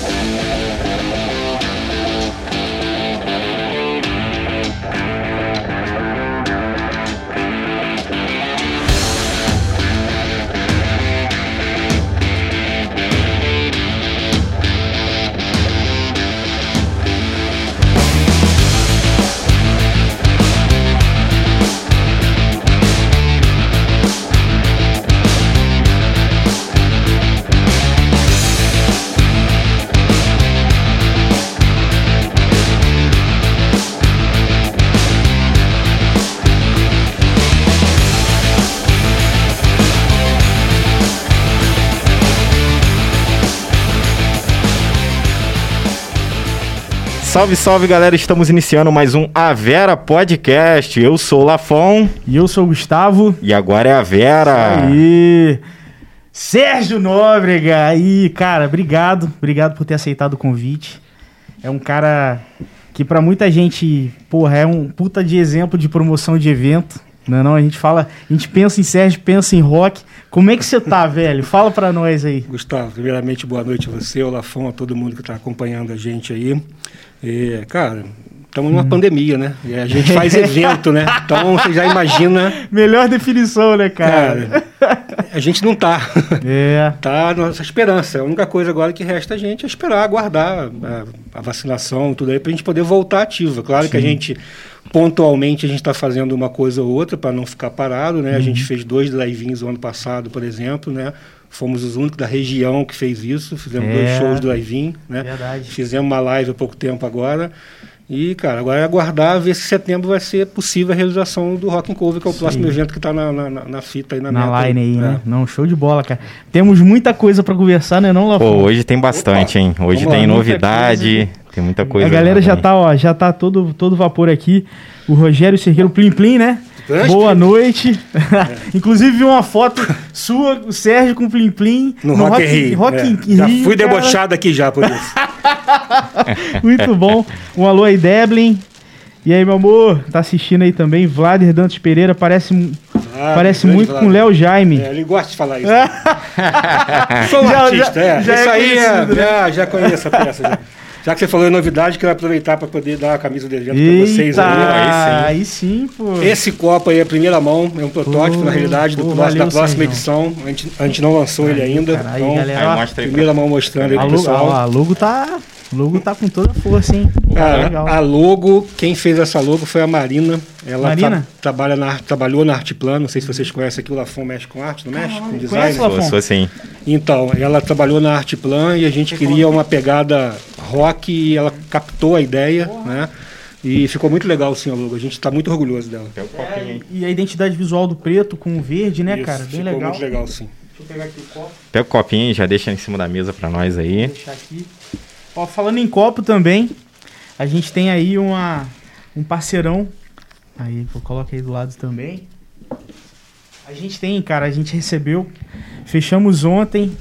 Música Salve, salve galera, estamos iniciando mais um A Vera Podcast. Eu sou o Lafon. E eu sou o Gustavo. E agora é a Vera. Aí. Sérgio Nóbrega. Aí, cara, obrigado. Obrigado por ter aceitado o convite. É um cara que para muita gente, porra, é um puta de exemplo de promoção de evento. Não, é não, a gente fala, a gente pensa em Sérgio, pensa em rock. Como é que você tá, velho? Fala para nós aí. Gustavo, primeiramente boa noite a você, o Lafon, a todo mundo que tá acompanhando a gente aí. E, cara, estamos numa hum. pandemia, né? E a gente faz evento, né? Então você já imagina. Melhor definição, né, cara? cara a gente não tá. É. Tá nossa esperança. A única coisa agora que resta a gente é esperar, aguardar a, a vacinação, tudo aí, para a gente poder voltar ativa. Claro Sim. que a gente, pontualmente, a gente está fazendo uma coisa ou outra para não ficar parado, né? Uhum. A gente fez dois drive-ins o ano passado, por exemplo, né? Fomos os únicos da região que fez isso. Fizemos é. dois shows do drive-in, né? Verdade. Fizemos uma live há pouco tempo agora. E, cara, agora é aguardar ver se setembro vai ser possível a realização do Rock and Cover, que é o Sim. próximo evento que está na, na, na, fita aí, na, na line aí, né? É. Não, show de bola, cara. Temos muita coisa para conversar, né, não, Lafon? Pô, hoje tem bastante, Opa. hein? Hoje Vamos tem lá, novidade, tem muita coisa. A galera já tá, ó, já tá todo, todo vapor aqui. O Rogério Cerqueiro Plim Plim, né? Boa noite. É. Inclusive vi uma foto sua, o Sérgio com Plim Plim. No, no Rock, Rock, Rio. Rock é. Rio já fui cara. debochado aqui já por isso. Muito bom. Um alô aí, Deblin. E aí, meu amor, tá assistindo aí também. Vladir Dantas Pereira parece, ah, parece muito Vlad. com Léo Jaime. É, ele gosta de falar isso. Sou um já, artista, já, é. Já isso é aí é, né? já, já conheço a peça. Já. Já que você falou em novidade, quero aproveitar para poder dar a camisa do evento para vocês aí. Aí sim. aí sim, pô. Esse copo aí é a primeira mão, é um protótipo, pô, na realidade, do pô, próximo, da próxima edição. A gente, a gente não lançou ele ainda. Carai, então, galera, aí, primeira mão mostrando aí pro pessoal. A logo tá o logo tá com toda a força, hein? Cara, a logo, quem fez essa logo foi a Marina. Ela Marina? Tra trabalha na, trabalhou na Arte Plano. Não sei se vocês conhecem aqui, o Lafon mexe com arte, não mexe? com design? Conhece, Sou, sim. Então, ela trabalhou na Arte Plan e a gente queria uma pegada rock e ela captou a ideia, né? E ficou muito legal sim a logo. A gente está muito orgulhoso dela. É, e a identidade visual do preto com o verde, né, Isso, cara? Bem ficou legal. muito legal, sim. Deixa eu pegar aqui o copo. Pega o copinho e já deixa em cima da mesa para nós aí. Vou deixar aqui. Ó, falando em copo também, a gente tem aí uma, um parceirão. Aí, vou colocar aí do lado também. A gente tem, cara, a gente recebeu, fechamos ontem.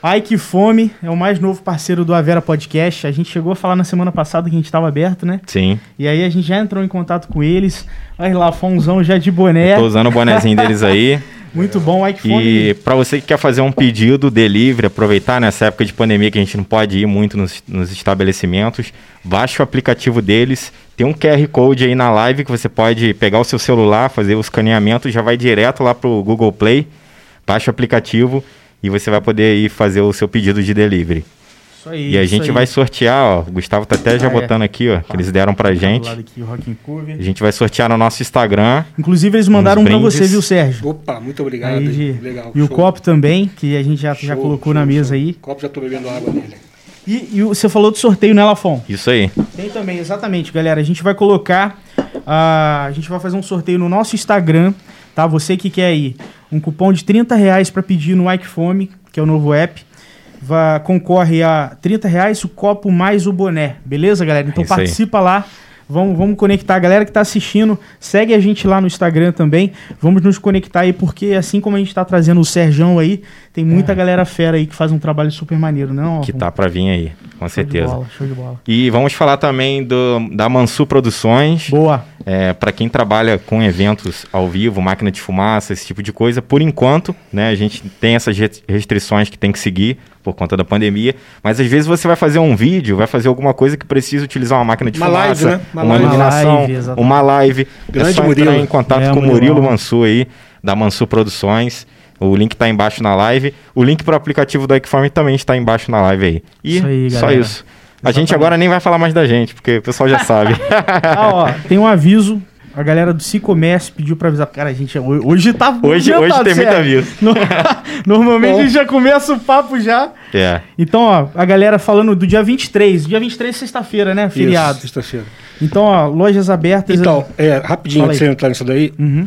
Ai que fome, é o mais novo parceiro do Avera Podcast. A gente chegou a falar na semana passada que a gente estava aberto, né? Sim. E aí a gente já entrou em contato com eles. Olha lá, Fonzão já de boné. Eu tô usando o bonezinho deles aí. Muito bom, iPhone. E para você que quer fazer um pedido delivery, aproveitar nessa época de pandemia que a gente não pode ir muito nos, nos estabelecimentos, baixe o aplicativo deles. Tem um QR Code aí na live que você pode pegar o seu celular, fazer o escaneamento, já vai direto lá pro Google Play. Baixe o aplicativo e você vai poder ir fazer o seu pedido de delivery. Isso aí, e a gente aí. vai sortear, ó. O Gustavo tá até já ah, é. botando aqui, ó, que eles deram pra gente. Aqui, a gente vai sortear no nosso Instagram. Inclusive, eles mandaram um pra você, viu, Sérgio? Opa, muito obrigado. Aí, Legal. E show. o copo também, que a gente já, show, já colocou show, na mesa aí. O copo já tô bebendo água nele. E, e, você falou do sorteio, né, Lafon? Isso aí. Tem também, exatamente, galera. A gente vai colocar. Uh, a gente vai fazer um sorteio no nosso Instagram, tá? Você que quer aí um cupom de 30 reais para pedir no Ike Fome, que é o novo app vai, concorre a 30 reais o copo mais o boné. Beleza, galera? Então é participa lá. Vamos, vamos conectar. A galera que está assistindo, segue a gente lá no Instagram também. Vamos nos conectar aí, porque assim como a gente está trazendo o Serjão aí, tem muita é. galera fera aí que faz um trabalho super maneiro, não? Que tá para vir aí, com show certeza. De bola, show de bola. E vamos falar também do, da Mansu Produções. Boa. É, para quem trabalha com eventos ao vivo, máquina de fumaça, esse tipo de coisa, por enquanto, né, a gente tem essas restrições que tem que seguir por conta da pandemia, mas às vezes você vai fazer um vídeo, vai fazer alguma coisa que precisa utilizar uma máquina de uma fumaça, live, né? uma, uma live. iluminação, uma live, uma live. Grande é só Murilo. entrar em contato é, com o Murilo Mansur aí, da Mansur Produções. O link está embaixo na live. O link para o aplicativo do Equiform também está embaixo na live aí. E isso aí, só isso. A gente agora nem vai falar mais da gente, porque o pessoal já sabe. ah, ó, tem um aviso. A galera do Cicomércio pediu para avisar. Cara, a gente hoje tá Hoje, hoje tem muito aviso. Normalmente a gente já começa o papo já. É. Então, ó, a galera falando do dia 23. Dia 23 é sexta-feira, né? Feriado. sexta-feira. Então, ó, lojas abertas. Então, é, rapidinho, antes de você entrar nisso daí. Uhum.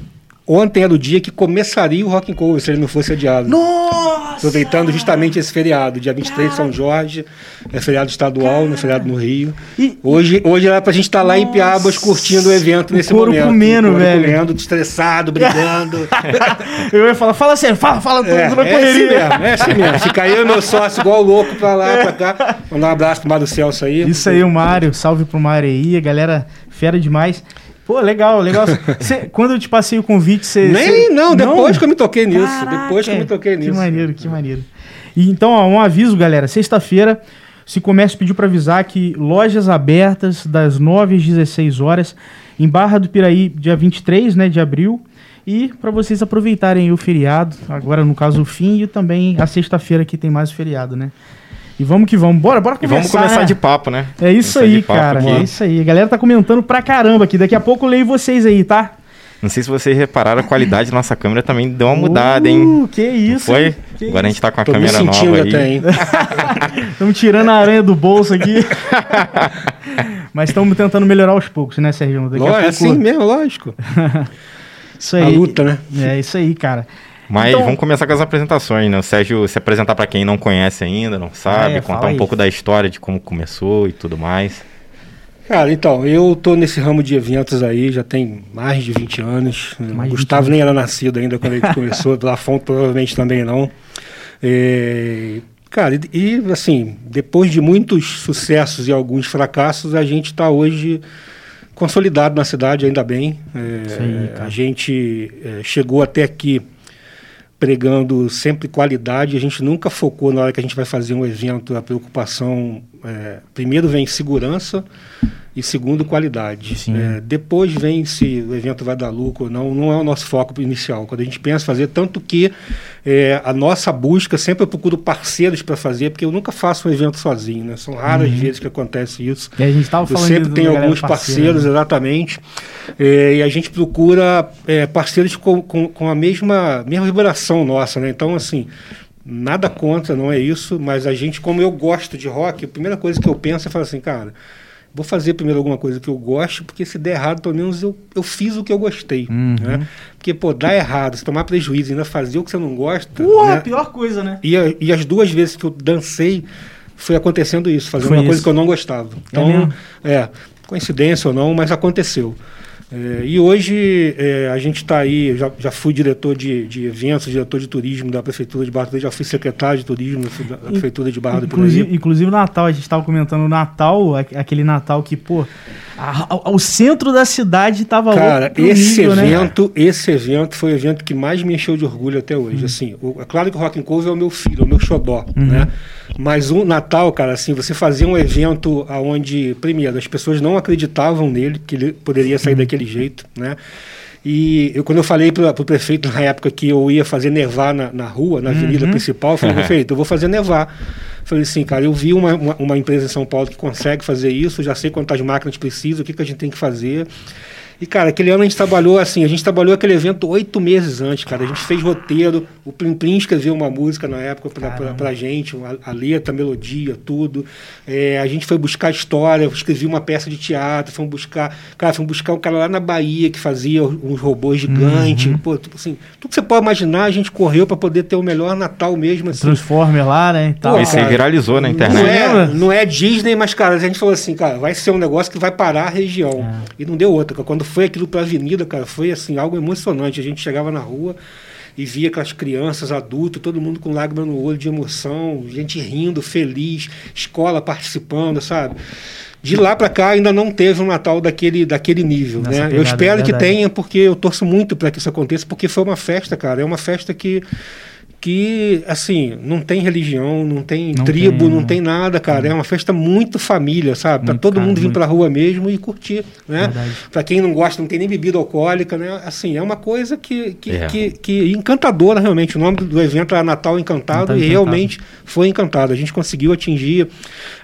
Ontem era o dia que começaria o Rock and Roll, se ele não fosse adiado. Nossa! Aproveitando justamente esse feriado, dia 23 de São Jorge, é feriado estadual, né, feriado no Rio. E, hoje, hoje era pra gente estar tá lá em Piabas curtindo o evento o nesse couro momento. Comendo, o velho. comendo, estressado, brigando. eu ia falar, fala sério, fala, fala é, tudo na é assim mesmo, é assim mesmo. Fica eu meu sócio igual louco pra lá, pra cá. Mandar um abraço pro Mário Celso aí. Isso aí, o Mário, salve pro Mário aí, a galera fera demais. Pô, legal, legal. Cê, quando eu te passei o convite, você. Nem, cê... não, depois não? que eu me toquei nisso. Caraca, depois que eu me toquei nisso. Que maneiro, que maneiro. E, então, ó, um aviso, galera. Sexta-feira, se comércio pediu para avisar que lojas abertas das 9 às 16 horas, em Barra do Piraí, dia 23 né, de abril. E para vocês aproveitarem o feriado, agora no caso o fim, e também a sexta-feira que tem mais o feriado, né? E vamos que vamos. Bora, bora conversar. E vamos começar né? de papo, né? É isso começar aí, cara. Aqui. É isso aí. A galera tá comentando pra caramba aqui. Daqui a pouco eu leio vocês aí, tá? Não sei se vocês repararam, a qualidade da nossa câmera também deu uma mudada, hein? Uh, que isso. Não foi? Que Agora isso? a gente tá com a Tô câmera nova aí. Até, hein? Estamos tirando a aranha do bolso aqui. Mas estamos tentando melhorar aos poucos, né, Sérgio? Daqui Lógico, pouco... É assim mesmo, lógico. isso aí. A luta, né? É isso aí, cara. Mas então, vamos começar com as apresentações, né? O Sérgio se apresentar para quem não conhece ainda, não sabe, é, contar um pouco da história de como começou e tudo mais. Cara, então, eu tô nesse ramo de eventos aí, já tem mais de 20 anos. o Gustavo nem era nascido ainda quando a gente começou, Lafon provavelmente também não. É, cara, e, e, assim, depois de muitos sucessos e alguns fracassos, a gente está hoje consolidado na cidade, ainda bem. É, a gente é, chegou até aqui pregando sempre qualidade. A gente nunca focou na hora que a gente vai fazer um evento a preocupação. É, primeiro vem segurança e segundo qualidade. É, depois vem se o evento vai dar lucro ou não, não é o nosso foco inicial. Quando a gente pensa fazer, tanto que é, a nossa busca sempre eu procuro parceiros para fazer, porque eu nunca faço um evento sozinho, né? São raras uhum. vezes que acontece isso. E a gente estava falando Eu sempre tenho alguns parceiros, né? exatamente. É, e a gente procura é, parceiros com, com, com, a mesma, mesma vibração nossa, né? Então, assim, nada contra, não é isso, mas a gente, como eu gosto de rock, a primeira coisa que eu penso é falar assim, cara vou fazer primeiro alguma coisa que eu gosto, porque se der errado, pelo menos eu, eu fiz o que eu gostei. Uhum. Né? Porque, pô, dar errado, se tomar prejuízo e ainda fazer o que você não gosta. Porra, né? pior coisa, né? E, e as duas vezes que eu dancei, foi acontecendo isso, fazendo Foi uma isso. coisa que eu não gostava. É então, é, é, coincidência ou não, mas aconteceu. É, e hoje é, a gente está aí, já, já fui diretor de, de eventos, diretor de turismo da Prefeitura de Barra do já fui secretário de turismo da Prefeitura de Barra do inclusive, Inclusive Natal, a gente estava comentando o Natal, aquele Natal que, pô, o centro da cidade estava Cara, esse nível, né? evento, né? esse evento foi o evento que mais me encheu de orgulho até hoje. Uhum. Assim, o, é claro que o Rock and Cover é o meu filho, é o meu xodó, uhum. né? Mas o Natal, cara, assim, você fazia um evento onde, primeiro, as pessoas não acreditavam nele, que ele poderia sair uhum. daquele jeito, né? E eu, quando eu falei para o prefeito na época que eu ia fazer nevar na, na rua, na avenida principal, eu falei, prefeito, eu vou fazer nevar. Falei assim, cara, eu vi uma, uma, uma, empresa em São Paulo que consegue fazer isso, já sei quantas máquinas precisa, o que, que a gente tem que fazer. E, cara, aquele ano a gente trabalhou assim, a gente trabalhou aquele evento oito meses antes, cara. A gente fez roteiro, o Plim Plim escreveu uma música na época pra, pra, pra gente, a, a, letra, a melodia, tudo. É, a gente foi buscar história, escrevi uma peça de teatro, fomos buscar. Cara, fomos buscar um cara lá na Bahia que fazia uns robôs gigantes. Uhum. Pô, tipo assim, tudo que você pode imaginar, a gente correu para poder ter o melhor Natal mesmo. Assim. Transformer lá, né? Pô, Isso aí viralizou na internet. Não é, não é Disney, mas, cara, a gente falou assim, cara, vai ser um negócio que vai parar a região. É. E não deu outra. Quando foi aquilo para a avenida, cara, foi assim algo emocionante. A gente chegava na rua e via aquelas crianças, adultos, todo mundo com lágrima no olho de emoção, gente rindo, feliz, escola participando, sabe? de lá para cá ainda não teve um Natal daquele, daquele nível, né? Eu espero que tenha, porque eu torço muito para que isso aconteça, porque foi uma festa, cara. É uma festa que que, assim, não tem religião, não tem não tribo, tem, não tem nada, cara. É uma festa muito família, sabe? Para todo cara, mundo vir muito... pra rua mesmo e curtir, né? Para quem não gosta, não tem nem bebida alcoólica, né? Assim, é uma coisa que, que, é. que, que encantadora, realmente. O nome do evento é Natal Encantado Natal e Encantado. realmente foi encantado. A gente conseguiu atingir,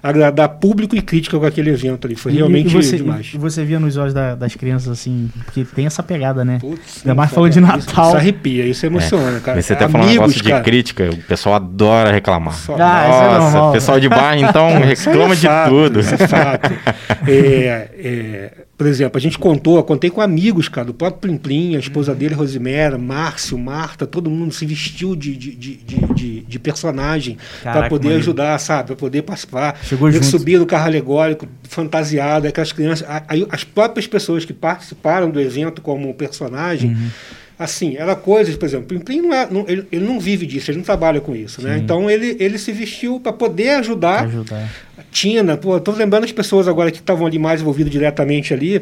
agradar público e crítica com aquele evento ali. Foi realmente e você, demais. E você via nos olhos da, das crianças, assim, que tem essa pegada, né? Putz, Ainda mais falando de Natal. Isso, isso arrepia, isso emociona, é. cara. Você até falou um de crítica, o pessoal adora reclamar. Ah, Nossa, é o pessoal de bar, então, é reclama de fato, tudo. Isso é fato. é, é, por exemplo, a gente contou, contei com amigos, cara, do próprio Plim Plim, a esposa dele, Rosemera, Márcio, Marta, todo mundo se vestiu de, de, de, de, de personagem para poder maneiro. ajudar, sabe? Para poder participar. Chegou junto. Subir no carro alegórico, fantasiado, aquelas crianças. Aí, as próprias pessoas que participaram do evento como personagem. Uhum assim, era coisas, por exemplo, Plim Plim não é, não, ele, ele, não vive disso, ele não trabalha com isso, né? Então ele, ele se vestiu para poder ajudar. ajudar. Tina, pô, tô lembrando as pessoas agora que estavam ali mais envolvidas diretamente ali.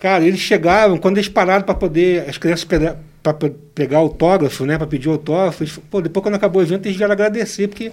Cara, eles chegavam, quando eles pararam para poder, as crianças para pegar autógrafo, né, para pedir autógrafo. Pô, depois quando acabou o evento eles vieram agradecer porque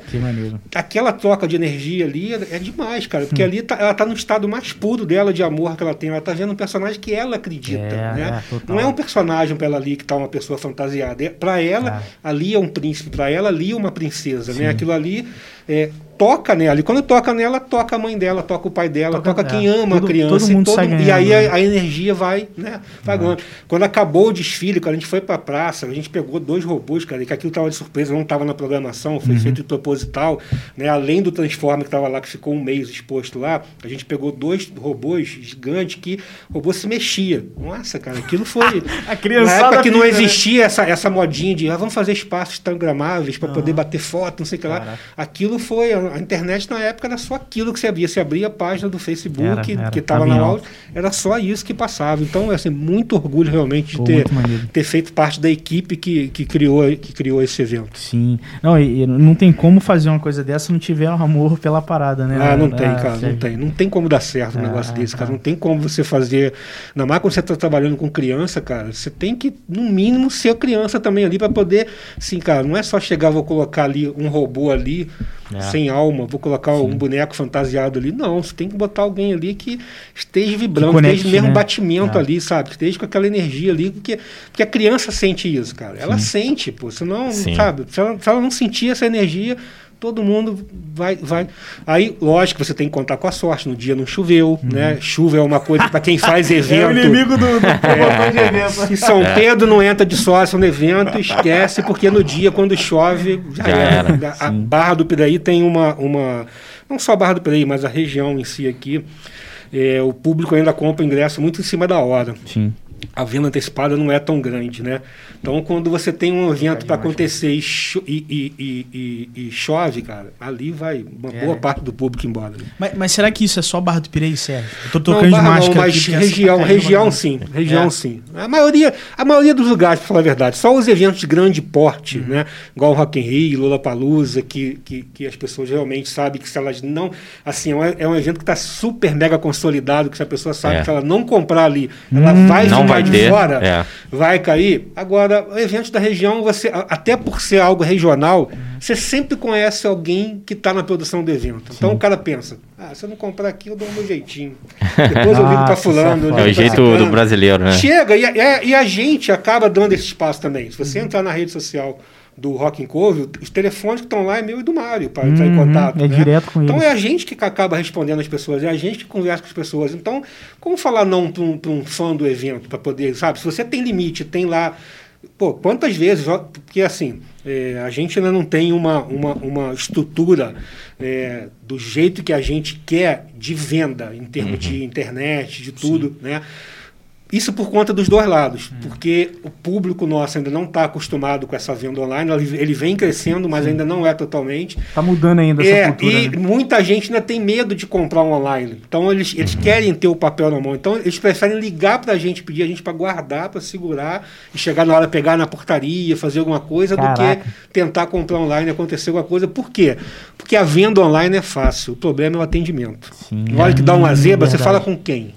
aquela troca de energia ali é, é demais, cara, porque hum. ali tá, ela tá no estado mais puro dela de amor que ela tem, ela tá vendo um personagem que ela acredita, é, né? É, Não é um personagem para ela ali que tá uma pessoa fantasiada, é, para ela é. ali é um príncipe, para ela ali é uma princesa, né? Sim. né? Aquilo ali é, toca nela. E quando toca nela, toca a mãe dela, toca o pai dela, toca, toca quem ama todo, a criança. Todo e, todo, e aí a, a, energia vai, né? Vai uhum. Quando acabou o desfile, quando a gente foi para a praça, a gente pegou dois robôs, cara, e que aquilo estava de surpresa, não estava na programação, foi uhum. feito de proposital, né? Além do Transformer que estava lá, que ficou um mês exposto lá, a gente pegou dois robôs gigantes que o robô se mexia. Nossa, cara, aquilo foi. a criança. Na época que não né? existia essa, essa modinha de ah, vamos fazer espaços instagramáveis para uhum. poder bater foto, não sei o que lá. Aquilo foi. A internet na época era só aquilo que você abria. Você abria a página do Facebook, era, era, que estava na aula, era só isso que passava. Então, assim, muito orgulho realmente de Pô, ter, ter feito parte da equipe que, que, criou, que criou esse evento. Sim. Não, e, e não tem como fazer uma coisa dessa se não tiver um amor pela parada, né? Ah, não ah, tem, cara, não tem. Não tem como dar certo um ah, negócio desse, cara. Não tem como você fazer. Ainda mais quando você está trabalhando com criança, cara, você tem que, no mínimo, ser criança também ali para poder. Sim, cara, não é só chegar, vou colocar ali um robô ali é. sem alma, vou colocar Sim. um boneco fantasiado ali. Não, você tem que botar alguém ali que esteja vibrando, que conecte, esteja mesmo né? batimento é. ali, sabe? Que esteja com aquela energia ali, porque, porque a criança sente isso, cara. Ela Sim. sente, pô. Senão, Sim. sabe? Se ela, se ela não sentir essa energia, todo mundo vai, vai. Aí, lógico, você tem que contar com a sorte. No dia não choveu, uhum. né? Chuva é uma coisa para quem faz evento. é o inimigo do, do é, de evento. Se São é. Pedro não entra de sócio no evento, esquece, porque no dia, quando chove, já, já era. era. A Sim. Barra do Piraí tem uma, uma. Não só a Barra do Piraí, mas a região em si aqui. É, o público ainda compra ingresso muito em cima da hora. Sim a venda antecipada não é tão grande, né? Então, quando você tem um evento para acontecer e, e, e, e, chove, cara, ali vai uma é, boa né? parte do público embora. Né? Mas, mas, será que isso é só Barra do Pirei, Sérgio? Eu tô tocando não, de máscara não, mas região, região sim, região é. sim. A maioria, a maioria dos lugares, para falar a verdade, só os eventos de grande porte, uhum. né? Igual o Rock in Rio, Lollapalooza, que, que, que as pessoas realmente sabem que se elas não... Assim, é um, é um evento que está super mega consolidado, que se a pessoa sabe é. que se ela não comprar ali, ela hum, vai não vai de ter. fora, é. vai cair. Agora, eventos da região, você até por ser algo regional, você sempre conhece alguém que está na produção do evento. Então Sim. o cara pensa, ah, se eu não comprar aqui, eu dou o meu jeitinho. Depois eu ligo para fulano. É o jeito do brasileiro, né? Chega, e, e, e, a gente acaba dando esse espaço também. Se você entrar na rede social do Rock in Cove, os telefones que estão lá é meu e do Mário para entrar em uhum, contato. É né? direto com Então eles. é a gente que acaba respondendo as pessoas, é a gente que conversa com as pessoas. Então, como falar não para um, um fã do evento, para poder, sabe? Se você tem limite, tem lá. Pô, quantas vezes? Porque assim, é, a gente ainda não tem uma, uma, uma estrutura é, do jeito que a gente quer de venda, em termos uhum. de internet, de tudo, Sim. né? Isso por conta dos dois lados, hum. porque o público nosso ainda não está acostumado com essa venda online, ele vem crescendo, mas Sim. ainda não é totalmente. Está mudando ainda é, essa cultura. E né? muita gente ainda tem medo de comprar um online. Então eles, eles uhum. querem ter o papel na mão. Então eles preferem ligar para a gente, pedir a gente para guardar, para segurar e chegar na hora pegar na portaria, fazer alguma coisa, Caraca. do que tentar comprar online e acontecer alguma coisa. Por quê? Porque a venda online é fácil, o problema é o atendimento. Sim. Na hora que dá uma zebra, você fala com quem?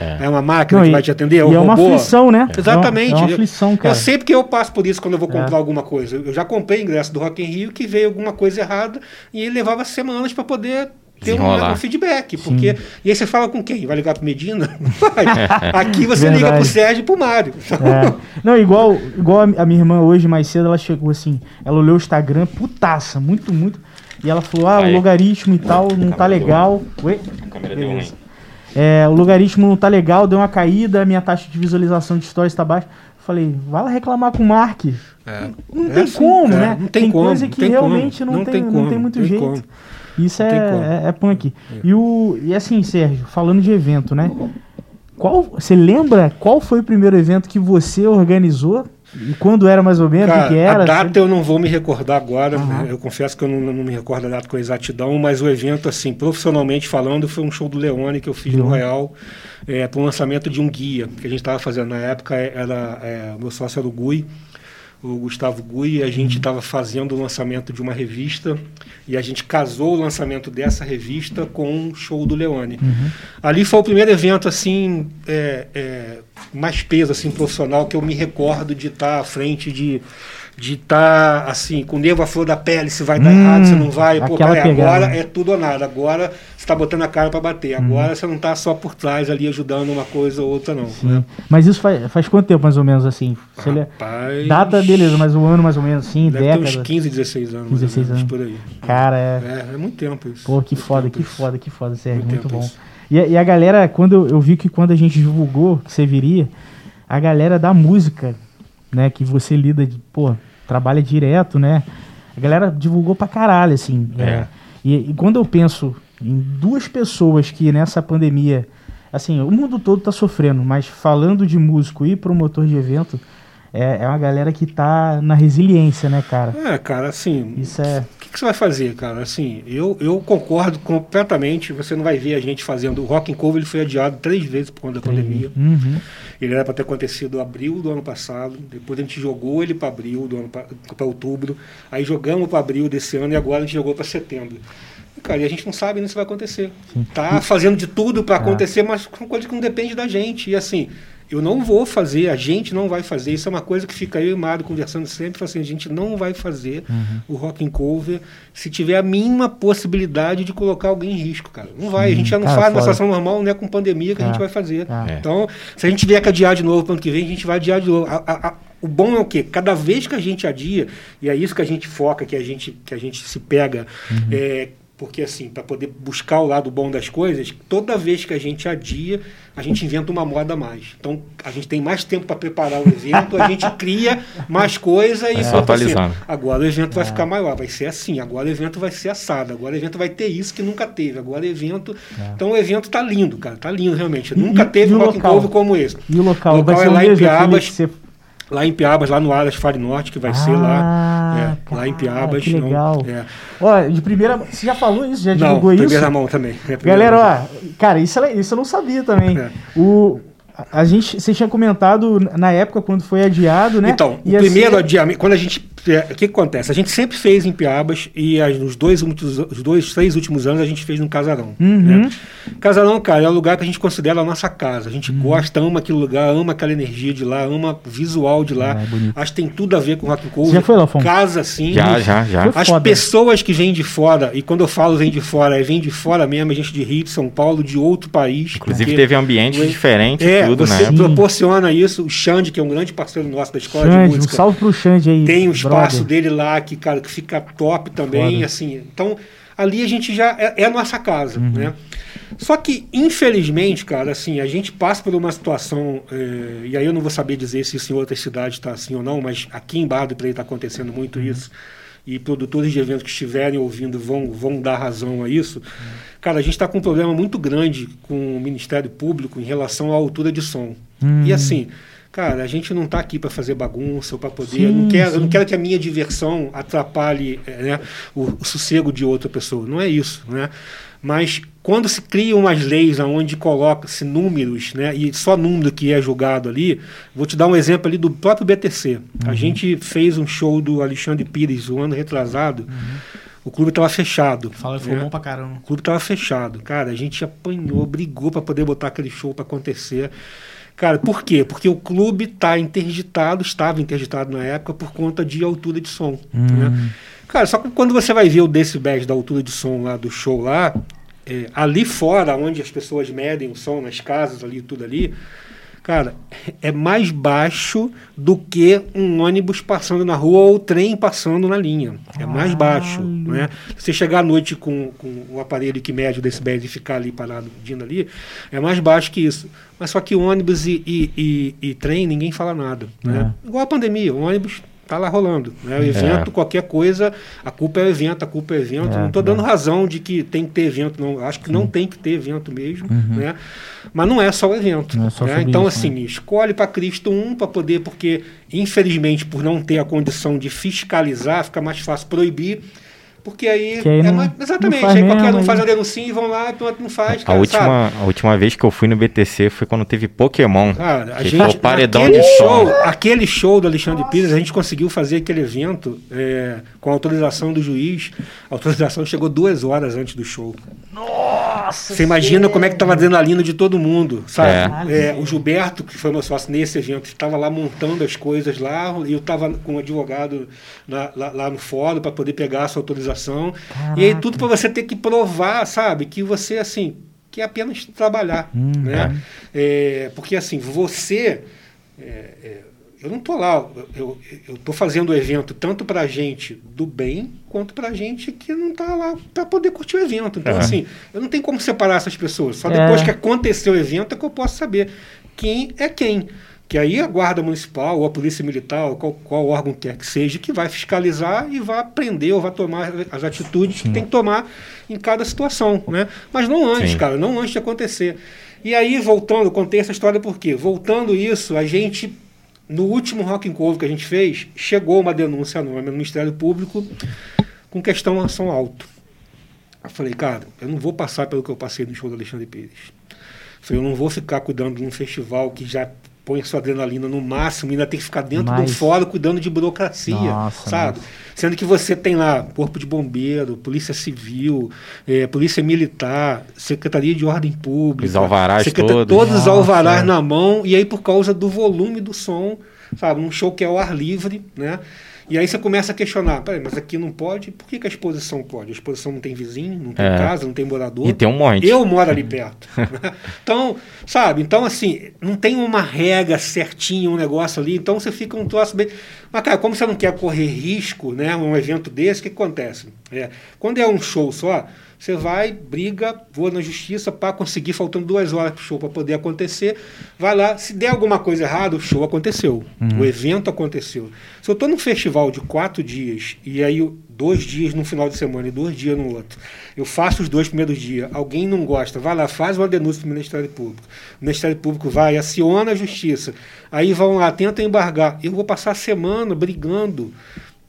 É, é uma máquina não, que vai te atender? É um e é uma aflição, né? Exatamente. É uma, é aflição, cara. Eu, eu sei porque eu passo por isso quando eu vou comprar é. alguma coisa. Eu já comprei ingresso do Rock in Rio que veio alguma coisa errada e ele levava semanas para poder ter um, um, feedback. Porque, e aí você fala com quem? Vai ligar pro Medina? Aqui você Verdade. liga pro Sérgio e pro Mário. É. Não, igual, igual a minha irmã hoje, mais cedo, ela chegou assim, ela olhou o Instagram, putaça, muito, muito. E ela falou, ah, aí. o logaritmo e tal não tá legal. Oi? A câmera deu ruim. É, o logaritmo não tá legal, deu uma caída, minha taxa de visualização de stories está baixa. Falei, vai lá reclamar com o Mark. É. Não, não é tem assim, como, é, né? Não tem, tem como, coisa que realmente não, não, tem, não tem muito jeito. Como. Isso é, é, é, punk. É. E, o, e assim, Sérgio, falando de evento, né? Qual, você lembra qual foi o primeiro evento que você organizou? E quando era mais ou menos? Cara, que, era? A data eu não vou me recordar agora. Uhum. Eu confesso que eu não, não, me recordo a data com exatidão, mas o evento, assim, profissionalmente falando, foi um show do Leone que eu fiz uhum. no Royal é, para o lançamento de um guia que a gente estava fazendo. Na época era é, meu sócio era o Gui o Gustavo Gui, a gente estava fazendo o lançamento de uma revista e a gente casou o lançamento dessa revista com um show do Leone. Uhum. Ali foi o primeiro evento assim é, é, mais peso assim profissional que eu me recordo de estar à frente de de estar tá, assim, com o nervo à flor da pele, se vai dar hum, errado, se não vai, pô, cara, agora é tudo ou nada, agora você está botando a cara para bater, hum. agora você não está só por trás ali ajudando uma coisa ou outra, não. Né? Mas isso faz, faz quanto tempo, mais ou menos, assim? Se Rapaz, Data, beleza, mas um ano mais ou menos, assim, deve década? Ter uns 15, 16 anos. 16 anos. por aí. Cara, é... é... É, muito tempo isso. Pô, que foda, que isso. foda, que foda, Sérgio, muito, muito bom. E, e, a galera, quando eu, eu vi que quando a gente divulgou que você viria, a galera da música, né, que você lida de, pô, trabalha direto, né? A galera divulgou pra caralho, assim. É. É, e, e, quando eu penso em duas pessoas que nessa pandemia, assim, o mundo todo tá sofrendo, mas falando de músico e promotor de evento, é, é uma galera que tá na resiliência, né, cara? É, cara, assim. Isso é. O que, que, você vai fazer, cara? Assim, eu, eu concordo completamente. Você não vai ver a gente fazendo. O Rock and Cover ele foi adiado três vezes por conta da pandemia. Uhum. Ele era para ter acontecido em abril do ano passado. Depois a gente jogou ele para abril do ano para outubro. Aí jogamos para abril desse ano e agora a gente jogou para setembro. Cara, e a gente não sabe nem se vai acontecer. Sim. Tá fazendo de tudo para é. acontecer, mas com coisa que não depende da gente. E assim, eu não vou fazer, a gente não vai fazer. Isso é uma coisa que fica eu e Mário conversando sempre, assim, a gente não vai fazer uhum. o rock and cover se tiver a mínima possibilidade de colocar alguém em risco, cara. Não vai, a gente já não cara, faz na situação normal, não é com pandemia que é. a gente vai fazer. É. Então, se a gente vier que adiar de novo para ano que vem, a gente vai adiar de novo. A, a, a, o bom é o quê? Cada vez que a gente adia, e é isso que a gente foca, que a gente, que a gente se pega, uhum. é, porque, assim, para poder buscar o lado bom das coisas, toda vez que a gente adia, a gente inventa uma moda a mais. Então, a gente tem mais tempo para preparar o evento, a gente cria mais coisa e é, atualizando. Assim, agora o evento vai é. ficar maior, vai ser assim, agora o evento vai ser assado, agora o evento vai ter isso que nunca teve, agora o evento... É. Então, o evento está lindo, cara, está lindo realmente. E, nunca teve um rock and como esse. E o local? O local é lá em Piabas, lá em Piabas, lá no Aras Fare Norte, que vai ah, ser lá. É, lá em Piabas. Que legal. Não, é. Ó, de primeira. Você já falou isso? Já divulgou não, isso? Primeira mão também. É Galera, mão. ó, cara, isso, é isso eu não sabia também. É. O, a gente, você tinha comentado na época quando foi adiado, né? Então, o primeiro ser... adiamento, quando a gente é, o que, que, acontece? A gente sempre fez em Piabas e as, nos dois, os dois, três últimos anos a gente fez no Casarão. Uhum. Né? Casarão, cara, é o lugar que a gente considera a nossa casa. A gente uhum. gosta, ama aquele lugar, ama aquela energia de lá, ama o visual de lá. Ah, Acho que tem tudo a ver com o Rock Cover. Já foi lá, Fom? Casa, sim. Já, já, já. As pessoas que vêm de fora, e quando eu falo vêm de fora, é vem de fora mesmo, a gente de Rio, de São Paulo, de outro país. Inclusive teve ambiente diferente é, tudo, você né? proporciona isso. O Xande, que é um grande parceiro nosso da escola Xande, de música. Um salve pro Xande aí. Tem o espaço brother. dele lá que, cara, que fica top também, Foda. assim. Então, ali a gente já é, é a nossa casa, uhum. né? Só que, infelizmente, cara, assim, a gente passa por uma situação, é, e aí eu não vou saber dizer se isso em outras cidades está assim ou não, mas aqui em Barra do Play está acontecendo muito uhum. isso, e produtores de eventos que estiverem ouvindo vão, vão dar razão a isso. Uhum. Cara, a gente está com um problema muito grande com o Ministério Público em relação à altura de som. Hum. E assim, cara, a gente não está aqui para fazer bagunça ou para poder. Sim, eu, não quero, eu não quero que a minha diversão atrapalhe é, né, o, o, sossego de outra pessoa. Não é isso, né? Mas quando se criam umas leis onde coloca-se números, né, e só número que é julgado ali, vou te dar um exemplo ali do próprio BTC. Uhum. A gente fez um show do Alexandre Pires o um ano retrasado. Uhum. O clube estava fechado. Fala, foi né? bom pra caramba. O clube estava fechado. Cara, a gente apanhou, brigou para poder botar aquele show para acontecer. Cara, por quê? Porque o clube está interditado, estava interditado na época por conta de altura de som. Hum. Né? Cara, só que quando você vai ver o decibéis da altura de som lá do show lá, é, ali fora, onde as pessoas medem o som, nas casas ali, tudo ali, cara, é mais baixo do que um ônibus passando na rua ou trem passando na linha. É mais baixo. Né? Você chegar à noite com, com o aparelho que mede o decibéis e ficar ali parado pedindo ali, é mais baixo que isso. Mas só que ônibus e, e, e, e trem, ninguém fala nada. Né? É. Igual a pandemia, o ônibus tá lá rolando. Né? O evento, é. qualquer coisa, a culpa é o evento, a culpa é o evento. É, não estou dando é. razão de que tem que ter evento, não. Acho que Sim. não tem que ter evento mesmo, uhum. né? Mas não é só o evento. É só né? Então, isso, assim, escolhe para Cristo um para poder, porque, infelizmente, por não ter a condição de fiscalizar, fica mais fácil proibir porque aí, aí é mais, exatamente, aí qualquer um faz a denúncia e vão lá, não faz. Cara, a, última, a última vez que eu fui no BTC foi quando teve Pokémon. Cara, a gente, paredão de show, som. Aquele show do Alexandre Nossa. Pires, a gente conseguiu fazer aquele evento é, com autorização do juiz. A autorização chegou duas horas antes do show. Nossa! Você imagina como é que estava a adrenalina de todo mundo, sabe? É. É, o Gilberto, que foi meu sócio nesse evento, estava lá montando as coisas lá, e eu estava com um advogado na, lá, lá, no fórum para poder pegar essa autorização. Caraca. E aí tudo para você ter que provar, sabe? Que você, assim, que é apenas trabalhar, hum, né? É. é porque, assim, você... É, é, eu não estou lá, eu estou fazendo o evento tanto para gente do bem quanto para gente que não está lá para poder curtir o evento. Então, assim, eu não tenho como separar essas pessoas. Só depois que aconteceu o evento é que eu posso saber quem é quem. Que aí a Guarda Municipal ou a Polícia Militar, ou qual, qual órgão quer que seja, que vai fiscalizar e vai prender ou vai tomar as atitudes Sim. que tem que tomar em cada situação. Né? Mas não antes, Sim. cara, não antes de acontecer. E aí, voltando, contei essa história por quê? Voltando isso, a gente no último Rock and Cover que a gente fez, chegou uma denúncia anônima no Ministério Público com questão ação alto. Eu falei, cara, eu não vou passar pelo que eu passei no show do Alexandre Pires. Eu falei, eu não vou ficar cuidando de um festival que já põe a sua adrenalina no máximo e ainda tem que ficar dentro Mas... do fórum cuidando de burocracia, Nossa, sabe? Nossa. Sendo que você tem lá Corpo de Bombeiro, Polícia Civil, é, Polícia Militar, Secretaria de Ordem Pública. Os alvarás todos. Todos os alvarás na mão, e aí por causa do volume do som, sabe? Um show que é ao ar livre, né? E aí você começa a questionar, peraí, mas aqui não pode? Por que, que a exposição pode? A exposição não tem vizinho, não tem é. casa, não tem morador. E tem um monte. Eu moro ali perto. então, sabe? Então, assim, não tem uma regra certinha, um negócio ali. Então você fica um troço bem. Mas, cara, como você não quer correr risco, né? Um evento desse, o que acontece? É, quando é um show só, você vai, briga, voa na justiça para conseguir, faltando duas horas para o show para poder acontecer. Vai lá, se der alguma coisa errada, o show aconteceu. Uhum. O evento aconteceu. Se eu estou num festival de quatro dias e aí dois dias no final de semana e dois dias no outro, eu faço os dois primeiros dias, alguém não gosta, vai lá, faz uma denúncia para o Ministério Público. O Ministério Público vai, aciona a justiça. Aí vão lá, tentam embargar. Eu vou passar a semana brigando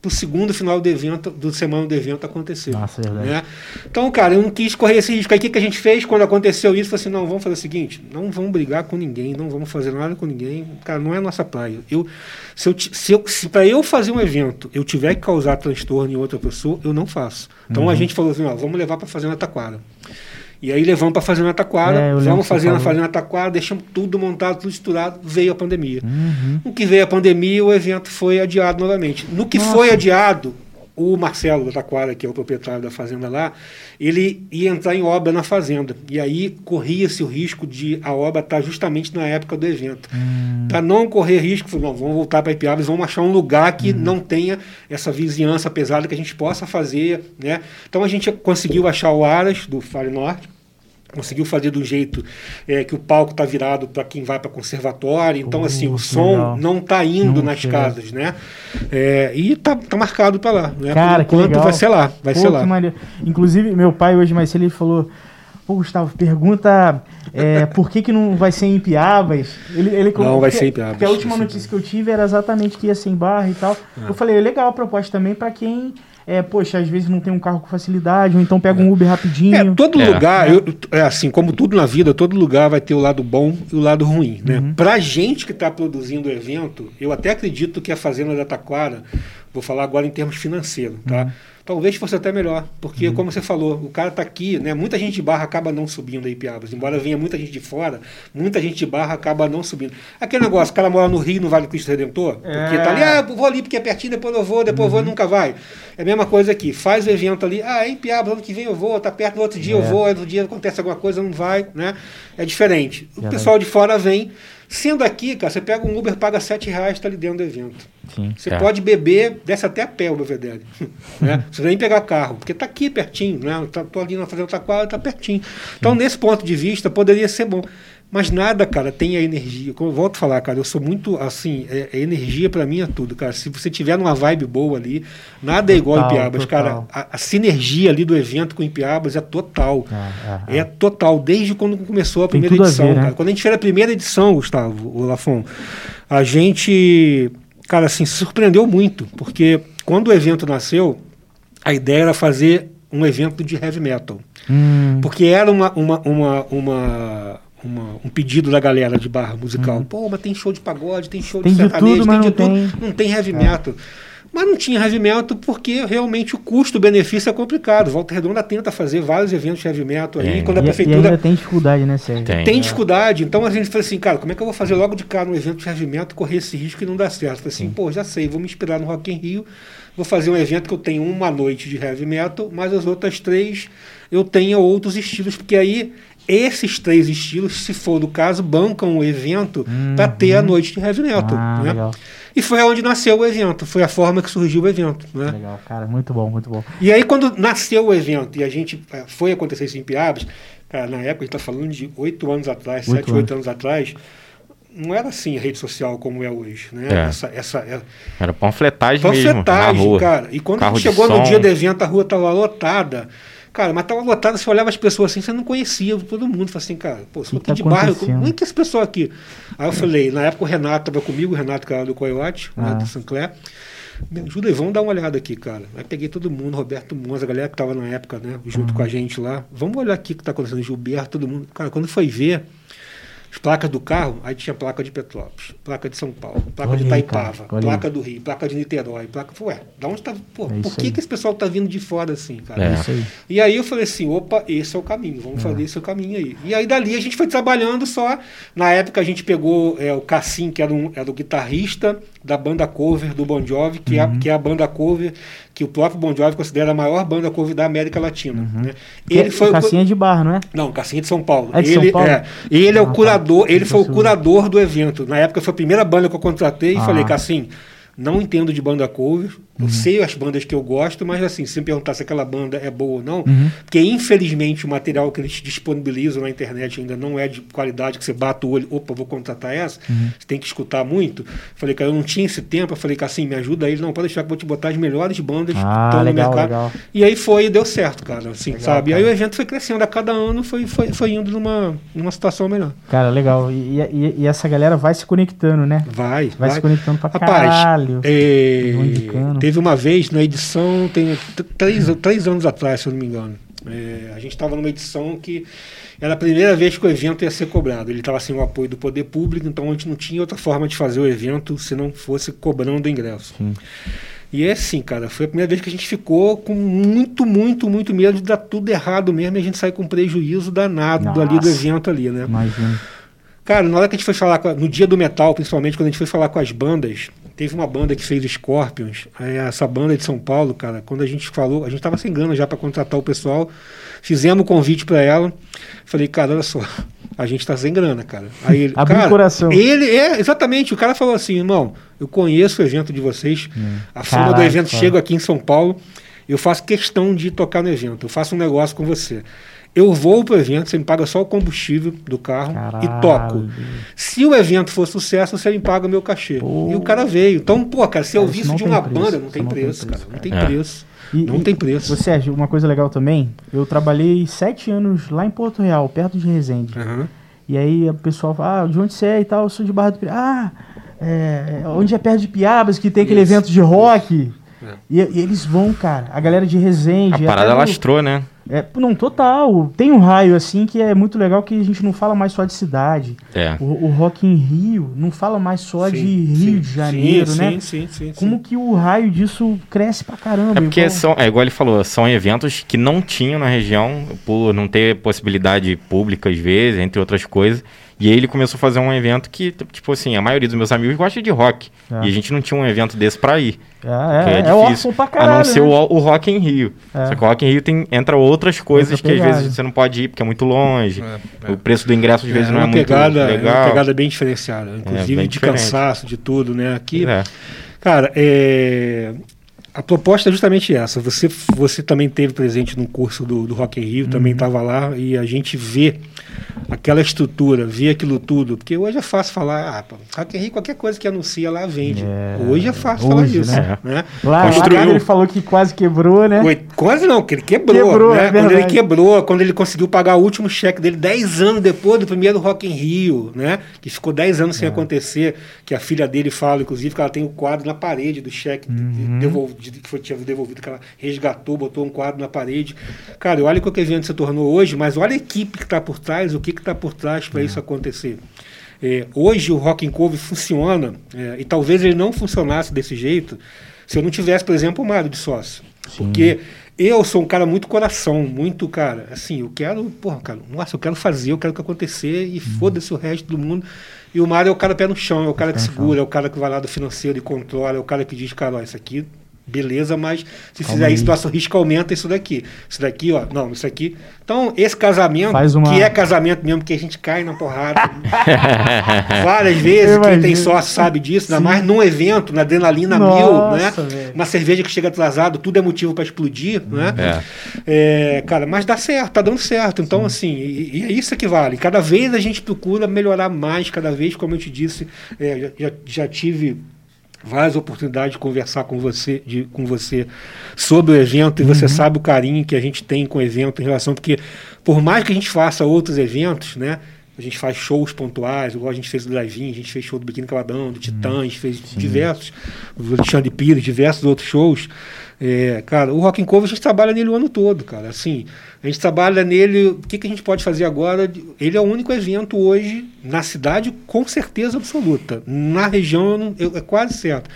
para o segundo final do evento, do semana do evento acontecer. Nossa, é né? Então, cara, eu não quis correr esse risco. Aí o que, que a gente fez quando aconteceu isso? Falei assim, não, vamos fazer o seguinte, não vamos brigar com ninguém, não vamos fazer nada com ninguém. Cara, não é nossa praia. Eu, se eu, se, eu, se para eu fazer um evento eu tiver que causar transtorno em outra pessoa, eu não faço. Então uhum. a gente falou assim, ó, vamos levar para fazer na Taquara. E aí levamos para fazer na Taquara, é, vamos fazer na Fazenda Taquara, deixamos tudo montado, tudo estruturado, veio a pandemia. Uhum. No que veio a pandemia, o evento foi adiado novamente. No que Nossa. foi adiado, o Marcelo da Taquara, que é o proprietário da fazenda lá, ele ia entrar em obra na fazenda. E aí corria-se o risco de a obra estar justamente na época do evento. Hum. Para não correr risco, falou, não, vamos voltar para Ipiabas, vamos achar um lugar que hum. não tenha essa vizinhança pesada que a gente possa fazer. Né? Então a gente conseguiu achar o Aras, do Fale Norte, conseguiu fazer do jeito é, que o palco está virado para quem vai para conservatório. Então, uh, assim, o som legal. não está indo não, nas casas, né? É, e tá, tá marcado para lá. Né? Cara, Por enquanto vai ser lá, vai Pô, ser lá. Inclusive, meu pai hoje mais cedo ele falou Pô, Gustavo, pergunta é, por que, que não vai ser em Piabas. Ele, ele não vai ser em Piabas. Porque a última notícia que eu tive era exatamente que ia ser em Barra e tal. É. Eu falei, legal a proposta também para quem é, poxa, às vezes não tem um carro com facilidade, ou então pega um Uber rapidinho. É, todo é. lugar, eu, é assim, como tudo na vida, todo lugar vai ter o lado bom e o lado ruim, né? Uhum. Pra gente que está produzindo o evento, eu até acredito que a Fazenda da Taquara, vou falar agora em termos financeiros, tá? Uhum talvez fosse até melhor, porque uhum. como você falou, o cara está aqui, né? Muita gente de barra acaba não subindo aí Piabas, embora venha muita gente de fora, muita gente de barra acaba não subindo. Aquele negócio, o cara mora no Rio, no Vale do Cristo Redentor, é. porque tá ali, ah, vou ali porque é pertinho, depois eu vou, depois uhum. eu vou, uhum. nunca vai. É a mesma coisa aqui, faz o evento ali, ah, é em Piabas, ano que vem eu vou, tá perto do outro dia é. eu vou, outro dia acontece alguma coisa, não vai, né? É diferente. O pessoal de fora vem Sendo aqui, cara, você pega um Uber, paga 7 reais, está ali dentro do evento. Sim, você é. pode beber, desce até a pé o Belvedere. né? Você nem pegar carro, porque está aqui pertinho, né? Tô, ali na Fazenda Taquara, está pertinho. Então, nesse ponto de vista, poderia ser bom. Mas nada, cara, tem a energia. Como eu volto a falar, cara, eu sou muito assim, é, é energia para mim é tudo, cara. Se você tiver numa vibe boa ali, nada é igual total, Ipiabas, total. cara. A, a, sinergia ali do evento com Ipiabas é total. É, é, é total, desde quando começou a primeira edição, a ver, né? cara. Quando a gente fez a primeira edição, Gustavo, o Lafon, a gente, cara, assim, surpreendeu muito, porque quando o evento nasceu, a ideia era fazer um evento de heavy metal. Hum. Porque era uma, uma, uma, uma uma, um pedido da galera de barra musical. Uhum. Pô, mas tem show de pagode, tem show tem de sertanejo, tem de tudo. Tem... Não tem heavy é. metal. Mas não tinha heavy metal porque realmente o custo-benefício é complicado. Volta Redonda tenta fazer vários eventos de heavy metal aí. É. Quando a prefeitura. E ainda tem dificuldade, né, Sérgio? Tem, tem dificuldade. Então a gente falou assim, cara, como é que eu vou fazer logo de cara um evento de heavy metal correr esse risco e não dar certo? Assim, Sim. pô, já sei, vou me inspirar no Rock in Rio. Vou fazer um evento que eu tenho uma noite de heavy metal, mas as outras três eu tenha outros estilos, porque aí esses três estilos, se for do caso, bancam o evento uhum. para ter a noite de heavy metal. Ah, né? E foi onde nasceu o evento, foi a forma que surgiu o evento. Né? Legal, cara, muito bom, muito bom. E aí, quando nasceu o evento e a gente é, foi acontecer isso em Piabas, cara, na época a gente está falando de oito anos atrás, sete, oito anos atrás, não era assim a rede social como é hoje, né? É. Essa, essa, é... Era panfletagem, panfletagem mesmo, cara. E quando a gente chegou no dia do evento, a rua estava lotada. Cara, mas tava lotado, você olhava as pessoas assim, você não conhecia todo mundo. Falei assim, cara, pô, você tá de bairro, como é que esse pessoal aqui? Aí eu falei, na época o Renato tava comigo, o Renato, cara do Coyote, ah. Renato Sinclair. Me ajuda aí, vamos dar uma olhada aqui, cara. Aí peguei todo mundo, Roberto Monza, a galera que tava na época, né, junto uhum. com a gente lá. Vamos olhar aqui o que tá acontecendo, Gilberto, todo mundo. Cara, quando foi ver, as placas do carro, aí tinha placa de Petrópolis, placa de São Paulo, placa de Itaipava, placa do Rio, placa de Niterói, placa. Ué, da onde tá. Pô, é por que, aí. que esse pessoal tá vindo de fora assim, cara? É. Aí. E aí eu falei assim: opa, esse é o caminho, vamos é. fazer esse é o caminho aí. E aí dali a gente foi trabalhando só. Na época a gente pegou é, o Cassim, que era, um, era o guitarrista da banda cover do Bon Jovi, que, é uhum. é, que é a banda cover que o próprio Bon Jovi considera a maior banda cover da América Latina. Uhum. Né? Ele foi o Cassinha de Barra, não é? Não, Cassinha de São Paulo. É de ele, São Paulo? É, ele é o ah, tá. curador, tá. ele foi o curador do evento. Na época foi a primeira banda que eu contratei ah. e falei, Cassim, não entendo de banda cover, eu uhum. sei as bandas que eu gosto, mas assim, se me perguntar se aquela banda é boa ou não, uhum. porque infelizmente o material que eles disponibilizam na internet ainda não é de qualidade que você bata o olho, opa, vou contratar essa, uhum. você tem que escutar muito. Falei, cara, eu não tinha esse tempo, eu falei, cara, assim, me ajuda aí, não, pode deixar que eu vou te botar as melhores bandas ah, que estão no mercado. Legal. E aí foi e deu certo, cara, assim, legal, sabe? Cara. Aí o evento foi crescendo a cada ano, foi, foi, foi indo numa, numa situação melhor. Cara, legal. E, e, e essa galera vai se conectando, né? Vai. Vai, vai. se conectando pra Rapaz, caralho. É... Teve uma vez na edição, tem três, três anos atrás, se eu não me engano. É, a gente estava numa edição que era a primeira vez que o evento ia ser cobrado. Ele estava sem o apoio do poder público, então a gente não tinha outra forma de fazer o evento se não fosse cobrando o ingresso. Sim. E é assim, cara, foi a primeira vez que a gente ficou com muito, muito, muito medo de dar tudo errado mesmo e a gente sair com prejuízo danado Nossa. ali do evento ali, né? Imagina. Cara, na hora que a gente foi falar, a, no dia do metal, principalmente, quando a gente foi falar com as bandas, teve uma banda que fez Scorpions, essa banda de São Paulo, cara, quando a gente falou, a gente tava sem grana já para contratar o pessoal, fizemos o convite para ela, falei, cara, olha só, a gente tá sem grana, cara. Aí ele, Abriu cara, o coração. Ele, é, exatamente, o cara falou assim, irmão, eu conheço o evento de vocês, hum. a fama do evento cara. chega aqui em São Paulo, eu faço questão de tocar no evento, eu faço um negócio com você Eu vou pro evento, você me paga só o combustível do carro Caralho. e toco. Se o evento for sucesso, você me paga o meu cachê. Pô. E o cara veio. Então, pô, cara, se eu vi isso de uma preço, banda, não tem, preço, não tem preço, cara. Não tem é. preço. E, não e, tem preço. Você, Sérgio, uma coisa legal também, eu trabalhei sete anos lá em Porto Real, perto de Resende. Uhum. E aí o pessoal fala, ah, de onde você é e tal, eu sou de Barra do Piratas. Ah, é, onde é perto de Piabas, que tem aquele Isso. evento de rock. É. E, e, eles vão, cara. A galera de Resende. A parada lastrou, né? É, não, total. Tem um raio assim que é muito legal que a gente não fala mais só de cidade. É. O, o Rock em Rio não fala mais só sim, de Rio sim, de Janeiro, sim, né? Sim, sim, Como que o raio disso cresce pra caramba. É porque igual... são, é igual ele falou, são eventos que não tinham na região por não ter possibilidade pública às vezes, entre outras coisas. E aí ele começou a fazer um evento que, tipo assim, a maioria dos meus amigos gosta de rock. É. E a gente não tinha um evento desse pra ir. É, é, é, é difícil. Pra caralho, a não ser né? o, o Rock em Rio. É. Só que o Rock em Rio tem, entra outras coisas que às vezes você não pode ir porque é muito longe. É, é. O preço do ingresso às vezes não é muito pegada, legal. É uma pegada bem diferenciada. Inclusive de diferente. cansaço, de tudo, né? Aqui, cara, é a proposta é justamente essa. Você, você também teve presente no curso do, do Rock in Rio, uhum. também estava lá, e a gente vê aquela estrutura, vê aquilo tudo. Porque hoje é fácil falar, ah, pô, Rock in Rio, qualquer coisa que anuncia lá vende. É... Hoje é fácil hoje, falar isso. Né? né? Lá, Construiu... lá ele falou que quase quebrou, né? Foi, quase não, que ele quebrou. quebrou né? é quando ele quebrou, quando ele conseguiu pagar o último cheque dele, 10 anos depois do primeiro Rock in Rio, né? Que ficou 10 anos sem é. acontecer, que a filha dele fala, inclusive, que ela tem o quadro na parede do cheque uhum. devolvido que foi, tinha devolvido, que ela resgatou, botou um quadro na parede. Cara, olha o que o evento se tornou hoje, mas olha a equipe que está por trás, o que está por trás para é. isso acontecer. É, hoje o Rock and Cove funciona, é, e talvez ele não funcionasse desse jeito se eu não tivesse, por exemplo, o Mário de sócio. Sim. Porque eu sou um cara muito coração, muito, cara, assim, eu quero, porra, cara, nossa, eu quero fazer, eu quero que acontecer e hum. foda-se o resto do mundo. E o Mário é o cara pé no chão, é o cara que segura, é o cara que vai lá do financeiro e controla, é o cara que diz, cara, ó, isso aqui Beleza, mas se Calma fizer aí. isso, nosso risco aumenta isso daqui. Isso daqui, ó. Não, isso aqui. Então, esse casamento, uma... que é casamento mesmo, que a gente cai na porrada. várias vezes, quem tem sócio sabe disso, ainda mais num evento, na adrenalina Nossa, mil, né? Véio. Uma cerveja que chega atrasado, tudo é motivo para explodir, né? É. É, cara, mas dá certo, tá dando certo. Então, Sim. assim, e, e, é isso que vale. Cada vez a gente procura melhorar mais, cada vez, como eu te disse, é, já, já tive várias oportunidades de conversar com você, de, com você sobre o evento e uhum. você sabe o carinho que a gente tem com o evento em relação porque por mais que a gente faça outros eventos, né? A gente faz shows pontuais, igual a gente fez do Drive-In, a gente fez show do Biquíni Cavadão, do Titãs, uhum. fez Sim. diversos, do Alexandre Pires, diversos outros shows. É, cara, o Rock and Cover a gente trabalha nele o ano todo, cara. Assim, a gente trabalha nele. O que, que a gente pode fazer agora? Ele é o único evento hoje na cidade, com certeza absoluta. Na região, eu não, eu, é quase certo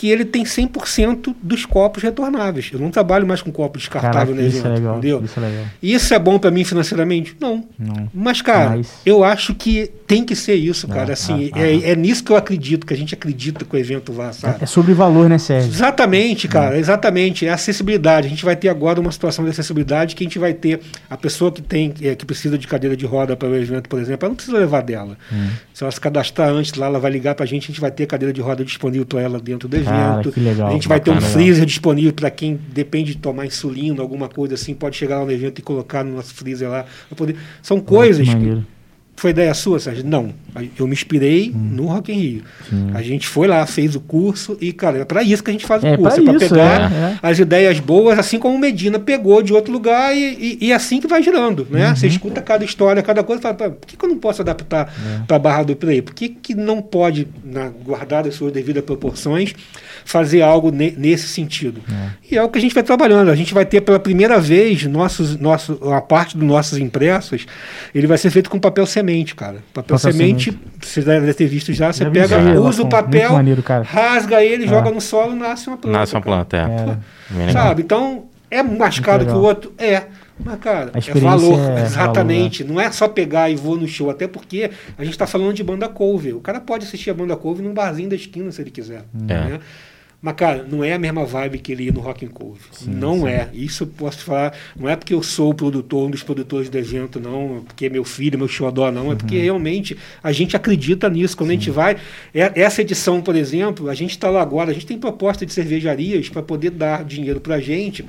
que ele tem 100% dos copos retornáveis. Eu não trabalho mais com copo descartável Caraca, isso é legal, entendeu? Isso é legal. Isso é bom para mim financeiramente? Não. não. Mas, cara, Mas... eu acho que tem que ser isso, cara. É, assim, é, é, é, nisso que eu acredito, que a gente acredita que o evento vá, sabe? É sobre valor, né, Sérgio? Exatamente, cara. É. Exatamente. É acessibilidade. A gente vai ter agora uma situação de acessibilidade que a gente vai ter a pessoa que tem, é, que precisa de cadeira de roda para o evento, por exemplo, ela não precisa levar dela. Hum. Se ela se cadastrar antes lá, ela vai ligar para a gente, a gente vai ter cadeira de roda disponível para ela dentro do evento evento. Legal, a gente vai ter um freezer disponível para quem depende de tomar insulina, alguma coisa assim, pode chegar lá no evento e colocar no nosso freezer lá. Poder... São coisas. Que foi ideia sua, Sérgio? Não. Eu me inspirei hum. no Rock in Rio. Sim. A gente foi lá, fez o curso e, cara, é para isso que a gente faz é, o curso. É para pegar é, é. as ideias boas, assim como o Medina pegou de outro lugar e, e, e assim que vai girando, né? Uhum. Você escuta cada história, cada coisa e fala, por que, que eu não posso adaptar é. para Barra do Play? Por que, que não pode, na, guardar as suas devidas proporções, fazer algo ne, nesse sentido? É. E é o que a gente vai trabalhando. A gente vai ter pela primeira vez nossos, nosso, a parte dos nossos impressos, ele vai ser feito com papel semente semente, cara. Papel, papel semente, semente, você deve ter visto já, você já pega, usa o papel, maneiro, rasga ele, é. joga no solo, nasce uma planta. Nasce uma planta, é. é. Sabe? Então, é mais caro que o outro? É. Mas, cara, é valor, é exatamente. Valor, né? Não é só pegar e vou no show, até porque a gente está falando de banda cover. O cara pode assistir a banda cover num barzinho da esquina se ele quiser. É. Né? Mas, cara, não é a mesma vibe que ele ia no Rock and Cove. Sim, não sim. é. Isso eu posso falar. Não é porque eu sou o produtor, um dos produtores do evento, não. Porque é meu filho, meu xodó, não. É porque uhum. realmente a gente acredita nisso. Quando sim. a gente vai. É, essa edição, por exemplo, a gente está lá agora, a gente tem proposta de cervejarias para poder dar dinheiro para a gente,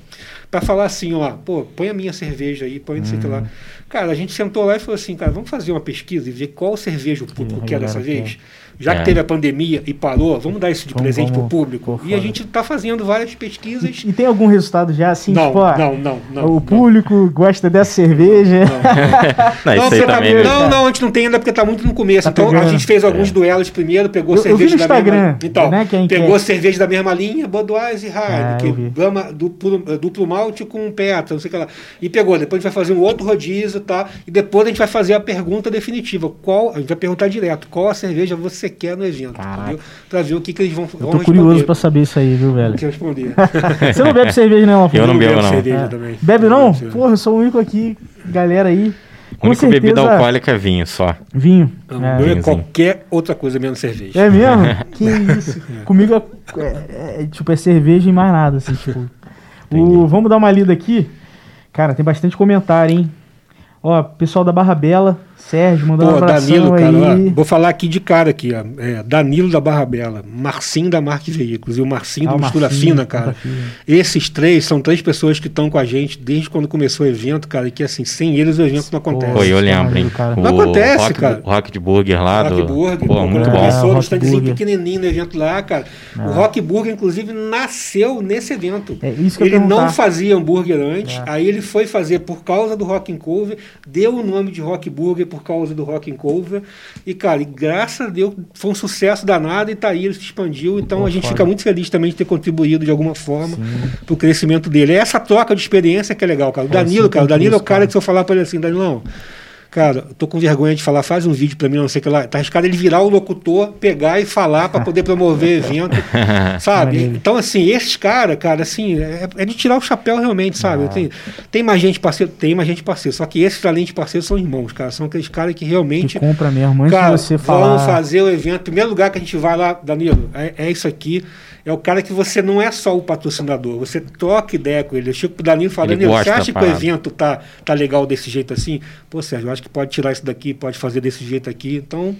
para falar assim, ó, pô, põe a minha cerveja aí, põe não sei o que lá. Uhum. Cara, a gente sentou lá e falou assim, cara, vamos fazer uma pesquisa e ver qual cerveja o público quer dessa vez. Já é. que teve a pandemia e parou, vamos dar isso de vamos, presente para o público. E a gente está fazendo várias pesquisas. E, e, tem algum resultado já assim? Não, tipo, não, não, não, O público não. gosta dessa cerveja. Não, não, não, tá, não, não, a gente não tem ainda porque está muito no começo. Tá então pegando. a gente fez alguns é. duelos primeiro, pegou eu, cerveja eu da Instagram, mesma Então, né, pegou cerveja da mesma linha, Budweiser e Heineken, ah, duplo, duplo malte com Petra, não sei o que lá. E pegou. Depois a gente vai fazer um outro rodízio, tá? E depois a gente vai fazer a pergunta definitiva. Qual, a gente vai perguntar direto, qual a cerveja você quer no evento, entendeu? Pra ver o que, que eles vão, eu tô curioso pra saber isso aí, viu, velho? responder. Você não bebe cerveja, não, Eu não bebo, não. Cerveja é. também. Bebe, não? Porra, eu sou o único aqui, galera aí. A única certeza... bebida alcoólica é vinho só. Vinho. Não, é. é qualquer outra coisa menos cerveja. É mesmo? que isso. Comigo é, é, é, tipo, é cerveja e mais nada, assim, tipo. O, vamos dar uma lida aqui. Cara, tem bastante comentário, hein? Ó, pessoal da Barra Bela, Sérgio, mandou Pô, um abração Danilo, cara, ó, vou falar aqui de cara aqui, ó. É, Danilo da Barra Bela, Marcinho da Marque Veículos e o Marcinho ah, do Mistura Marcinho, Fina, cara. Esses três são três pessoas que estão com a gente desde quando começou o evento, cara, e que assim, sem eles o evento não acontece. Pô, eu lembro, hein? Não acontece, rock, cara. O Rock de Burger lá Rock do... Burger, pô, muito bom. Começou no standzinho pequenininho no evento lá, cara. É. O Rock Burger, inclusive, nasceu nesse evento. É isso que ele não fazia hambúrguer antes, é. aí ele foi fazer por causa do Rock Cover, deu o nome de Rock Burger por causa do Rock Cover. E, cara, e graças a Deus foi um sucesso danado e tá aí, ele se expandiu. Então a gente fica muito feliz também de ter contribuído de alguma forma para o crescimento dele. É essa troca de experiência que é legal, cara. O Danilo, cara, o Danilo é o cara que se eu falar para ele assim, Danilão, Cara, eu tô com vergonha de falar, faz um vídeo para mim, não sei o que lá. Tá arriscado ele virar o locutor, pegar e falar para poder promover evento, sabe? Então, assim, esses caras, cara, assim, é, é, de tirar o chapéu realmente, sabe? Tem, tem mais gente parceiro? Tem mais gente parceiro. Só que esses, além de parceiros, são irmãos, cara. São aqueles caras que realmente. Que compra mesmo, antes cara, de você falar. Vão fazer o evento. Primeiro lugar que a gente vai lá, Danilo, é, é isso aqui é o cara que você não é só o patrocinador, você troca ideia com ele. Eu chego pro Danilo falo, Danilo, você acha que o evento tá, tá legal desse jeito assim? Pô, Sérgio, eu acho que pode tirar isso daqui, pode fazer desse jeito aqui. Então,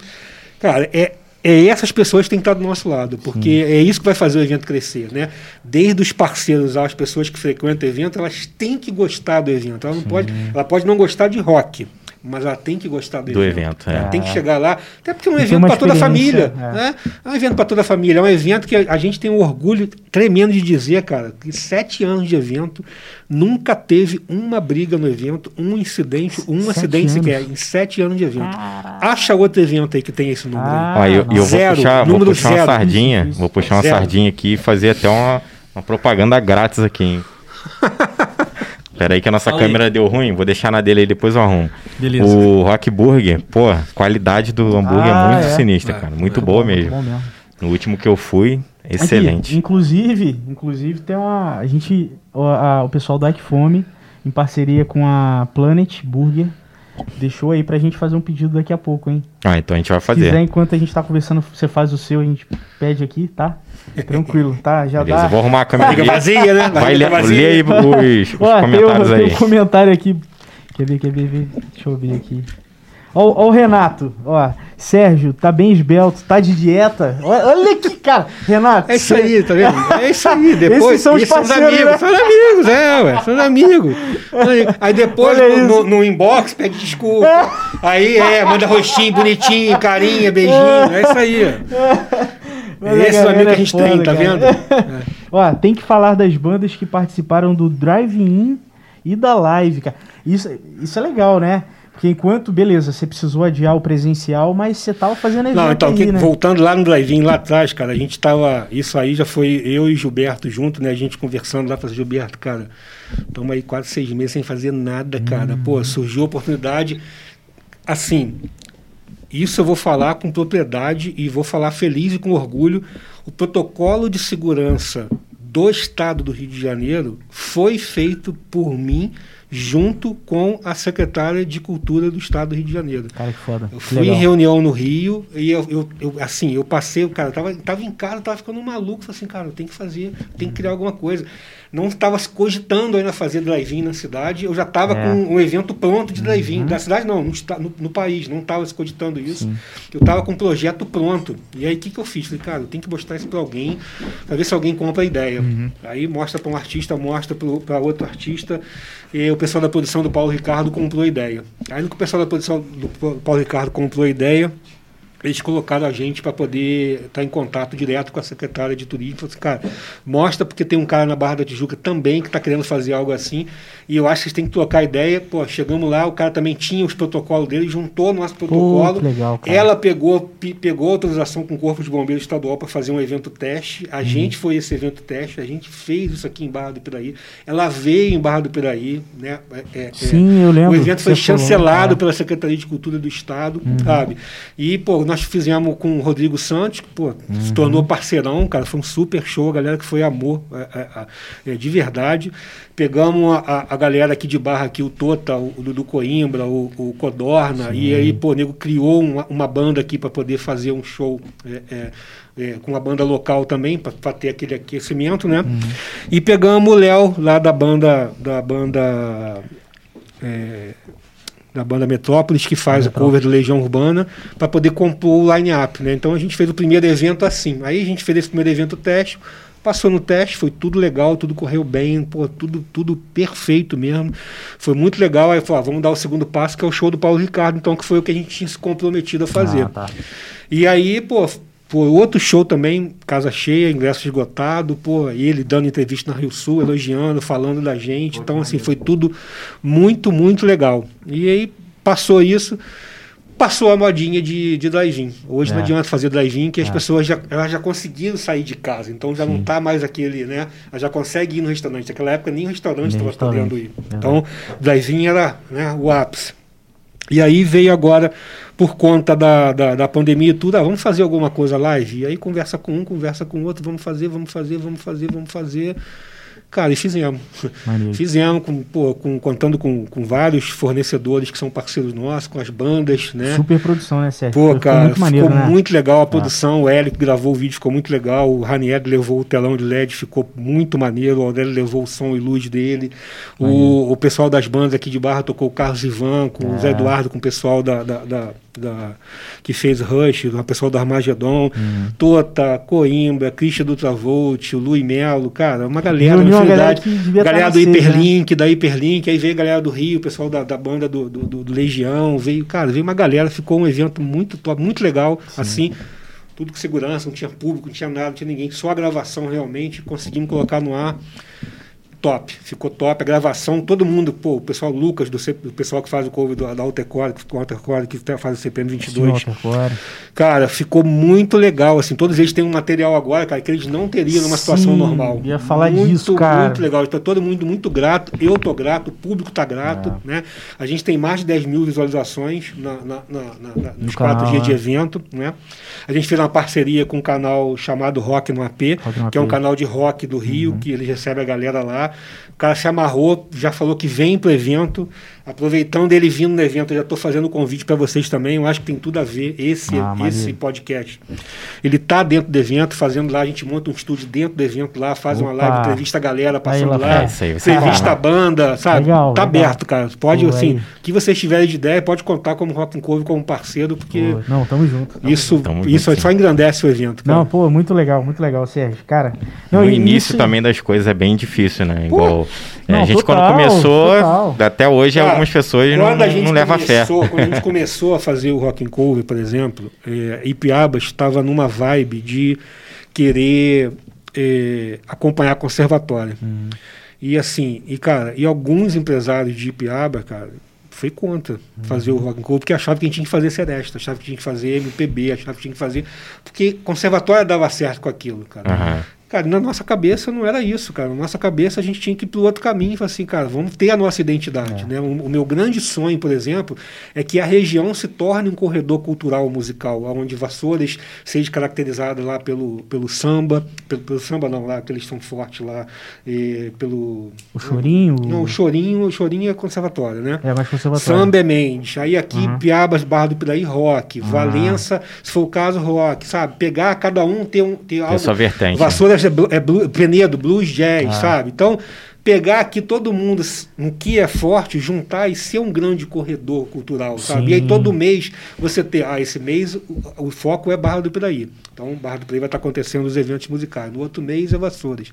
cara, é, é essas pessoas que têm que estar do nosso lado, porque Sim. é isso que vai fazer o evento crescer, né? Desde os parceiros às pessoas que frequentam o evento, elas têm que gostar do evento. Ela não pode, ela pode não gostar de rock, mas ela tem que gostar do, do evento. evento é. Ela tem que chegar lá, até porque é um evento para toda a família. É. Né? é um evento para toda a família, é um evento que a gente tem um orgulho tremendo de dizer, cara, que sete anos de evento nunca teve uma briga no evento, um incidente, um sete acidente anos. sequer, em sete anos de evento. Acha outro evento aí que tem esse número. Ah, aí. eu, eu zero, vou puxar, vou puxar zero. uma sardinha, vou puxar uma zero. sardinha aqui e fazer até uma, uma propaganda grátis aqui, hein? Pera aí que a nossa Fala câmera deu ruim, vou deixar na dele aí, depois eu arrumo. Beleza. O Rock Burger, pô, qualidade do hambúrguer é ah, é muito é. sinistra, é, cara. Muito é, boa mesmo. Bom mesmo. No último que eu fui, excelente. Aqui, inclusive, inclusive tem uma. A gente. O, a, o pessoal Ike Fome, em parceria com a Planet Burger, deixou aí pra gente fazer um pedido daqui a pouco, hein? Ah, então a gente vai fazer. Se quiser, enquanto a gente tá conversando, você faz o seu, a gente pede aqui, tá? Tranquilo, tá? Já Beleza, dá. vou arrumar a câmera vazia, né? Vai, ler, lê aí os, comentários tem, aí. Tem um comentário aqui. Quer ver, quer ver, Deixa eu ver aqui. Ó, o Renato, ó. Sérgio, tá bem esbelto, tá de dieta. Olha, olha aqui, cara. Renato. É isso aí, tá vendo? É isso aí. Depois, Esses são os parceiros, amigos. Né? São amigos, é, ué. São amigos. Aí depois, no, no, no, inbox, pede desculpa. É. Aí, é, manda rostinho bonitinho, carinha, beijinho. É isso aí, ó. É esse amigo que a gente é foda, tem, tá cara. vendo? É. Ó, tem que falar das bandas que participaram do Drive-In e da live, cara. Isso, isso é legal, né? Porque enquanto, beleza, você precisou adiar o presencial, mas você tava fazendo evento Não, então, aí, que, né? voltando lá no drive lá atrás, cara, a gente tava. Isso aí já foi eu e Gilberto junto, né? A gente conversando lá, falando, Gilberto, cara, estamos aí quase seis meses sem fazer nada, cara. Hum. Pô, surgiu a oportunidade. Assim, isso eu vou falar com propriedade e vou falar feliz e com orgulho. O protocolo de segurança do estado do Rio de Janeiro foi feito por mim junto com a secretária de Cultura do Estado do Rio de Janeiro. Cara, que foda. Eu fui em reunião no Rio e eu, eu, eu, assim, eu passei, o cara tava, tava em casa, tava ficando maluco, falei assim, cara, eu tenho que fazer, tenho que criar alguma coisa não estava cogitando ainda fazer drive-in na cidade, eu já estava é. com um evento pronto de drive-in. Uhum. Da cidade não, no, no, país, não estava se cogitando isso. Sim. Eu estava com um projeto pronto. E aí o que, que eu fiz? Falei, cara, eu tenho que mostrar isso para alguém, para ver se alguém compra a ideia. Uhum. Aí mostra para um artista, mostra para outro artista, e o pessoal da produção do Paulo Ricardo comprou a ideia. Aí no que o pessoal da produção do Paulo Ricardo comprou a ideia, eles colocaram a gente para poder estar tá em contato direto com a secretária de turismo. Falei assim, cara, mostra porque tem um cara na Barra da Tijuca também que está querendo fazer algo assim. E eu acho que vocês têm que trocar ideia. Pô, chegamos lá, o cara também tinha os protocolos dele, juntou nosso protocolo. Pô, legal, Ela pegou, pegou autorização com o Corpo de Bombeiros Estadual para fazer um evento teste. A uhum. gente foi esse evento teste, a gente fez isso aqui em Barra do Piraí. Ela veio em Barra do Piraí, né? É, é, é. Sim, eu lembro. O evento foi chancelado falou, é. pela Secretaria de Cultura do Estado, uhum. sabe? E, pô, nós fizemos com o Rodrigo Santos, que pô, uhum. se tornou parceirão, cara, foi um super show, a galera que foi amor, é, é, é de verdade. Pegamos a, a, galera aqui de Barra, aqui, o Tota, o, o Dudu Coimbra, o, o Codorna, Sim. e aí, pô, o nego criou uma, uma banda aqui para poder fazer um show é, é, com a banda local também, para ter aquele aquecimento, né? Uhum. E pegamos o Léo, lá da banda, da banda é, da banda Metrópolis, que faz o cover do Legião Urbana, para poder compor o line-up. Né? Então a gente fez o primeiro evento assim. Aí a gente fez esse primeiro evento teste, passou no teste, foi tudo legal, tudo correu bem, pô, tudo, tudo perfeito mesmo. Foi muito legal. Aí falou, ah, vamos dar o segundo passo, que é o show do Paulo Ricardo, então, que foi o que a gente tinha se comprometido a fazer. Ah, tá. E aí, pô, Pô, outro show também, casa cheia, ingresso esgotado, pô, ele dando entrevista na Rio Sul, elogiando, falando da gente. Então, assim, foi tudo muito, muito legal. E aí passou isso, passou a modinha de, de drive-in. Hoje é. não adianta fazer drive-in, que as é. pessoas já, elas já conseguiram sair de casa, então já Sim. não tá mais aquele, né? Ela já consegue ir no restaurante. Naquela época nem o restaurante estava podendo ir. Então, drive-in era né, o ápice. E aí veio agora por conta da, da, da, pandemia e tudo, ah, vamos fazer alguma coisa live? E aí conversa com um, conversa com o outro, vamos fazer, vamos fazer, vamos fazer, vamos fazer. Cara, e fizemos. Maneiro. Fizemos, com, pô, com, contando com, com vários fornecedores que são parceiros nossos, com as bandas, né? Super produção, né, Sérgio? Pô, ficou cara, muito maneiro, ficou né? muito legal a ah. produção. Ah. O Hélio que gravou o vídeo ficou muito legal. O Ranieri levou o telão de LED, ficou muito maneiro. O Aurélio levou o som e luz dele. O, o pessoal das bandas aqui de Barra tocou o Carlos Ivan, com o Zé é. Eduardo, com o pessoal da, da, da da, que fez Rush, o pessoal do Armagedon, uhum. Tota, Coimbra, Christian do Travolt, o Luiz Melo, cara, uma galera, uma infinidade. Galera, galera do Hiperlink, né? da Hiperlink, aí veio a galera do Rio, o pessoal da, da banda do, do, do, Legião, veio, cara, veio uma galera, ficou um evento muito top, muito legal, Sim. assim tudo com segurança, não tinha público, não tinha nada, não tinha ninguém, só a gravação realmente, conseguimos colocar no ar top, ficou top. A gravação, todo mundo, pô, o pessoal Lucas, do, do pessoal que faz o cover do, da Altercore, que, que faz o CPM 22. Sim, cara, ficou muito legal, assim, todos eles têm um material agora, cara, que eles não teriam numa situação Sim, normal. ia falar muito, disso, cara. Muito legal, está todo mundo muito grato, eu tô grato, o público tá grato, é. né? A gente tem mais de 10 mil visualizações na, na, na, nos quatro dias de é. evento, né? A gente fez uma parceria com um canal chamado Rock no AP, Rock no que AP. é um canal de rock do Rio, uhum. que ele recebe a galera lá. O cara se amarrou, já falou que vem pro evento. Aproveitando ele vindo no evento, eu já estou fazendo o convite para vocês também. Eu acho que tem tudo a ver esse, ah, esse podcast. Ele está dentro do evento, fazendo lá, a gente monta um estúdio dentro do evento lá, faz Opa. uma live, entrevista a galera passando aí, lá, aí, entrevista a banda, sabe? Legal, tá legal. aberto, cara. Pode, Pô, assim, o que vocês tiverem de ideia, pode contar como Rock and Cove, como parceiro, porque. Pô, não, tamo junto. isso tamo isso junto, só engrandece o evento. Cara. Não, pô, muito legal, muito legal, Sérgio. Cara, não, no início também das coisas é bem difícil, né? Igual. É, não, a gente, total, quando começou, total. até hoje, cara, algumas pessoas não quando a gente não leva começou, fé. Quando a gente começou a fazer o Rock and Cover, por exemplo, é, Ipiabas estava numa vibe de querer é, acompanhar conservatório. Uhum. E assim, e cara, e alguns empresários de Ipiaba, cara, foi contra uhum. fazer o rock and roll, porque achava que a gente tinha que fazer seresta, achava que tinha que fazer MPB, achava que tinha que fazer. Porque conservatório dava certo com aquilo, cara. Uhum. Cara, na nossa cabeça não era isso, cara. Na nossa cabeça a gente tinha que ir para o outro caminho e falar assim, cara, vamos ter a nossa identidade. É. Né? O, o, meu grande sonho, por exemplo, é que a região se torne um corredor cultural musical, onde Vassouras seja caracterizada lá pelo, pelo samba, pelo, pelo samba não, lá, que eles são fortes lá, e, pelo... O chorinho? Não, o chorinho, o chorinho é conservatório, né? É, mais conservatório. Samba é Mendes. Aí aqui, uhum. Piabas, Barra do Piraí, rock. Uhum. Valença, se for o caso, rock, sabe? Pegar cada um, ter, um, ter algo... Essa vertente. Vassouras é, é blues, Penedo, blues, jazz, ah. sabe? Então, pegar aqui todo mundo no que é forte, juntar e ser um grande corredor cultural, Sim. sabe? E aí todo mês você ter, ah, esse mês o, o foco é Barra do Piraí. Então, Barra do Piraí vai estar acontecendo os eventos musicais. No outro mês é Vassouras.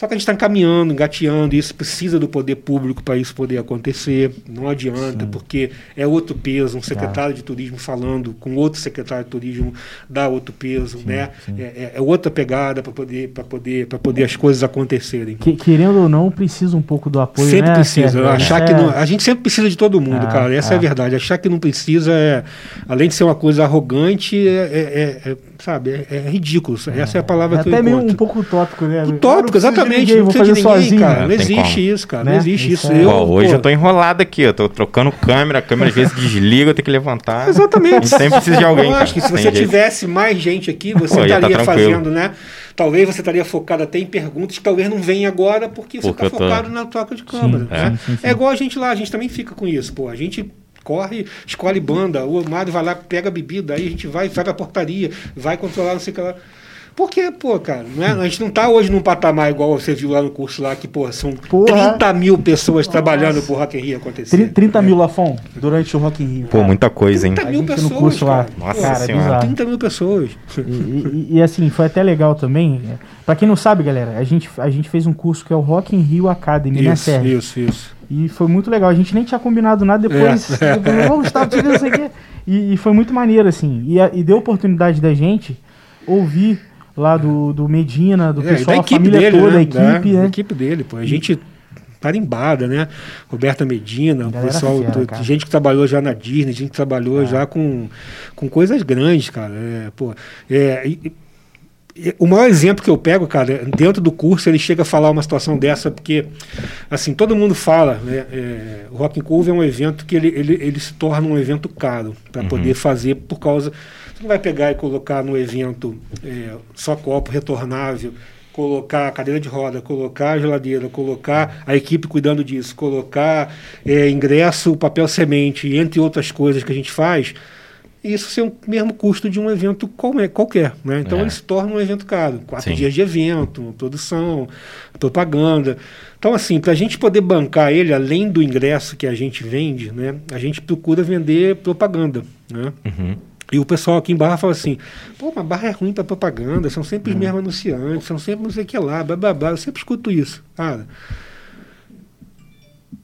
Só que a gente está encaminhando, engateando, e isso precisa do poder público para isso poder acontecer. Não adianta, Sim. porque é outro peso. Um secretário tá. de turismo falando com outro secretário de turismo dá outro peso, sim, né? Sim. É, é, é, outra pegada para poder, poder, poder as coisas acontecerem. Que, querendo ou não, precisa um pouco do apoio. Sempre né? precisa. É, achar que não, a gente sempre precisa de todo mundo, ah, cara. Essa é a ah. verdade. Achar que não precisa é, além de ser uma coisa arrogante, é, é sabe, é, é ridículo. Essa é a palavra é que eu Até meio um pouco utópico, né? Utópico, exatamente. Ninguém, vou fazer ninguém, sozinho. Cara. Não, não existe como. isso, cara. Né? Não existe isso. É... Eu, Pô, hoje pô... eu tô enrolado aqui, eu tô trocando câmera, a câmera às vezes desliga, eu tenho que levantar. Exatamente. sempre precisa de alguém. Eu acho que se você tivesse mais gente aqui, você pô, estaria tá fazendo, né? Talvez você estaria focado até em perguntas que talvez não venham agora porque, porque você está focado tô... na troca de câmera. Sim, né? sim, sim, é igual a gente lá, a gente também fica com isso, pô. A gente corre, escolhe banda, o Mário vai lá, pega a bebida, aí a gente vai, vai pra portaria, vai controlar, não sei o que lá. Porque, pô, cara, não é? a gente não tá hoje num patamar igual você viu lá no curso lá, que, pô, são Porra. 30 mil pessoas Nossa. trabalhando pro Rock in Rio acontecer. 30 é. mil, Lafon, durante o Rock in Rio. Pô, cara. muita coisa, hein? 30 mil pessoas, no curso lá. Nossa cara, senhora. 30 mil pessoas. E, e, e, assim, foi até legal também. Pra quem não sabe, galera, a gente, a gente fez um curso que é o Rock in Rio Academy, né, isso, né, Sérgio? Isso, isso. E foi muito legal. A gente nem tinha combinado nada depois. É. Depois, oh, Gustavo, isso aqui. E, e, foi muito maneiro, assim. E, e deu oportunidade da gente ouvir lá do, do Medina, do é, pessoal, a família dele, toda, né? a equipe, né? A equipe dele, pô. A gente tarimbada, né? Roberta Medina, o pessoal, gente que trabalhou já na Disney, gente que trabalhou é. já com, com coisas grandes, cara. É, pô, é, e, o maior exemplo que eu pego, cara, dentro do curso ele chega a falar uma situação dessa, porque, assim, todo mundo fala, né, é, o Rock and Curve é um evento que ele, ele, ele se torna um evento caro para uhum. poder fazer por causa... Você não vai pegar e colocar no evento é, só copo retornável, colocar a cadeira de roda, colocar a geladeira, colocar a equipe cuidando disso, colocar é, ingresso, papel semente, entre outras coisas que a gente faz isso ser o mesmo custo de um evento qualquer. Né? Então é. ele se torna um evento caro. Quatro Sim. dias de evento, produção, propaganda. Então, assim, para a gente poder bancar ele, além do ingresso que a gente vende, né, a gente procura vender propaganda. Né? Uhum. E o pessoal aqui em Barra fala assim: pô, mas Barra é ruim para propaganda, são sempre os uhum. mesmos anunciantes, são sempre não sei o que lá, blá blá blá. Eu sempre escuto isso. Cara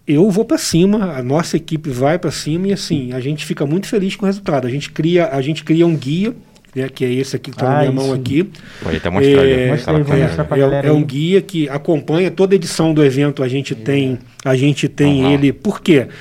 eu vou para cima, a nossa equipe vai para cima e assim, a gente fica muito feliz com o resultado. A gente cria, a gente cria um guia, né, que é esse aqui que está ah, na minha mão aqui. Pode até mostrar. É, é, é, é, um guia que acompanha toda edição do evento. A gente tem, a gente tem ele. Por quê? Porque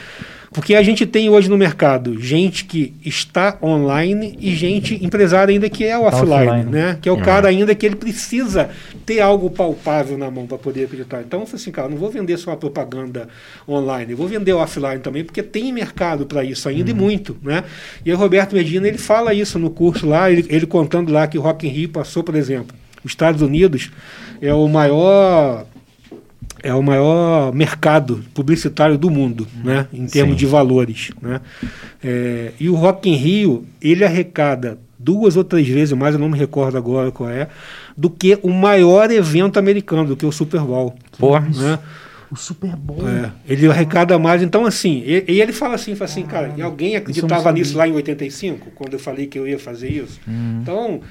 a gente tem hoje no mercado gente que está online e gente empresária ainda que é o tá offline, offline, né? Que é o uhum. cara ainda que ele precisa ter algo palpável na mão para poder acreditar. Então, assim, cara, não vou vender só a propaganda online, eu vou vender offline também, porque tem mercado para isso ainda uhum. e muito, né? E o Roberto Medina, ele fala isso no curso lá, ele, ele contando lá que o Rock in Rio passou, por exemplo, os Estados Unidos é o maior é o maior mercado publicitário do mundo, né, em termos Sim. de valores. Né? É, e o Rock in Rio, ele arrecada duas ou três vezes mais, eu não me recordo agora qual é, do que o maior evento americano, do que o Super Bowl. Porra. Né? O Super Bowl. É, ele arrecada mais. Então, assim, e, e ele fala assim, fala assim, ah, cara, e alguém acreditava nisso lá em 85, quando eu falei que eu ia fazer isso? Hum. Então,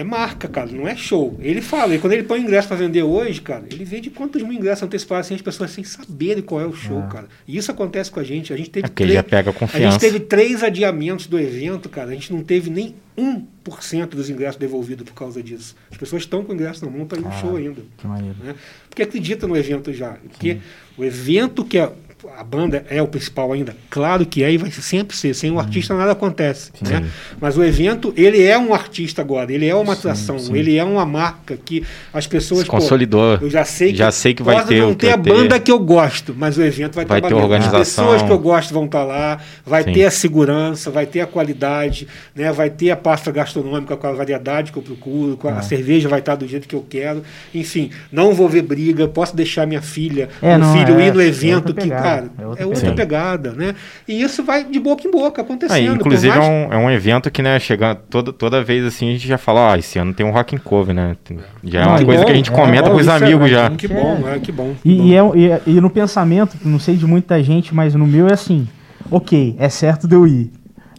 é marca, cara, não é show. Ele fala, e quando ele põe ingresso para vender hoje, cara, ele vende quantos mil ingressos antecipados assim, as pessoas sem saberem qual é o show, é. cara. E isso acontece com a gente. A gente teve é três, já pega confiança. A gente teve três adiamentos do evento, cara. A gente não teve nem 1% dos ingressos devolvidos por causa disso. As pessoas estão com o ingresso na mão para ir no show ainda. Que maneiro. Né? Porque acredita no evento já. Porque Sim. o evento que é a banda é o principal ainda? Claro que é e vai sempre ser. Sem o um uhum. artista nada acontece. Né? Mas o evento, ele é um artista agora, ele é uma atração, sim, sim. ele é uma marca que as pessoas. Se consolidou. Pô, eu já sei que, já sei que vai ter. não ter a banda ter. que eu gosto, mas o evento vai, vai ter organização. As pessoas que eu gosto vão estar lá, vai sim. ter a segurança, vai ter a qualidade, né? vai ter a pasta gastronômica com a variedade que eu procuro, a, a cerveja vai estar do jeito que eu quero. Enfim, não vou ver briga, posso deixar minha filha, é, meu filho é, ir no evento que, cara, é outra, é outra pegada, né? E isso vai de boca em boca acontecendo. Ah, inclusive mais... é, um, é um evento que, né, chegando toda, toda vez assim, a gente já fala, ó, esse ano tem um Rock and Cove, né? Já é uma coisa bom, que a gente comenta bom, com os amigos já. Que bom, é, que bom. E, e, é, e, e no pensamento, não sei de muita gente, mas no meu é assim, ok, é certo de eu ir.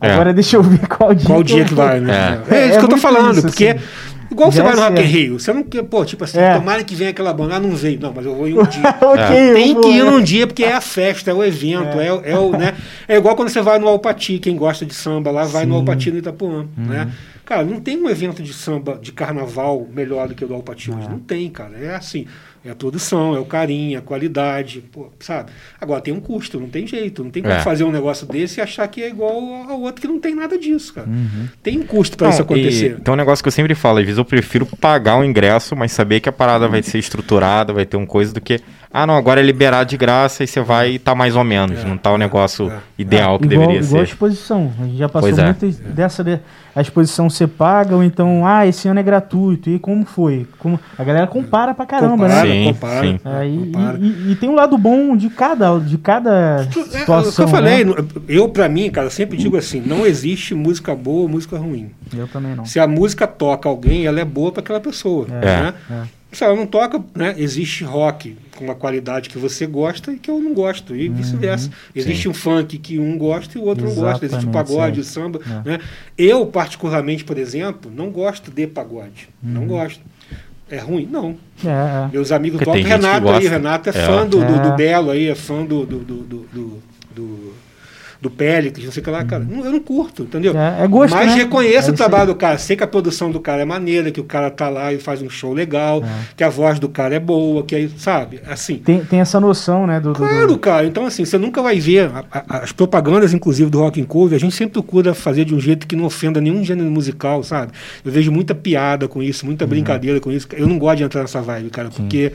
É. Agora deixa eu ver qual dia. Qual dia que vai, né? É, é isso que eu tô falando, isso, porque assim. Igual você vai no Rock in Rio, você não quer, pô, tipo assim, é. tomara que venha aquela banda, ah, não veio. Não, mas eu vou em um dia. okay, Tem que ir num dia, porque é a festa, é o evento, é, é, é o, né? É igual quando você vai no Alpati, quem gosta de samba lá, vai Sim. no Alpati no Itapuã, uhum. né? Cara, não tem um evento de samba, de carnaval melhor do que o do Alpati hoje. Não tem, cara. É assim, é a produção, é o carinho, a qualidade, pô, sabe? Agora tem um custo, não tem jeito. Não tem como é. fazer um negócio desse e achar que é igual ao outro que não tem nada disso, cara. Uhum. Tem um custo para isso acontecer. então, um negócio que eu sempre falo, às vezes eu prefiro pagar o ingresso, mas saber que a parada vai ser estruturada, vai ter um coisa do que ah, não, agora é liberar de graça e você vai e tá mais ou menos. É, não tá o negócio é, ideal que igual, deveria igual ser. Igual a exposição. A gente já passou é. muito dessa. De, a exposição você paga, ou então, ah, esse ano é gratuito. E como foi? Como, a galera compara pra caramba, compara, né? Sim, compara. Sim. Aí, compara. E, e, e, tem um lado bom de cada, de cada situação. É, o que eu falei, né? eu pra mim, cara, sempre digo assim: não existe música boa ou música ruim. Eu também não. Se a música toca alguém, ela é boa para aquela pessoa. É, né? Se ela não toca, né, existe rock com uma qualidade que você gosta e que eu não gosto, e uhum, vice-versa. Existe sim. um funk que um gosta e o outro Exatamente, não gosta. Existe o pagode, sim. o samba. É. Né? Eu, particularmente, por exemplo, não gosto de pagode. Uhum. Não gosto. É ruim? Não. É, é. Meus amigos tocam. Renato aí, Renato é, é. fã do, do, do, é. Belo aí, é fã do, do, do, do Pélix, não sei o que lá, cara. Uhum. eu não curto, entendeu? É, é gosto, Mas né? reconheço é o trabalho do cara. Sei que a produção do cara é maneira, que o cara tá lá e faz um show legal, é. que a voz do cara é boa, que aí, sabe? Assim. Tem, tem essa noção, né? Do, claro, do... cara. Então, assim, você nunca vai ver a, a, as propagandas, inclusive, do Rock and Cover, a gente sempre procura fazer de um jeito que não ofenda nenhum gênero musical, sabe? Eu vejo muita piada com isso, muita uhum. brincadeira com isso. Eu não gosto de entrar nessa vibe, cara, porque.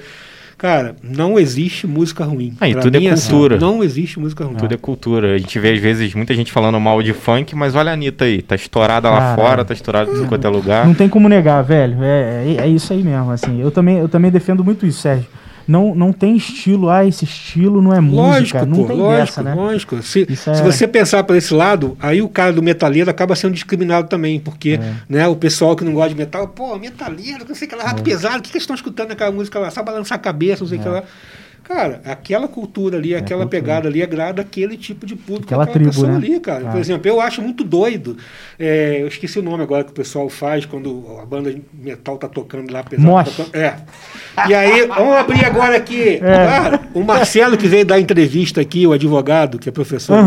Cara, não existe música ruim. Aí, ah, tudo é, é assim, cultura. não existe música ruim. Tudo é cultura. A gente vê, às vezes, muita gente falando mal de funk, mas olha a Anitta aí. Tá estourada lá fora, tá estourada em qualquer lugar. Não tem como negar, velho. É, é, é isso aí mesmo, assim. Eu também, eu também defendo muito isso, Sérgio não, não tem estilo, ah, esse estilo não é música, lógico, não pô, tem lógico, dessa, né? Lógico, se, é... se você pensar por esse lado, aí o cara do metaleiro acaba sendo discriminado também, porque é. né, o pessoal que não gosta de metal, pô, metaleiro, não sei o que lá, rato é. pesado, o que, que eles estão escutando naquela música lá? Só balançar a cabeça, não sei o que é. lá. Cara, aquela cultura ali, é aquela cultura. pegada ali agrada aquele tipo de público, aquela, aquela tribo, né? ali, cara. Ah. Por exemplo, eu acho muito doido. É, eu esqueci o nome agora que o pessoal faz quando a banda de metal tá tocando lá pesado. Tá tocando, é. E aí, vamos abrir agora aqui. É. Cara, o Marcelo que veio dar entrevista aqui, o advogado, que é professor,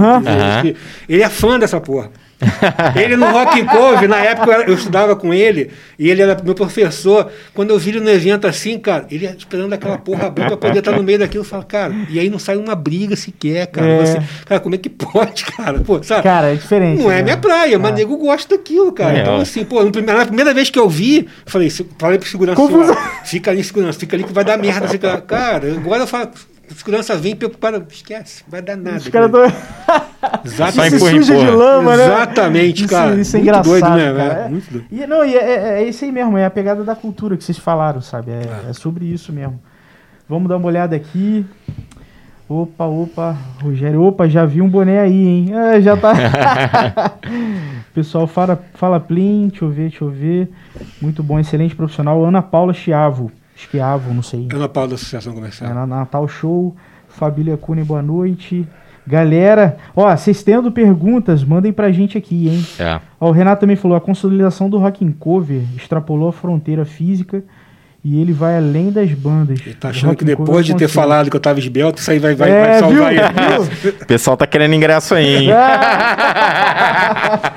ele é fã dessa porra. ele no Rock Cove, na época eu, eu, estudava com ele, e ele era meu professor. Quando eu vi ele no evento assim, cara, ele esperando aquela porra abrir pra poder estar no meio daquilo, eu falo, cara, e aí não sai uma briga sequer, cara. É. Você, cara, como é que pode, cara? Pô, sabe? Cara, é diferente. Não é né? é minha praia, mas é. nego gosta daquilo, cara. É, então, assim, pô, na primeira vez que eu vi, falei, falei pro segurança, fica ali, segurança, fica ali que vai dar merda. Assim, cara, agora eu falo segurança vem preocupada, esquece, vai dar nada. Os caras do... Exatamente. Se suja de lama, né? Exatamente, cara. Isso, isso é muito engraçado, doido, né? Cara. É, muito doido. E, não, e é, é, é, isso aí mesmo, é a pegada da cultura que vocês falaram, sabe? É, é. é sobre isso mesmo. Vamos dar uma olhada aqui. Opa, opa, Rogério, opa, já vi um boné aí, hein? É, já tá. Pessoal, fala, fala Plim, deixa eu ver, deixa eu ver. Muito bom, excelente profissional. Ana Paula Chiavo. Esquiavo, não sei. Ana Paula da Associação Comercial. É, Natal Show, Família Cune, boa noite. Galera, ó, vocês tendo perguntas, mandem pra gente aqui, hein? É. Ó, o Renato também falou, a consolidação do Rock and Cover extrapolou a fronteira física e ele vai além das bandas. Ele tá achando que depois de ter falado que eu tava esbelto, isso aí vai, vai, é, vai salvar viu? ele. o pessoal tá querendo ingresso aí, hein? ah,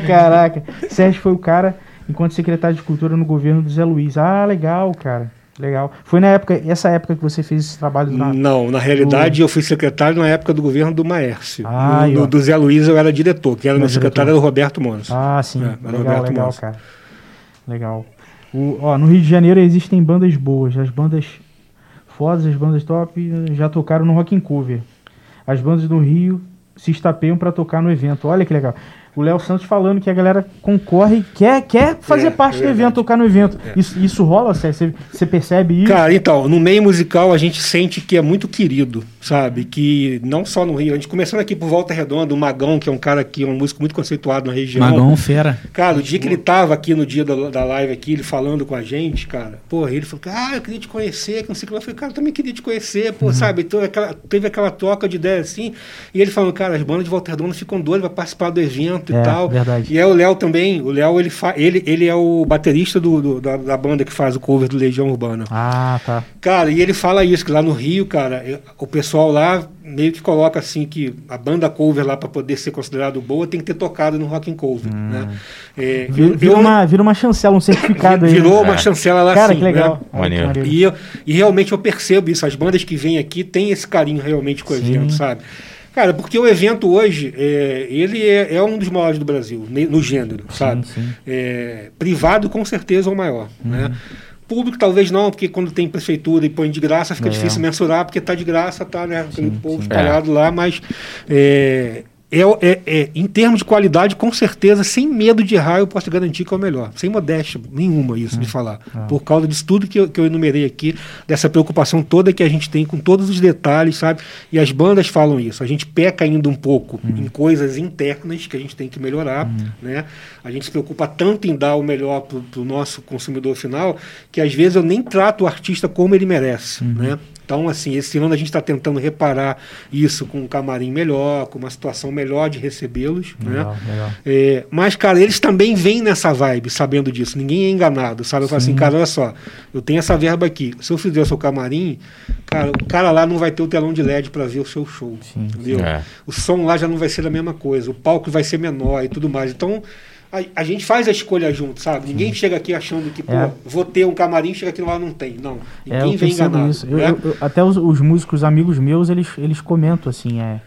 caraca. Sérgio foi o cara enquanto secretário de Cultura no governo do Zé Luiz. Ah, legal, cara. Legal. Foi na época, essa época que você fez esse trabalho? Na... Não, na realidade eu fui secretário na época do governo do Maércio. Ah, no, do Zé Luiz eu era diretor, que era meu secretário era o Roberto Montes. Ah, sim. É, legal, Roberto legal, Montes. cara. Legal. O, ó, no Rio de Janeiro existem bandas boas. As bandas fodas, as bandas top já tocaram no Rock in Cover. As bandas do Rio se estapeiam para tocar no evento. Olha que legal o Léo Santos falando que a galera concorre, quer, quer fazer é, parte é do evento, tocar no evento. É. Isso, isso rola, você percebe isso? Cara, então, no meio musical a gente sente que é muito querido, sabe? Que não só no Rio, a gente começando aqui por Volta Redonda, o Magão, que é um cara que é um músico muito conceituado na região. Magão, fera. Cara, o dia que ele tava aqui no dia da, da live aqui, ele falando com a gente, cara, porra, ele falou, ah, eu queria te conhecer, que não sei o que lá. Eu falei, cara, eu também queria te conhecer, pô, uhum. sabe? Então, aquela, teve aquela troca de ideia assim, e ele falando, cara, as bandas de Volta Redonda ficam doidas pra participar do evento é, e tal. Verdade. E é o Léo também. O Léo, ele, fa... ele, ele é o baterista do, do da, da, banda que faz o cover do Legião Urbana. Ah, tá. Cara, e ele fala isso, que lá no Rio, cara, o pessoal lá meio que coloca assim que a banda cover lá para poder ser considerado boa tem que ter tocado no Rock and Cover, hum. né? É, vira, vira, uma, vira uma chancela, um certificado aí. Virou uma é. chancela lá Cara, que né? legal. Né? Maneiro. E, eu, e realmente eu percebo isso. As bandas que vêm aqui têm esse carinho realmente com o evento, sabe? Cara, porque o evento hoje, é, ele é, é, um dos maiores do Brasil, no gênero, sim, sabe? Sim. É, privado, com certeza, é o maior, uhum. né? Público talvez não, porque quando tem prefeitura e põe de graça fica é. difícil mensurar, porque está de graça, tá, né? Aquele sim, povo espalhado lá, mas é, é, é, é, em termos de qualidade, com certeza, sem medo de errar, eu posso garantir que é o melhor. Sem modéstia nenhuma isso de hum. falar. Ah. Por causa disso tudo que eu, que eu enumerei aqui, dessa preocupação toda que a gente tem com todos os detalhes, sabe? E as bandas falam isso. A gente peca ainda um pouco hum. em coisas internas que a gente tem que melhorar, hum. né? A gente se preocupa tanto em dar o melhor para o nosso consumidor final, que às vezes eu nem trato o artista como ele merece, uhum. né? Então, assim, esse ano a gente está tentando reparar isso com um camarim melhor, com uma situação melhor de recebê-los. Né? É, mas, cara, eles também vêm nessa vibe, sabendo disso. Ninguém é enganado, sabe? Eu falo assim, cara, olha só, eu tenho essa verba aqui. Se eu fizer o seu camarim, cara, o cara lá não vai ter o telão de LED para ver o seu show. Sim, entendeu? É. O som lá já não vai ser a mesma coisa, o palco vai ser menor e tudo mais. Então a, a, gente faz a escolha junto, sabe? Ninguém chega aqui achando que, pô, é. vou ter um camarim, chega aqui lá não tem. Não. É, ninguém é, vem enganado. Isso. Eu, eu, eu, até os, os, músicos amigos meus, eles, eles comentam assim, é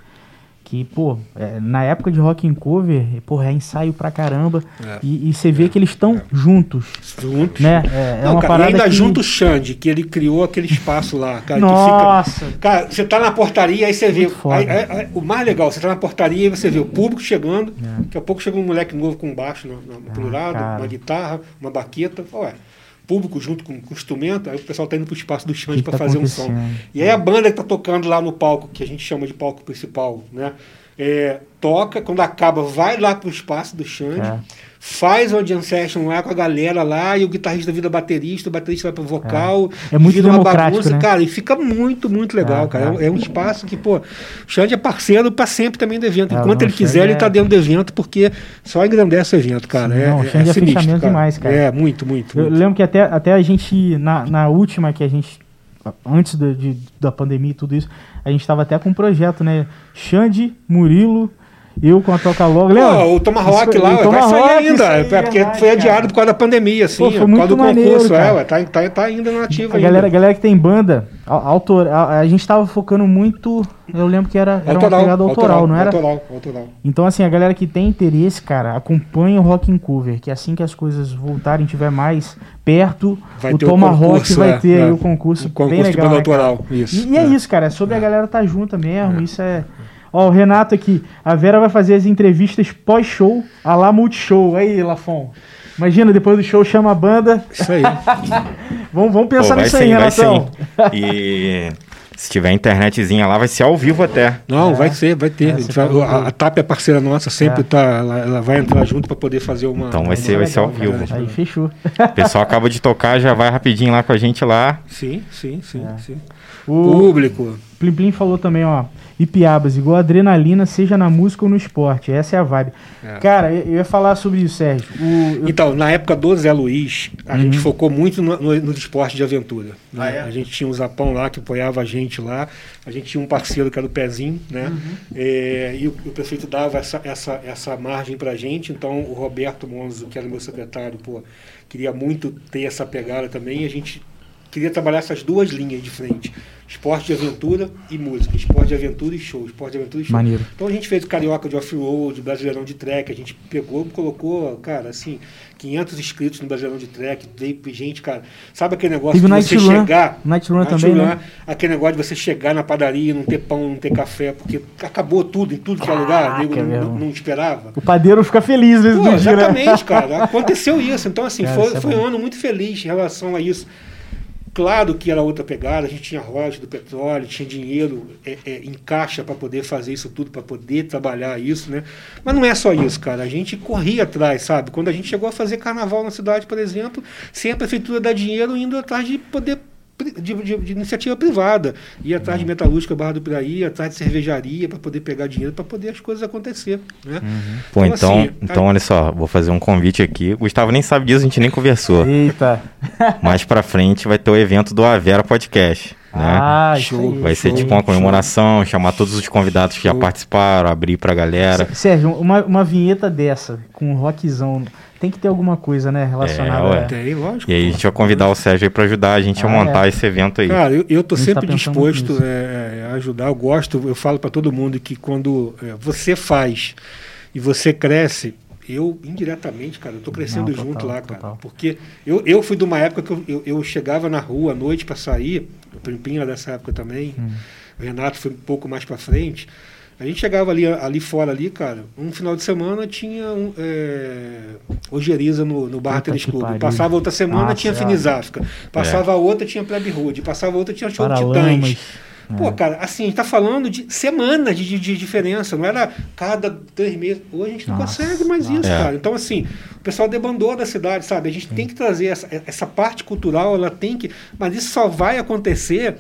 que, pô, é, na época de rock and cover, pô, é ensaio pra caramba. É, e, você vê é, que eles estão é. juntos. Juntos. Né? É, é Não, uma cara, parada e ainda que... junto o Xande, que ele criou aquele espaço lá. Cara, Nossa! Fica... Cara, você tá na portaria, aí você vê. Aí, aí, aí, o mais legal, você tá na portaria e você vê o público chegando. Daqui a pouco chega um moleque novo com baixo no, no, no ah, lado, uma guitarra, uma baqueta. Ué público junto com, com o instrumento, aí o pessoal tá indo pro espaço do Xande para tá fazer um som. E aí a banda que tá tocando lá no palco, que a gente chama de palco principal, né? É, toca, quando acaba, vai lá pro espaço do Xande, é. Faz uma jam session lá com a galera lá, e o guitarrista vira baterista, o baterista vai pro vocal, é, é muito vira uma bagunça, né? cara, e fica muito, muito legal, é, cara. É. é, um espaço que, pô, o Xande é parceiro para sempre também do evento. É, Enquanto ele quiser, ele tá dentro do evento, porque só engrandece o evento, cara. Sim, não, o Xande é, sinistro, fechamento cara. demais, cara. É, muito, muito. Eu muito. lembro que até, até a gente, na, na última que a gente antes de, de, da pandemia e tudo isso, a gente estava até com um projeto, né? Xande, Murilo, eu com a Toca Logo. Lembra? o Tomahawk lá, vai sair ainda. É porque vai, foi adiado por causa da pandemia, assim. Pô, por causa do maneiro, concurso. Cara. É, tá, tá, tá ainda na ativa. A galera, galera que tem banda, autor, a, a gente estava focando muito. Eu lembro que era, era autoral, uma pegada autoral, autoral, não era? Autoral, autoral. Então, assim, a galera que tem interesse, cara, acompanha o Rock in Cover, que assim que as coisas voltarem, tiver mais perto, vai o Tomahawk vai é, ter é, aí o concurso, o concurso bem legal. Né, autoral, isso, e, e é. é. isso, cara, é sobre a galera estar tá junta mesmo, isso é Ó, o Renato aqui. A Vera vai fazer as entrevistas pós-show, a lá Multishow. Aí, Lafon. Imagina, depois do show chama a banda. Isso aí. vamos, vamos pensar Pô, nisso sim, aí, Renatão. E se tiver internetzinha lá, vai ser ao vivo até. Não, é. vai ser, vai ter. É, vai, a, a, TAP é parceira nossa, sempre é. tá, ela, ela, vai entrar junto para poder fazer uma. Então vai ser, vai ser ao vivo. Aí fechou. O pessoal acaba de tocar, já vai rapidinho lá com a gente lá. Sim, sim, sim. É. sim. O público. Plim Plim falou também, ó e piabas, igual adrenalina, seja na música ou no esporte. Essa é a vibe. É. Cara, eu ia falar sobre isso, Sérgio. O, eu... Então, na época do Zé Luiz, a uhum. gente focou muito no, no, no esporte de aventura. Né? Ah, é? A gente tinha um Zapão lá que apoiava a gente lá. A gente tinha um parceiro que era o Pezinho, né? Uhum. É, e o, o, prefeito dava essa, essa, essa margem pra gente. Então, o Roberto Monzo, que era meu secretário, pô, queria muito ter essa pegada também. E a gente queria trabalhar essas duas linhas de frente. Esporte de aventura e música. Esporte de aventura e show. Esporte de aventura e show. Maneiro. Então a gente fez o Carioca de Off-Road, Brasileirão de Track. A gente pegou, colocou, cara, assim, 500 inscritos no Brasileirão de Track. Veio gente, cara. Sabe aquele negócio Teve de Night você Run. chegar. Night Run Night também, Run, né? Aquele negócio de você chegar na padaria não ter pão, não ter café, porque acabou tudo em tudo que é lugar. Nego não, mesmo. não esperava. O padeiro fica feliz nesse Pô, dia, né? exatamente, cara. Aconteceu isso. Então, assim, Cara, foi, é foi bom. um ano muito feliz em relação a isso. Claro que era outra pegada, a gente tinha royalties do petróleo, tinha dinheiro é, é, em caixa para poder fazer isso tudo, para poder trabalhar isso, né? Mas não é só isso, cara. A gente corria atrás, sabe? Quando a gente chegou a fazer carnaval na cidade, por exemplo, sem a prefeitura dar dinheiro, indo atrás de poder de, de- de iniciativa privada, ir atrás de metalúrgica Barra do Piraí, ir atrás de cervejaria para poder pegar dinheiro, para poder as coisas acontecer, né? Pô, Então, então, assim, então olha só, vou fazer um convite aqui. O Gustavo nem sabe disso, a gente nem conversou. Eita. Mais pra frente vai ter o evento do Avera Podcast. Né? Ah, Show. vai ser show. tipo uma comemoração, chamar todos os convidados que já Show. participaram, abrir pra galera. Sérgio, uma, uma vinheta dessa, com um rockzão, tem que ter alguma coisa, né, relacionada É, a... Tem, lógico. E aí a gente vai convidar o Sérgio aí pra ajudar a gente a Ah, montar é. esse evento aí. Cara, eu, eu tô gente sempre tá disposto nisso. é, a ajudar. Eu gosto, eu falo para todo mundo que quando é, você faz e você cresce, eu indiretamente, cara, eu tô crescendo Não, total, junto lá, cara. total. Porque eu, eu fui de uma época que eu, eu, eu chegava na rua à noite para sair, o Pimpinho era dessa época também, Hum. o Renato foi um pouco mais para frente. A gente chegava ali, ali fora, ali, cara, um final de semana tinha um, é, ojeriza no, no Barra Tênis Clube. Passava outra semana, Nossa, tinha é. Finizafrica. Passava a outra, tinha Plebe Rude. Passava outra, tinha show de Paralamas. Titãs. Pô, cara, assim, a gente tá falando de semanas de, de, de diferença, não era cada três meses. Hoje a gente não Nossa, consegue mais isso, É. cara. Então, assim, o pessoal debandou da cidade, sabe? A gente tem que trazer essa, essa parte cultural, ela tem que. Mas isso só vai acontecer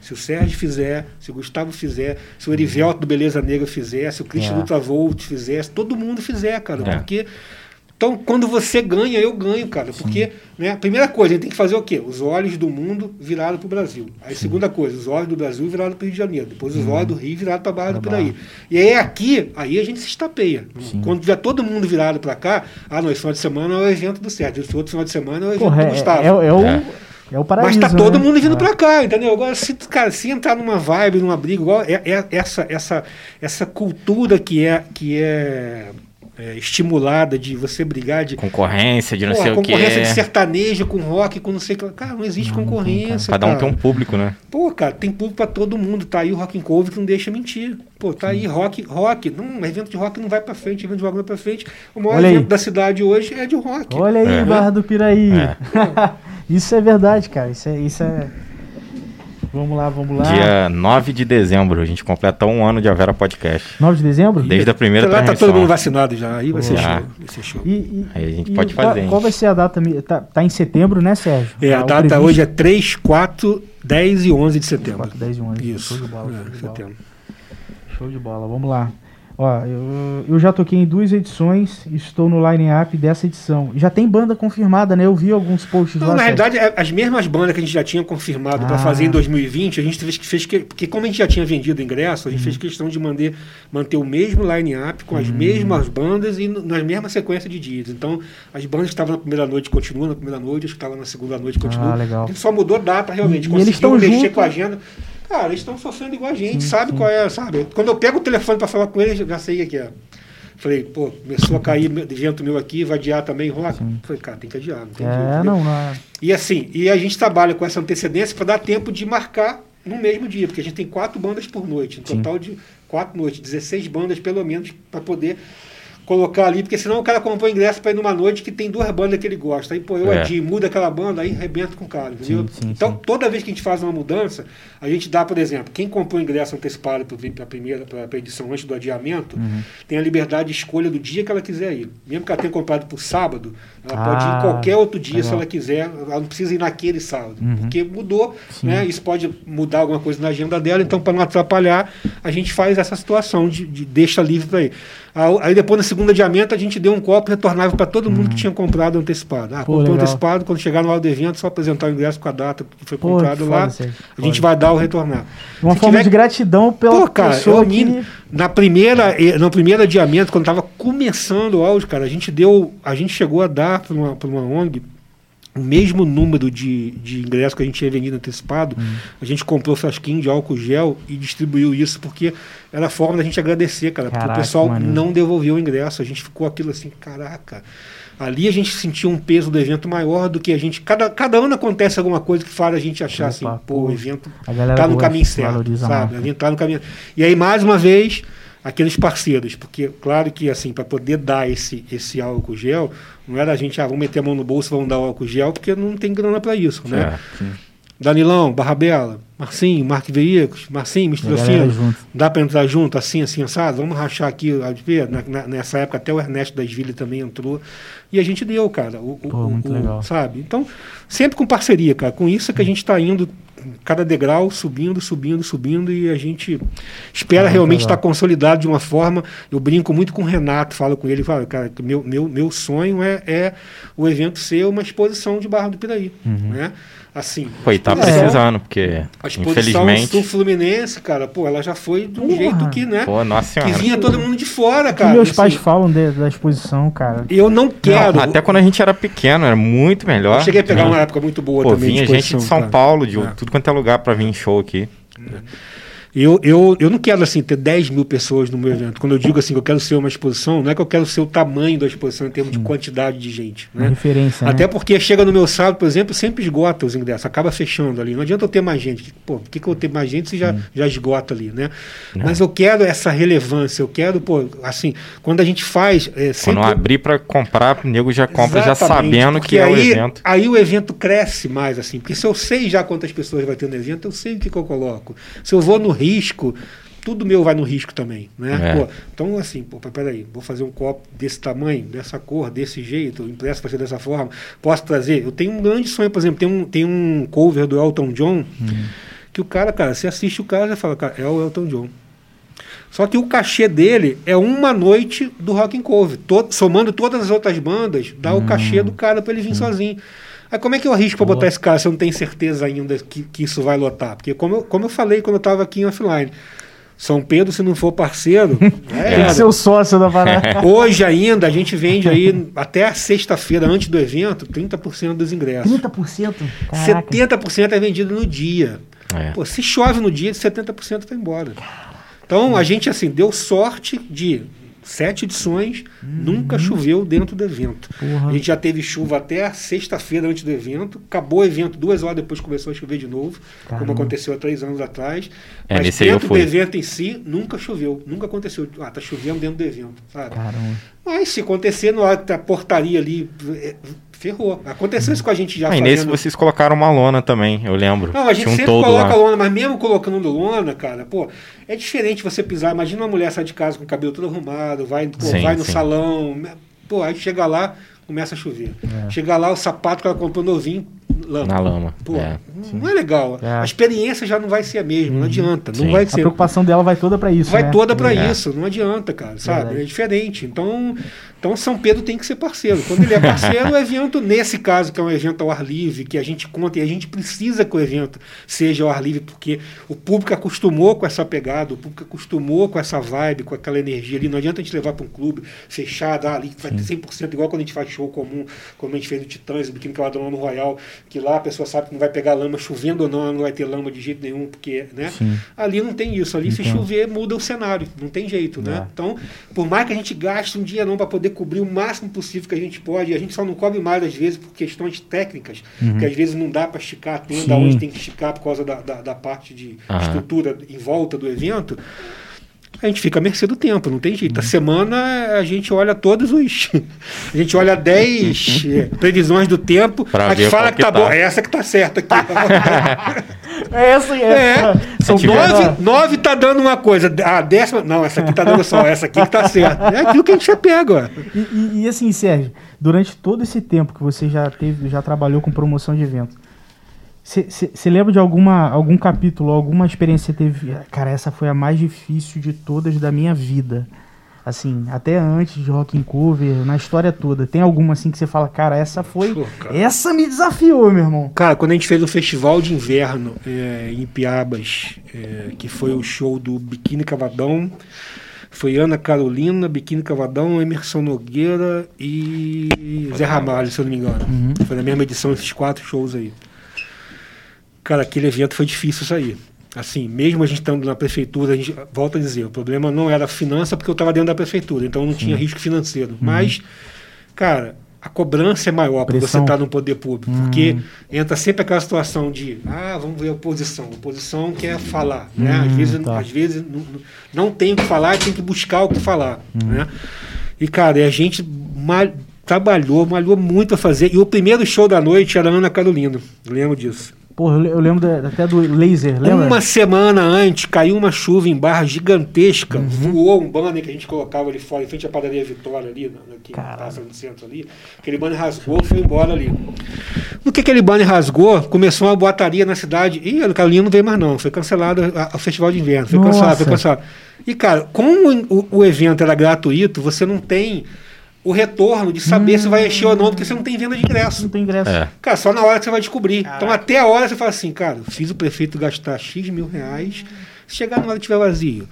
se o Sérgio fizer, se o Gustavo fizer, se o Erivelto do Beleza Negra fizer, se o Christian É. Ultravolt fizer, se todo mundo fizer, cara. É. Porque. Então, quando você ganha, eu ganho, cara. Porque, né, a primeira coisa, a gente tem que fazer o quê? Os olhos do mundo virados para o Brasil. Aí, segunda coisa, os olhos do Brasil virados para o Rio de Janeiro. Depois, os olhos do Rio virados para a Barra do Barra. Piraí. E aí, aqui, aí a gente se estapeia. Quando tiver todo mundo virado para cá, ah, não, esse final de semana é o evento do Sérgio. Esse outro final de semana é o evento Porra, do é, Gustavo. é, é o, É. é o paraíso, Mas tá todo né? mundo vindo É. pra cá, entendeu? Agora, se, cara, se entrar numa vibe, numa briga, igual é, é- essa, essa, essa cultura que é, que é, é, estimulada de você brigar de. Concorrência de não Pô, sei o que. concorrência de sertanejo com rock, com não sei o que. Cara, não existe Não, tem, concorrência. Cada um cara. tem um público, né? Pô, cara, tem público pra todo mundo. Tá aí o Rock and Cove que não deixa mentir. Pô, tá aí rock, rock. Não, evento de rock não vai pra frente, evento de rock não vai pra frente. O maior Olha aí. evento da cidade hoje é de rock. Olha aí, É. Barra do Piraí. É. isso é verdade, cara. Isso é, isso é... Vamos lá, vamos lá. Dia 9 de dezembro, a gente completa um ano de Avera Podcast. 9 de dezembro? Desde a primeira Lá tá transmissão. todo mundo vacinado já. Aí vai ser show. Vai ser show. E, e- Aí a gente e pode fazer? Qual vai ser a data? Tá, tá em setembro, né, Sérgio? É, a Tá, o data previsto- hoje é 3, 4, 10 e 11 de setembro. 4, 10 e 11. Isso. Show de bola, é, show de bola. setembro. Show de bola, vamos lá. Ó, eu, eu já toquei em duas edições, estou no line-up dessa edição. Já tem banda confirmada, né? Eu vi alguns posts Não, lá. na realidade, é, as mesmas bandas que a gente já tinha confirmado para Ah. fazer em 2020, a gente fez, fez que, porque como a gente já tinha vendido ingresso, a gente Uhum. fez questão de manter, manter o mesmo line-up com as Uhum. mesmas bandas e nas mesmas sequências de dias. Então, as bandas que estavam na primeira noite continuam na primeira noite, as que estavam na segunda noite continuam. Ah, legal. A gente só mudou data realmente. E- e eles mexer junto- com a agenda. Cara, eles estão sofrendo igual a gente, Sim, sabe sim. qual é, sabe? Quando eu pego o telefone para falar com eles, eu já sei que é. Falei, pô, começou a cair evento meu aqui, vai adiar também, rock. Falei, cara, tem que adiar, não tem jeito. É, entendeu? não, não é. E assim, e a gente trabalha com essa antecedência para dar tempo de marcar no mesmo dia, porque a gente tem quatro bandas por noite, um Sim. total de quatro noites, 16 bandas pelo menos para poder colocar ali, porque senão o cara comprou ingresso para ir numa noite que tem duas bandas que ele gosta. Aí, pô, eu É. adio, muda aquela banda, aí arrebenta com o cara, entendeu? Sim, sim, então, sim. toda vez que a gente faz uma mudança, a gente dá, por exemplo, quem comprou ingresso antecipado para a primeira, para a edição antes do adiamento, Uhum. tem a liberdade de escolha do dia que ela quiser ir. Mesmo que ela tenha comprado por sábado, ela Ah, pode ir qualquer outro dia se legal. ela quiser, ela não precisa ir naquele sábado, Uhum. porque mudou, Sim. né? Isso pode mudar alguma coisa na agenda dela, então para não atrapalhar, a gente faz essa situação de, de deixa livre para ir. Aí depois no segundo adiamento a gente deu um copo retornável para todo mundo que tinha comprado antecipado. Ah, Uhum. Pô, comprou legal. antecipado, quando chegar no hora do evento, só apresentar o ingresso com a data que foi Pô, comprado que lá, foda, a gente vai dar o retornar. Uma Se forma tiver- de gratidão pela Pô, cara, pessoa eu, que... na primeira, eh, no primeiro adiamento, quando estava começando o áudio, cara, a gente deu, a gente chegou a dar para uma, pra uma ONG o mesmo número de, de ingressos que a gente tinha vendido antecipado, hum. a gente comprou frasquinho de álcool gel e distribuiu isso porque era a forma da gente agradecer, cara. Caraca, porque o pessoal mano. não devolveu o ingresso. A gente ficou aquilo assim, caraca. Ali a gente sentiu um peso do evento maior do que a gente. Cada, cada ano acontece alguma coisa que faz a gente achar Opa, assim, pô, o evento está no caminho certo, sabe? O evento tá no caminho. E aí, mais uma vez, aqueles parceiros, porque claro que assim, para poder dar esse, esse álcool gel, não era a gente, ah, vamos meter a mão no bolso, vamos dar o álcool gel, porque não tem grana para isso, né? É, Danilão, Barrabela, Marcinho, Marque Veículos, Marcinho, Mistura Fino, dá para entrar junto, assim, assim, assado, vamos rachar aqui, na, na, nessa época até o Ernesto das Vilhas também entrou, e a gente deu, cara, o, Pô, o, muito o, legal. sabe? Então, sempre com parceria, cara, com isso é que a gente está indo cada degrau subindo, subindo, subindo e a gente espera realmente estar consolidado de uma forma. Eu brinco muito com o Renato, falo com ele, falo, cara, meu, meu, meu sonho é, é o evento ser uma exposição de Barra do Piraí, uhum. né? Assim. Pô, e tá precisando, porque a exposição infelizmente... sul Fluminense, cara, pô, ela já foi de um jeito que, né? Pô, nossa que vinha todo mundo de fora, cara. Que meus assim. pais falam de, da exposição, cara. Eu não quero. Não, até quando a gente era pequeno, era muito melhor. Eu cheguei a pegar né? uma época muito boa pô, também. Vinha gente de São cara. Paulo, de é. tudo quanto é lugar para vir em show aqui. É. Eu, eu, eu não quero assim ter 10 mil pessoas no meu evento. Quando eu digo assim que eu quero ser uma exposição, não é que eu quero ser o tamanho da exposição em termos Sim. de quantidade de gente. Né? referência. Até né? porque chega no meu sábado, por exemplo, sempre esgota os ingressos, acaba fechando ali. Não adianta eu ter mais gente. Pô, por que, que eu ter mais gente se já, já esgota ali, né? Não. Mas eu quero essa relevância, eu quero, pô, assim, quando a gente faz. É, sempre... Quando abrir para comprar, o nego já compra Exatamente, já sabendo que é aí, o evento. Aí o evento cresce mais, assim, porque se eu sei já quantas pessoas vai ter no evento, eu sei o que, que eu coloco. Se eu vou no risco tudo meu vai no risco também, né? É. Pô, então, assim, pô, peraí, vou fazer um copo desse tamanho, dessa cor, desse jeito, impresso para ser dessa forma, posso trazer? Eu tenho um grande sonho, por exemplo, tem um, tem um cover do Elton John, uhum. que o cara, cara, você assiste o cara e fala, cara, é o Elton John. Só que o cachê dele é uma noite do Rock and Cover. Todo, somando todas as outras bandas, dá o cachê do cara para ele vir sozinho. Aí como é que eu arrisco para botar esse cara se eu não tenho certeza ainda que, que isso vai lotar? Porque como eu, como eu falei quando eu estava aqui em offline, são Pedro, se não for parceiro. é, Tem que ser o sócio da parada. Hoje ainda a gente vende aí até a sexta-feira, antes do evento, 30% dos ingressos. 30%? Caraca. 70% é vendido no dia. É. Pô, se chove no dia, 70% vai embora. Então a gente assim deu sorte de sete edições, uhum. nunca choveu dentro do evento. Porra. A gente já teve chuva até sexta-feira antes do evento, acabou o evento, duas horas depois começou a chover de novo, Caramba. como aconteceu há três anos atrás. É, Mas dentro do evento em si, nunca choveu, nunca aconteceu. Ah, tá chovendo dentro do evento, sabe? Caramba. Mas se acontecer, no, a portaria ali é, ferrou. Aconteceu isso com a gente já. Ah, e nesse vocês colocaram uma lona também, eu lembro. Não, a gente um sempre coloca lá. lona, mas mesmo colocando lona, cara, pô, é diferente você pisar. Imagina uma mulher sair de casa com o cabelo todo arrumado, vai, pô, sim, vai no sim. salão, pô, aí chega lá, começa a chover. É. Chega lá, o sapato que ela comprou novinho, lama. Na lama. Pô, é. não é legal. É. A experiência já não vai ser a mesma, não uhum. adianta. Não vai ser. A preocupação dela vai toda para isso. Vai né? toda para é. isso, não adianta, cara, sabe? É diferente. Então, então São Pedro tem que ser parceiro. Quando ele é parceiro, o evento, nesse caso, que é um evento ao ar livre, que a gente conta e a gente precisa que o evento seja ao ar livre, porque o público acostumou com essa pegada, o público acostumou com essa vibe, com aquela energia ali. Não adianta a gente levar para um clube fechado, ah, ali vai ter 100%, igual quando a gente faz show comum, como a gente fez no Titãs, o Biquíni Cavadão no Royal, que lá a pessoa sabe que não vai pegar lama, chovendo ou não, não vai ter lama de jeito nenhum, porque, né? Sim. Ali não tem isso. Ali, então. se chover, muda o cenário. Não tem jeito, né? É. Então, por mais que a gente gaste um dia não para poder cobrir o máximo possível que a gente pode. A gente só não cobre mais, às vezes, por questões técnicas, uhum. que às vezes não dá para esticar a tenda Sim. onde tem que esticar por causa da, da, da parte de uhum. estrutura em volta do evento a gente fica à mercê do tempo, não tem jeito. A uhum. semana a gente olha todos os. A gente olha 10 é, previsões do tempo, pra a gente fala que, que tá, tá, bom, é essa que tá certa aqui. é essa e essa. É. São nove, nove tá dando uma coisa. A décima. Não, essa aqui tá dando só, essa aqui que tá certa. É aquilo que a gente já pega. E, e, e assim, Sérgio, durante todo esse tempo que você já teve, já trabalhou com promoção de evento você lembra de alguma, algum capítulo, alguma experiência que você teve? Cara, essa foi a mais difícil de todas da minha vida. Assim, até antes de Rock in Cover, na história toda. Tem alguma assim que você fala, cara, essa foi. Pô, cara. Essa me desafiou, meu irmão. Cara, quando a gente fez o festival de inverno é, em Piabas, é, que foi o show do Biquíni Cavadão, Foi Ana Carolina, Biquíni Cavadão, Emerson Nogueira e Zé Ramalho, se eu não me engano. Uhum. Foi na mesma edição esses quatro shows aí. Cara, aquele evento foi difícil sair. Assim, mesmo a gente estando na prefeitura, a gente volta a dizer, o problema não era a finança porque eu estava dentro da prefeitura, então não tinha risco financeiro. Uhum. Mas, cara, a cobrança é maior para você estar no poder público, hum. porque entra sempre aquela situação de, ah, vamos ver a oposição. A oposição quer falar, hum, né? Às hum, vezes, tá. às vezes não, não tem o que falar, tem que buscar o que falar, hum. né? E, cara, a gente mal, trabalhou, malhou muito a fazer. E o primeiro show da noite era Ana Carolina, lembro disso. Porra, eu lembro até do laser, lembra? Uma semana antes, caiu uma chuva em barra gigantesca, uhum. voou um banner que a gente colocava ali fora, em frente à padaria Vitória ali, que passa no centro ali. Aquele banner rasgou, foi embora ali. No que aquele banner rasgou, começou uma boataria na cidade. e a Carolina não veio mais não, foi cancelado o Festival de Inverno, foi cancelado, foi cancelado. E, cara, como o, o evento era gratuito, você não tem o retorno de saber hum. se vai encher ou não, porque você não tem venda de ingresso. Não tem ingresso. É. Cara, só na hora que você vai descobrir. Caraca. Então até a hora você fala assim, cara, fiz o prefeito gastar X mil reais, se chegar na hora que tiver vazio,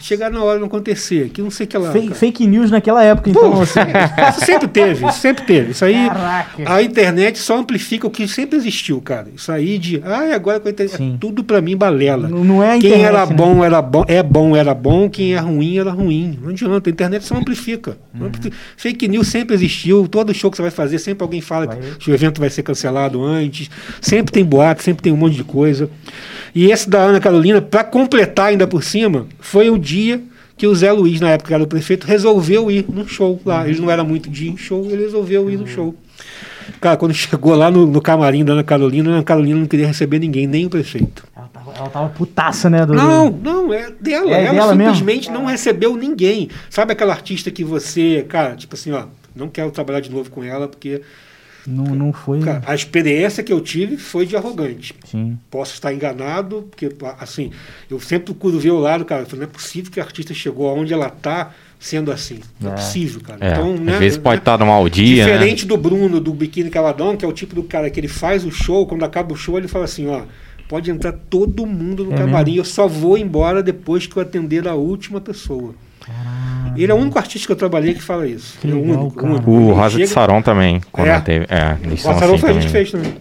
chegar na hora não acontecer, que não sei o que lá. Fake, fake news naquela época, então. Pô, assim. sempre teve, sempre teve. Isso aí, Caraca. a internet só amplifica o que sempre existiu, cara. Isso aí de, ah, agora com a internet, tudo para mim balela. Não, não é a internet, Quem era né? bom era bom, é bom era bom, quem é ruim era ruim. Não adianta, a internet só amplifica. Uhum. Fake news sempre existiu, todo show que você vai fazer, sempre alguém fala vai. que o evento vai ser cancelado antes, sempre tem boato, sempre tem um monte de coisa. E esse da Ana Carolina, para completar ainda por cima, foi o dia que o Zé Luiz, na época era o prefeito, resolveu ir no show lá. Ele não era muito de ir em show, ele resolveu ir no show. Cara, quando chegou lá no, no camarim da Ana Carolina, a Ana Carolina não queria receber ninguém, nem o prefeito. Ela tava, ela tava putaça, né? Do... Não, não, é dela. É ela dela simplesmente mesmo? não recebeu ninguém. Sabe aquela artista que você, cara, tipo assim, ó, não quero trabalhar de novo com ela porque não, não foi. Cara, a experiência que eu tive foi de arrogante. Sim. Posso estar enganado, porque, assim, eu sempre procuro ver o lado, cara. Não é possível que a artista chegou aonde ela está sendo assim. Não é, é possível, cara. É. Então, né, Às vezes pode estar né, num dia. Né? Diferente né? do Bruno, do Biquíni Cavadão, que é o tipo do cara que ele faz o show, quando acaba o show, ele fala assim: ó, pode entrar todo mundo no é camarim, mesmo? eu só vou embora depois que eu atender a última pessoa. Caramba. Ele é o único artista que eu trabalhei que fala isso. Que é o único. único. O Rosa chega... de Saron também. Quando é. teve. É, o Rosa assim foi a gente que fez também.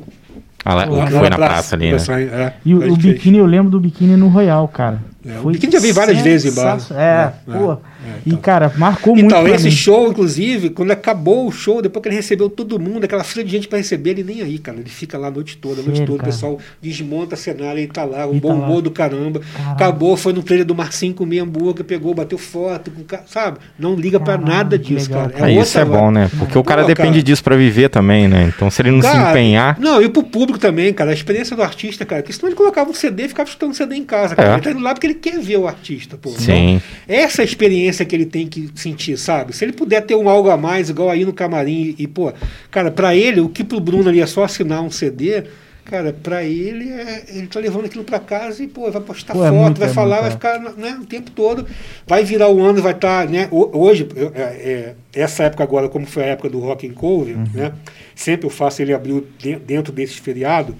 Ah, lá, foi na praça, praça ali, né? É, e o, o biquíni, eu lembro do biquíni no Royal, cara. É, Foi o biquíni já vi várias vezes em bar. É, é, pô. É, então. E, cara, marcou então, muito. Então, esse show, inclusive, quando acabou o show, depois que ele recebeu todo mundo, aquela fila de gente para receber, ele nem aí, cara. Ele fica lá a noite toda, a noite toda. O pessoal desmonta cenário, ele tá lá, um bom tá humor do caramba. Caramba. Acabou, foi no trailer do Marcinho comer hambúrguer, pegou, bateu foto, sabe? Não liga para nada disso, legal, cara. É isso é bom, né? Porque o cara Pô, depende cara. disso para viver também, né? Então, se ele não cara, se empenhar. Não, e pro público também, cara. A experiência do artista, cara, que senão ele colocava um CD e ficava escutando CD em casa, cara. É. Ele tá indo lá porque ele quer ver o artista pô. Sim. Então, essa experiência que ele tem que sentir, sabe? Se ele puder ter um algo a mais, igual aí no camarim, e, pô, cara, para ele, o que pro Bruno ali é só assinar um CD, cara, para ele, é, ele tá levando aquilo para casa e, pô, vai postar pô, é foto, é muito, vai é falar, vai ficar né, o tempo todo, vai virar o ano, vai estar, tá, né? Hoje, é, é, essa época agora, como foi a época do Rock and Cover, uhum. né? Sempre eu faço ele abrir dentro desse feriado.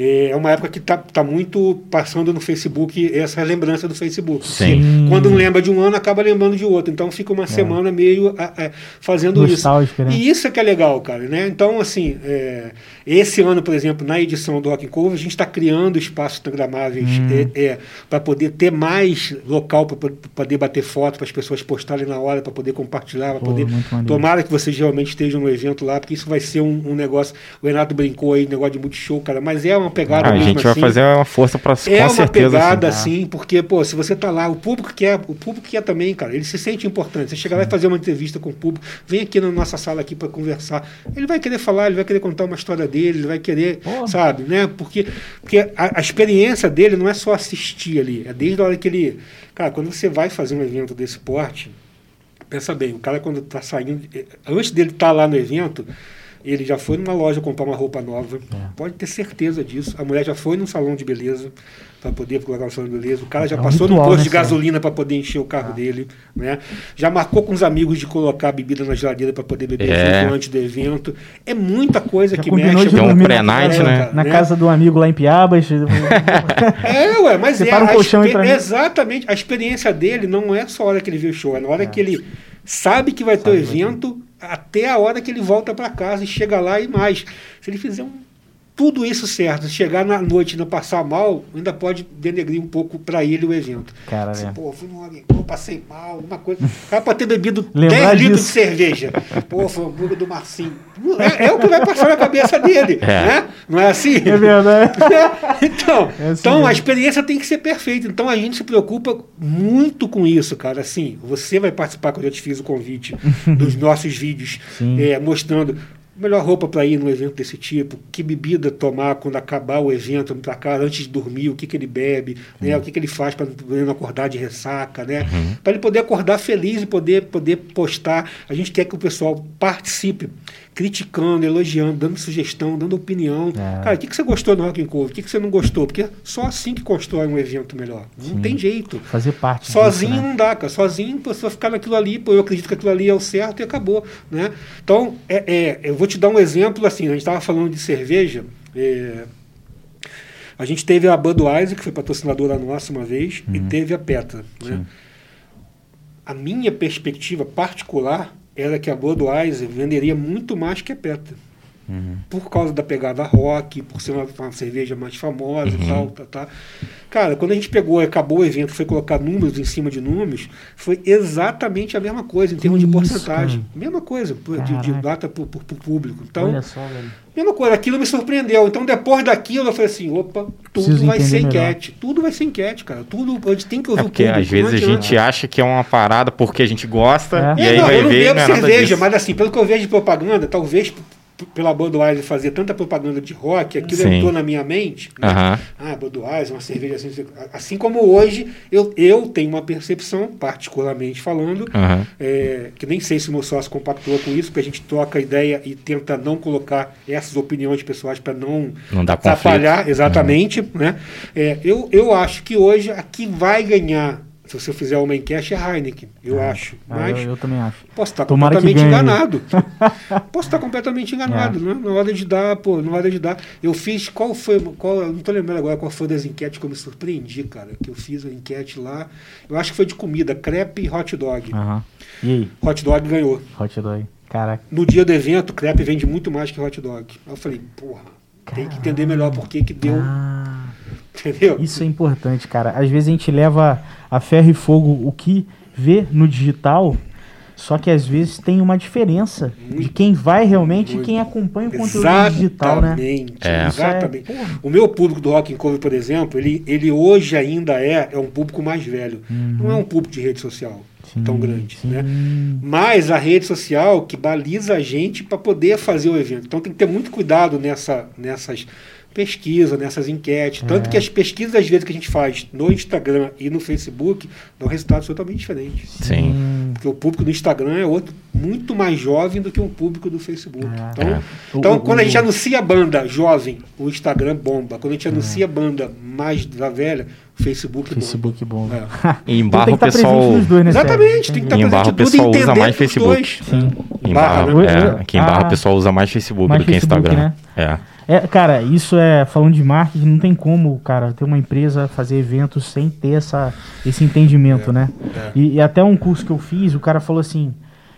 É uma época que está tá muito passando no Facebook essa lembrança do Facebook. Sim. Quando um lembra de um ano, acaba lembrando de outro. Então fica uma é. semana meio é, fazendo isso. Né? E isso é que é legal, cara. Né? Então, assim, é, esse ano, por exemplo, na edição do Rock and Cover, a gente está criando espaços instagramáveis hum. é, é para poder ter mais local para poder bater foto, para as pessoas postarem na hora, para poder compartilhar, para poder. Tomara que vocês realmente estejam no evento lá, porque isso vai ser um, um negócio. O Renato brincou aí, negócio de multishow, cara, mas é uma pegada. Ah, a gente vai assim. fazer uma força para É uma certeza, pegada assim, assim, porque pô, se você tá lá, o público quer, o público quer também, cara. Ele se sente importante. Você chega lá e fazer uma entrevista com o público, vem aqui na nossa sala aqui para conversar. Ele vai querer falar, ele vai querer contar uma história dele, ele vai querer, sabe, né? Porque, porque a, a experiência dele não é só assistir ali, é desde a hora que ele, cara, quando você vai fazer um evento desse porte, pensa bem, o cara quando está saindo, antes dele estar tá lá no evento, Ele já foi numa loja comprar uma roupa nova. É. Pode ter certeza disso. A mulher já foi num salão de beleza para poder colocar o salão de beleza. O cara já é passou ritual, no posto né, de gasolina para poder encher o carro ah. dele, né? Já marcou com os amigos de colocar a bebida na geladeira para poder beber é. antes do evento. É muita coisa já que mexe. É um pré-night, né? Na né? casa do amigo lá em Piabas. é, ué, mas é, um colchão exatamente. A experiência dele não é só a hora que ele vê o show, é na hora é. que ele sabe que vai ter o evento até a hora que ele volta para casa e chega lá e mais. Se ele fizer um tudo isso certo, chegar na noite e não passar mal, ainda pode denegrir um pouco para ele o evento. Cara, assim, Pô, fui no amigo, passei mal, alguma coisa. O cara pode ter bebido 10 litros de cerveja. Pô, foi o hambúrguer do Marcinho. É, é, o que vai passar na cabeça dele, é. né? Não é assim? É verdade. então, é assim então a experiência tem que ser perfeita. Então a gente se preocupa muito com isso, cara. Assim, você vai participar quando eu te fiz o convite dos nossos vídeos é, mostrando melhor roupa para ir num evento desse tipo, que bebida tomar quando acabar o evento para cá, antes de dormir, o que, que ele bebe, né, uhum. o que, que ele faz para não acordar de ressaca, né, uhum. para ele poder acordar feliz e poder, poder postar. A gente quer que o pessoal participe, criticando, elogiando, dando sugestão, dando opinião. É. Cara, o que, que você gostou no Rock and Cover? O que, que você não gostou? Porque só assim que constrói um evento melhor. Não Sim. tem jeito. Fazer parte Sozinho disso, né? não dá, cara. Sozinho a pessoa ficar naquilo ali, pô, eu acredito que aquilo ali é o certo e acabou. Né? Então, é, é eu vou te dar um exemplo assim, a gente estava falando de cerveja. É, a gente teve a Budweiser, que foi patrocinadora nossa uma vez, uhum. e teve a Petra. Né? A minha perspectiva particular era que a Budweiser venderia muito mais que a Petra. Uhum. Por causa da pegada rock, por ser uma, uma cerveja mais famosa uhum. e tal, tá, tá. Cara, quando a gente pegou, acabou o evento, foi colocar números em cima de números, foi exatamente a mesma coisa em termos de porcentagem. Cara. Mesma coisa de, de data o público. Então, Olha só, velho. mesma coisa, aquilo me surpreendeu. Então, depois daquilo, eu falei assim: opa, tudo Preciso vai ser enquete. Melhor. Tudo vai ser enquete, cara. Tudo, a gente tem que ouvir é porque o público. Às vezes a gente acha que é uma parada porque a gente gosta, é. e aí não, vai eu não ver. Bebo não é cerveja, mas assim, pelo que eu vejo de propaganda, talvez pela Budweiser fazer tanta propaganda de rock, aquilo Sim. entrou na minha mente. Né? Uhum. Ah, Budweiser, uma cerveja assim. Assim como hoje, eu, eu tenho uma percepção, particularmente falando, uhum. é, que nem sei se o meu sócio compactou com isso, porque a gente troca ideia e tenta não colocar essas opiniões pessoais para não, não atrapalhar, exatamente. Uhum. Né? É, eu, eu acho que hoje aqui vai ganhar se você fizer uma enquete, é Heineken, eu é. acho. Ah, Mas eu, eu, também acho. Posso estar Tomara completamente enganado. posso estar completamente enganado, né? Na hora de dar, pô, na hora de dar. Eu fiz, qual foi, qual, não estou lembrando agora qual foi das enquetes que eu me surpreendi, cara. Que eu fiz a enquete lá. Eu acho que foi de comida, crepe e hot dog. Uhum. E aí? Hot dog ganhou. Hot dog. Caraca. No dia do evento, crepe vende muito mais que hot dog. Aí eu falei, porra, tem que entender melhor por que que deu. Ah. Entendeu? Isso é importante, cara. Às vezes a gente leva a ferro e fogo o que vê no digital, só que às vezes tem uma diferença muito, de quem vai realmente muito. e quem acompanha o conteúdo exatamente, digital, né? É. Exatamente. É, o meu público do Rock Cover, por exemplo, ele, ele hoje ainda é, é um público mais velho. Uhum. Não é um público de rede social sim, tão grande, sim. né? Mas a rede social que baliza a gente para poder fazer o evento. Então tem que ter muito cuidado nessa, nessas pesquisa, nessas enquetes. Tanto é. que as pesquisas, às vezes, que a gente faz no Instagram e no Facebook, dão resultados totalmente diferentes. Sim. Porque o público do Instagram é outro muito mais jovem do que o público do Facebook. É. Então, é. então o, quando o, a gente anuncia banda jovem, o Instagram bomba. Quando a gente é. anuncia banda mais da velha, Facebook, Facebook bom. É. Em então barra então, o pessoal. Dois, né, Exatamente, tem que estar presente em barra o pessoal usa mais Facebook. Sim. Em barra, barra né? é, aqui em barra ah, o pessoal usa mais Facebook mais do que Facebook, Instagram. Né? É. É, cara, isso é falando de marketing, não tem como, cara, ter uma empresa fazer eventos sem ter essa, esse entendimento, é, né? É. E, e, até um curso que eu fiz, o cara falou assim: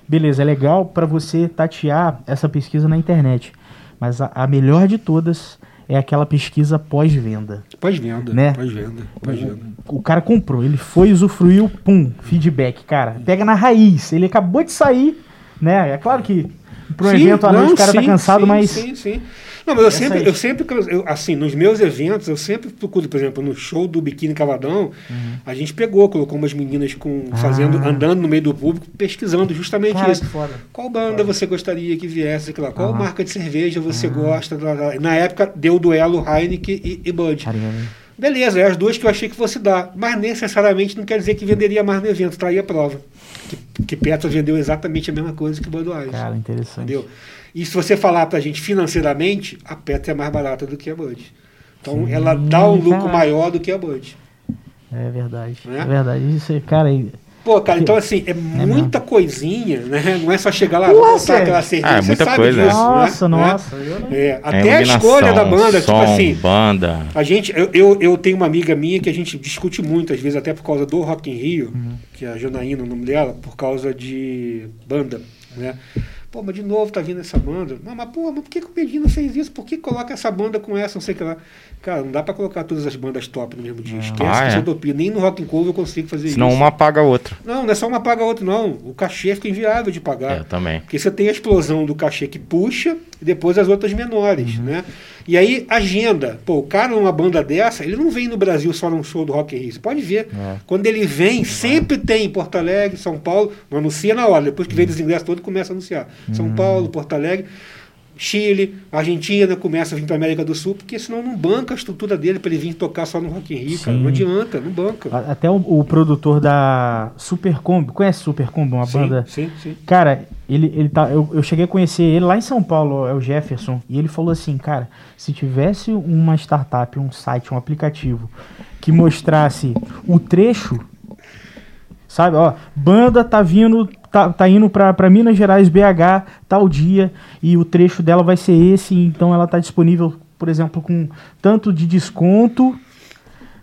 beleza, é legal para você tatear essa pesquisa na internet, mas a, a melhor de todas é aquela pesquisa pós-venda. Pós-venda, né? Pós-venda, pós-venda. O, o, cara comprou, ele foi, usufruiu, pum, feedback, cara. Pega na raiz. Ele acabou de sair, né? É claro que para um evento à noite o cara tá sim, tá cansado, sim, mas. Sim, sim. Não, mas eu sempre, eu sempre, eu, assim, nos meus eventos, eu sempre procuro, por exemplo, no show do Biquíni Cavadão, uhum. a gente pegou, colocou umas meninas com, ah. fazendo, andando no meio do público, pesquisando justamente Cara, isso. Qual banda foda. você gostaria que viesse? Lá? Qual marca de cerveja você ah. gosta? Na época deu o duelo Heineken e, e Bud. Beleza, é as duas que eu achei que fosse dar. Mas necessariamente não quer dizer que venderia mais no evento, tá a prova. Que Que Petra vendeu exatamente a mesma coisa que Budweiser. Cara, interessante. Entendeu? E se você falar pra gente financeiramente, a Petra é mais barata do que a Bud. Então Sim, ela dá um lucro cara. maior do que a Bud. É verdade. É, é verdade. Isso, cara, Pô, cara, então assim, é, é muita mesmo. coisinha, né? Não é só chegar lá, vou botar aquela cerveja. Ah, é muita coisa. Disso, nossa, né? nossa. É, é, até a escolha da banda, som, tipo assim. banda. A gente, eu, eu, eu, tenho uma amiga minha que a gente discute muito, às vezes, até por causa do Rock in Rio, uhum. que é a Janaína, o nome dela, por causa de banda, né? Pô, mas de novo tá vindo essa banda. Não, mas pô, mas por que, que o Medina fez isso? Por que coloca essa banda com essa, não sei o que lá? Cara, não dá pra colocar todas as bandas top no mesmo dia. Esquece ah, essa é? utopia. Nem no Rock and Roll eu consigo fazer Senão isso. Senão uma paga a outra. Não, não é só uma paga a outra, não. O cachê fica inviável de pagar. É, também. Porque você tem a explosão do cachê que puxa e depois as outras menores, uhum. né? E aí, agenda. Pô, o cara numa banda dessa, ele não vem no Brasil só num show do Rock in Rio. Você pode ver. É. Quando ele vem, sempre tem em Porto Alegre, São Paulo. Não anuncia na hora. Depois que vem dos ingressos todos, começa a anunciar. São uhum. Paulo, Porto Alegre. Chile, Argentina começa a vir para América do Sul, porque senão não banca a estrutura dele para ele vir tocar só no Rock in Rio, cara. Não adianta, não banca. Até o, o produtor da Super Combo, conhece Super Combo, uma sim, banda? Sim, sim. Cara, ele, ele tá, eu, eu cheguei a conhecer ele lá em São Paulo, é o Jefferson, e ele falou assim, cara, se tivesse uma startup, um site, um aplicativo que mostrasse o trecho sabe? Ó, banda tá vindo tá, tá indo para Minas Gerais, BH, tal dia, e o trecho dela vai ser esse, então ela tá disponível, por exemplo, com tanto de desconto.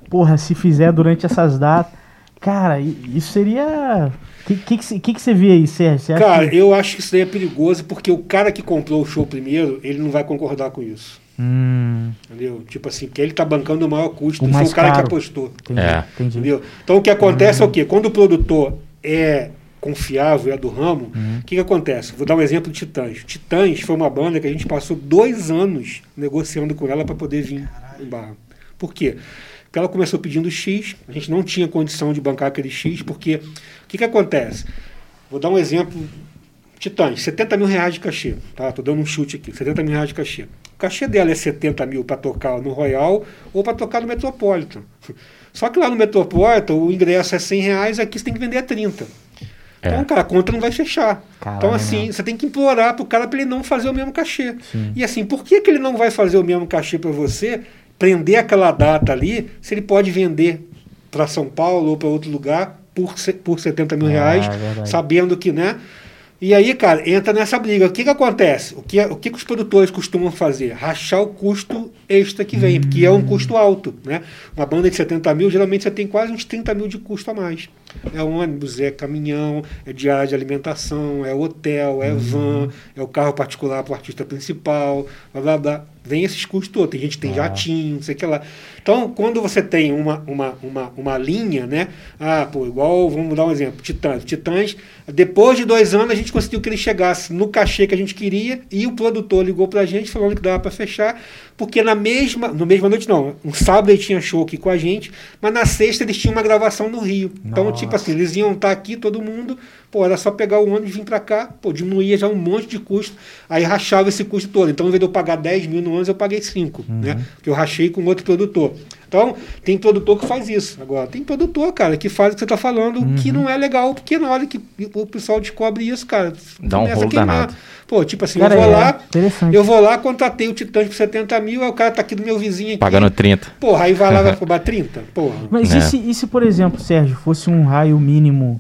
Porra, se fizer durante essas datas. Cara, isso seria. O que, que, que, que, você vê aí, Sérgio? cara, que... eu acho que isso daí é perigoso porque o cara que comprou o show primeiro, ele não vai concordar com isso. Hum. Entendeu? Tipo assim, porque ele está bancando o maior custo, o mais foi o cara caro. que apostou. Entendi, é. entendi. Entendeu? Então o que acontece hum. é o quê? Quando o produtor é confiável, é do ramo, o uhum. que, que acontece? Vou dar um exemplo de Titãs. Titãs foi uma banda que a gente passou dois anos negociando com ela para poder vir Caralho. em Barra. Por quê? Porque ela começou pedindo X, a gente não tinha condição de bancar aquele X, porque o que, que acontece? Vou dar um exemplo. Titãs, 70 mil reais de cachê, tá? Tô dando um chute aqui, 70 mil reais de cachê. O cachê dela é 70 mil para tocar no Royal ou para tocar no Metropolitan. Só que lá no Metropolitan o ingresso é 100 reais, aqui você tem que vender a 30. É. Então, cara, a conta não vai fechar. Caramba. Então, assim, você tem que implorar pro cara para ele não fazer o mesmo cachê. Sim. E assim, por que, que ele não vai fazer o mesmo cachê para você, prender aquela data ali, se ele pode vender para São Paulo ou para outro lugar por, por 70 mil é, reais, é sabendo que, né? E aí, cara, entra nessa briga. O que, que acontece? O que, o que, que os produtores costumam fazer? Rachar o custo extra que vem, porque é um custo alto. Né? Uma banda de 70 mil, geralmente você tem quase uns 30 mil de custo a mais. É ônibus, é caminhão, é diária de alimentação, é hotel, é van, é o carro particular para o artista principal, blá blá blá vem esses custos todos. Tem gente que tem ah. jatinho, não sei o que lá. Então, quando você tem uma, uma, uma, uma linha, né? Ah, pô, igual, vamos dar um exemplo, Titãs. Titãs, depois de dois anos, a gente conseguiu que ele chegasse no cachê que a gente queria e o produtor ligou pra gente falando que dava para fechar, porque na mesma, no mesma noite não, um sábado ele tinha show aqui com a gente, mas na sexta eles tinham uma gravação no Rio. Então, Nossa. Então, tipo assim, eles iam estar aqui, todo mundo, Pô, era só pegar o ônibus e vir para cá, pô, diminuía já um monte de custo, aí rachava esse custo todo. Então, ao invés de eu pagar 10 mil no ônibus, eu paguei 5, uhum. né? Porque eu rachei com outro produtor. Então, tem produtor que faz isso. Agora, tem produtor, cara, que faz o que você está falando, uhum. que não é legal, porque na hora que o pessoal descobre isso, cara, dá um rolo danado. Pô, tipo assim, cara, eu vou é lá, eu vou lá, contratei o Titã por 70 mil, aí o cara tá aqui do meu vizinho aqui. Pagando 30. Porra, aí vai lá vai cobrar 30? Porra. Mas é. e, se, e se, por exemplo, Sérgio, fosse um raio mínimo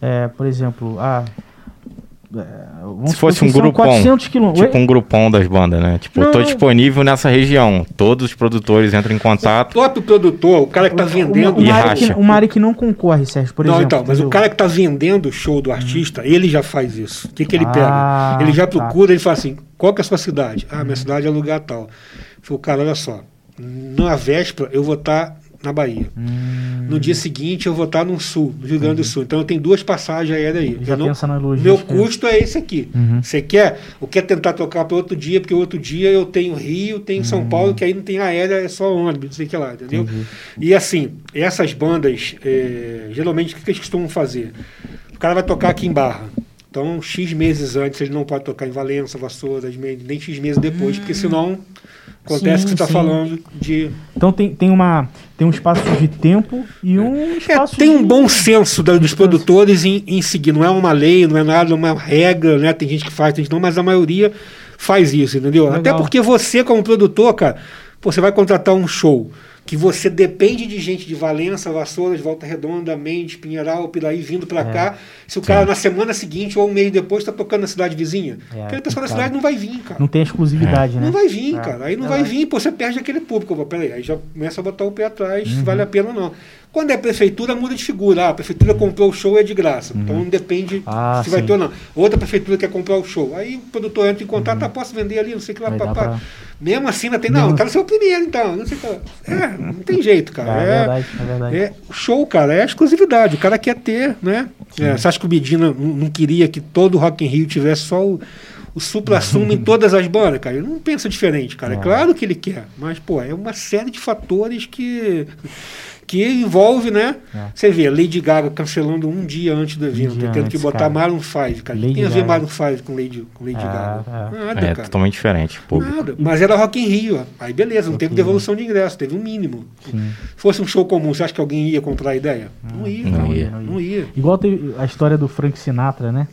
é, por exemplo, ah, é, Se fosse um grupão, tipo um grupão das bandas, né? Tipo, não, tô disponível nessa região. Todos os produtores entram em contato. O próprio produtor, o cara que tá vendendo... Uma, uma, que, uma área que não concorre, Sérgio, por não, exemplo. Não, então, mas o cara que tá vendendo o show do artista, hum. ele já faz isso. O que que ele ah, pega? Ele já tá. procura, tá. ele fala assim, qual que é a sua cidade? Ah, minha hum. cidade é lugar tal. Falei, cara, olha só, na véspera eu vou estar... Tá na Bahia. Hum. No dia seguinte eu vou estar no sul, no Rio Grande do uhum. Sul. Então eu tenho duas passagens aéreas aí. Já não, pensa na meu custo é esse aqui. Uhum. Você quer? Ou quer tentar trocar para outro dia, porque outro dia eu tenho Rio, tenho São uhum. Paulo, que aí não tem aérea, é só ônibus, não sei o que lá, entendeu? Entendi. E assim, essas bandas, é, geralmente o que eles costumam fazer? O cara vai tocar aqui em Barra. Então, X meses antes ele não pode tocar em Valença, Vassouras, nem X meses depois, hum. porque senão acontece o que você está falando de. Então tem, tem, uma, tem um espaço de tempo e um é, espaço. É, tem de... um bom senso da, dos produtores em, em seguir. Não é uma lei, não é nada, é uma regra, né? Tem gente que faz, tem gente não, mas a maioria faz isso, entendeu? Legal. Até porque você, como produtor, cara, pô, você vai contratar um show que você depende de gente de Valença, Vassouras, Volta Redonda, Mendes, Pinheiral, Piraí vindo para é. cá. Se o cara na semana seguinte ou um mês depois está tocando na cidade vizinha, é, aquele pessoal da cidade não vai vir, cara. Não tem exclusividade, é. né? Não vai vir, é. cara. Aí não vai vir, pô, você perde aquele público. Pô, peraí, aí já começa a botar o pé atrás, uhum. se vale a pena ou não. Quando é prefeitura, muda de figura. Ah, a prefeitura comprou o show é de graça. Uhum. Então não depende ah, se vai ter ou não. Outra prefeitura quer comprar o show. Aí o produtor entra em contato, uhum. ah, posso vender ali, não sei o que lá, papá. Pra... Mesmo assim, ainda tem. Não, eu quero ser o primeiro, então. Não, sei que... é, não tem jeito, cara. É, é, verdade, é verdade. É, o show, cara, é exclusividade. O cara quer ter, né? É, você acha que o Medina não queria que todo o Rock in Rio tivesse só o, o supra-sumo em todas as bandas, cara? Ele não pensa diferente, cara. É claro que ele quer, mas, pô, é uma série de fatores que que envolve, né? É. Você vê, Lady Gaga cancelando um dia antes do evento, um tendo antes, que botar cara. Maroon 5, cara. Lady tem a ver Maroon 5 com Lady, com Lady é, Gaga? É. Nada, é, cara. totalmente diferente, público. Nada. Mas era Rock in Rio, aí beleza, não teve devolução de ingresso, teve um mínimo. Sim. Se fosse um show comum, você acha que alguém ia comprar a ideia? Não, não, ia, não, ia, não, ia, não ia. Igual teve a história do Frank Sinatra, né?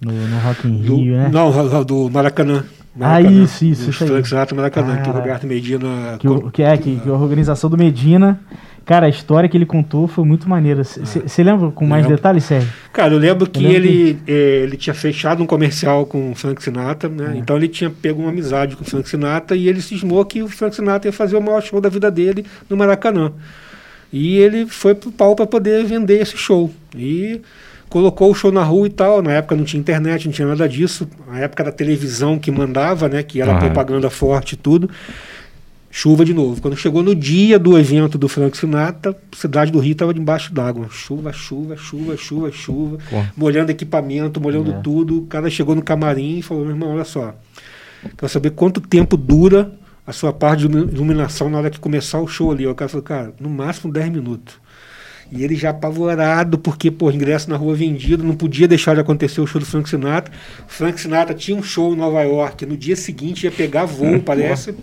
No, no Rock in Rio, do, né? Não, do Maracanã. Maracanã. Ah, isso, isso. isso Frank Sinatra Maracanã, que o Roberto Medina. Que, o, que é, que, que a organização do Medina Cara, a história que ele contou foi muito maneira. Você lembra com mais lembro. detalhes, Sérgio? Cara, eu lembro que eu lembro ele, que... Eh, ele tinha fechado um comercial com o Frank Sinatra, né? É. Então ele tinha pego uma amizade com o Frank Sinatra e ele cismou que o Frank Sinatra ia fazer o maior show da vida dele no Maracanã. E ele foi pro pau para poder vender esse show. E colocou o show na rua e tal. Na época não tinha internet, não tinha nada disso. Na época da televisão que mandava, né? Que era uhum. propaganda forte e tudo. Chuva de novo. Quando chegou no dia do evento do Frank Sinatra, a cidade do Rio estava debaixo d'água. Chuva, chuva, chuva, chuva, chuva. Pô. Molhando equipamento, molhando é. tudo. O cara chegou no camarim e falou: meu irmão, olha só. Quero saber quanto tempo dura a sua parte de iluminação na hora que começar o show ali. O cara falou: cara, no máximo 10 minutos. E ele já apavorado, porque, pô, ingresso na rua vendido, não podia deixar de acontecer o show do Frank Sinatra. O Frank Sinatra tinha um show em Nova York, no dia seguinte ia pegar voo, parece.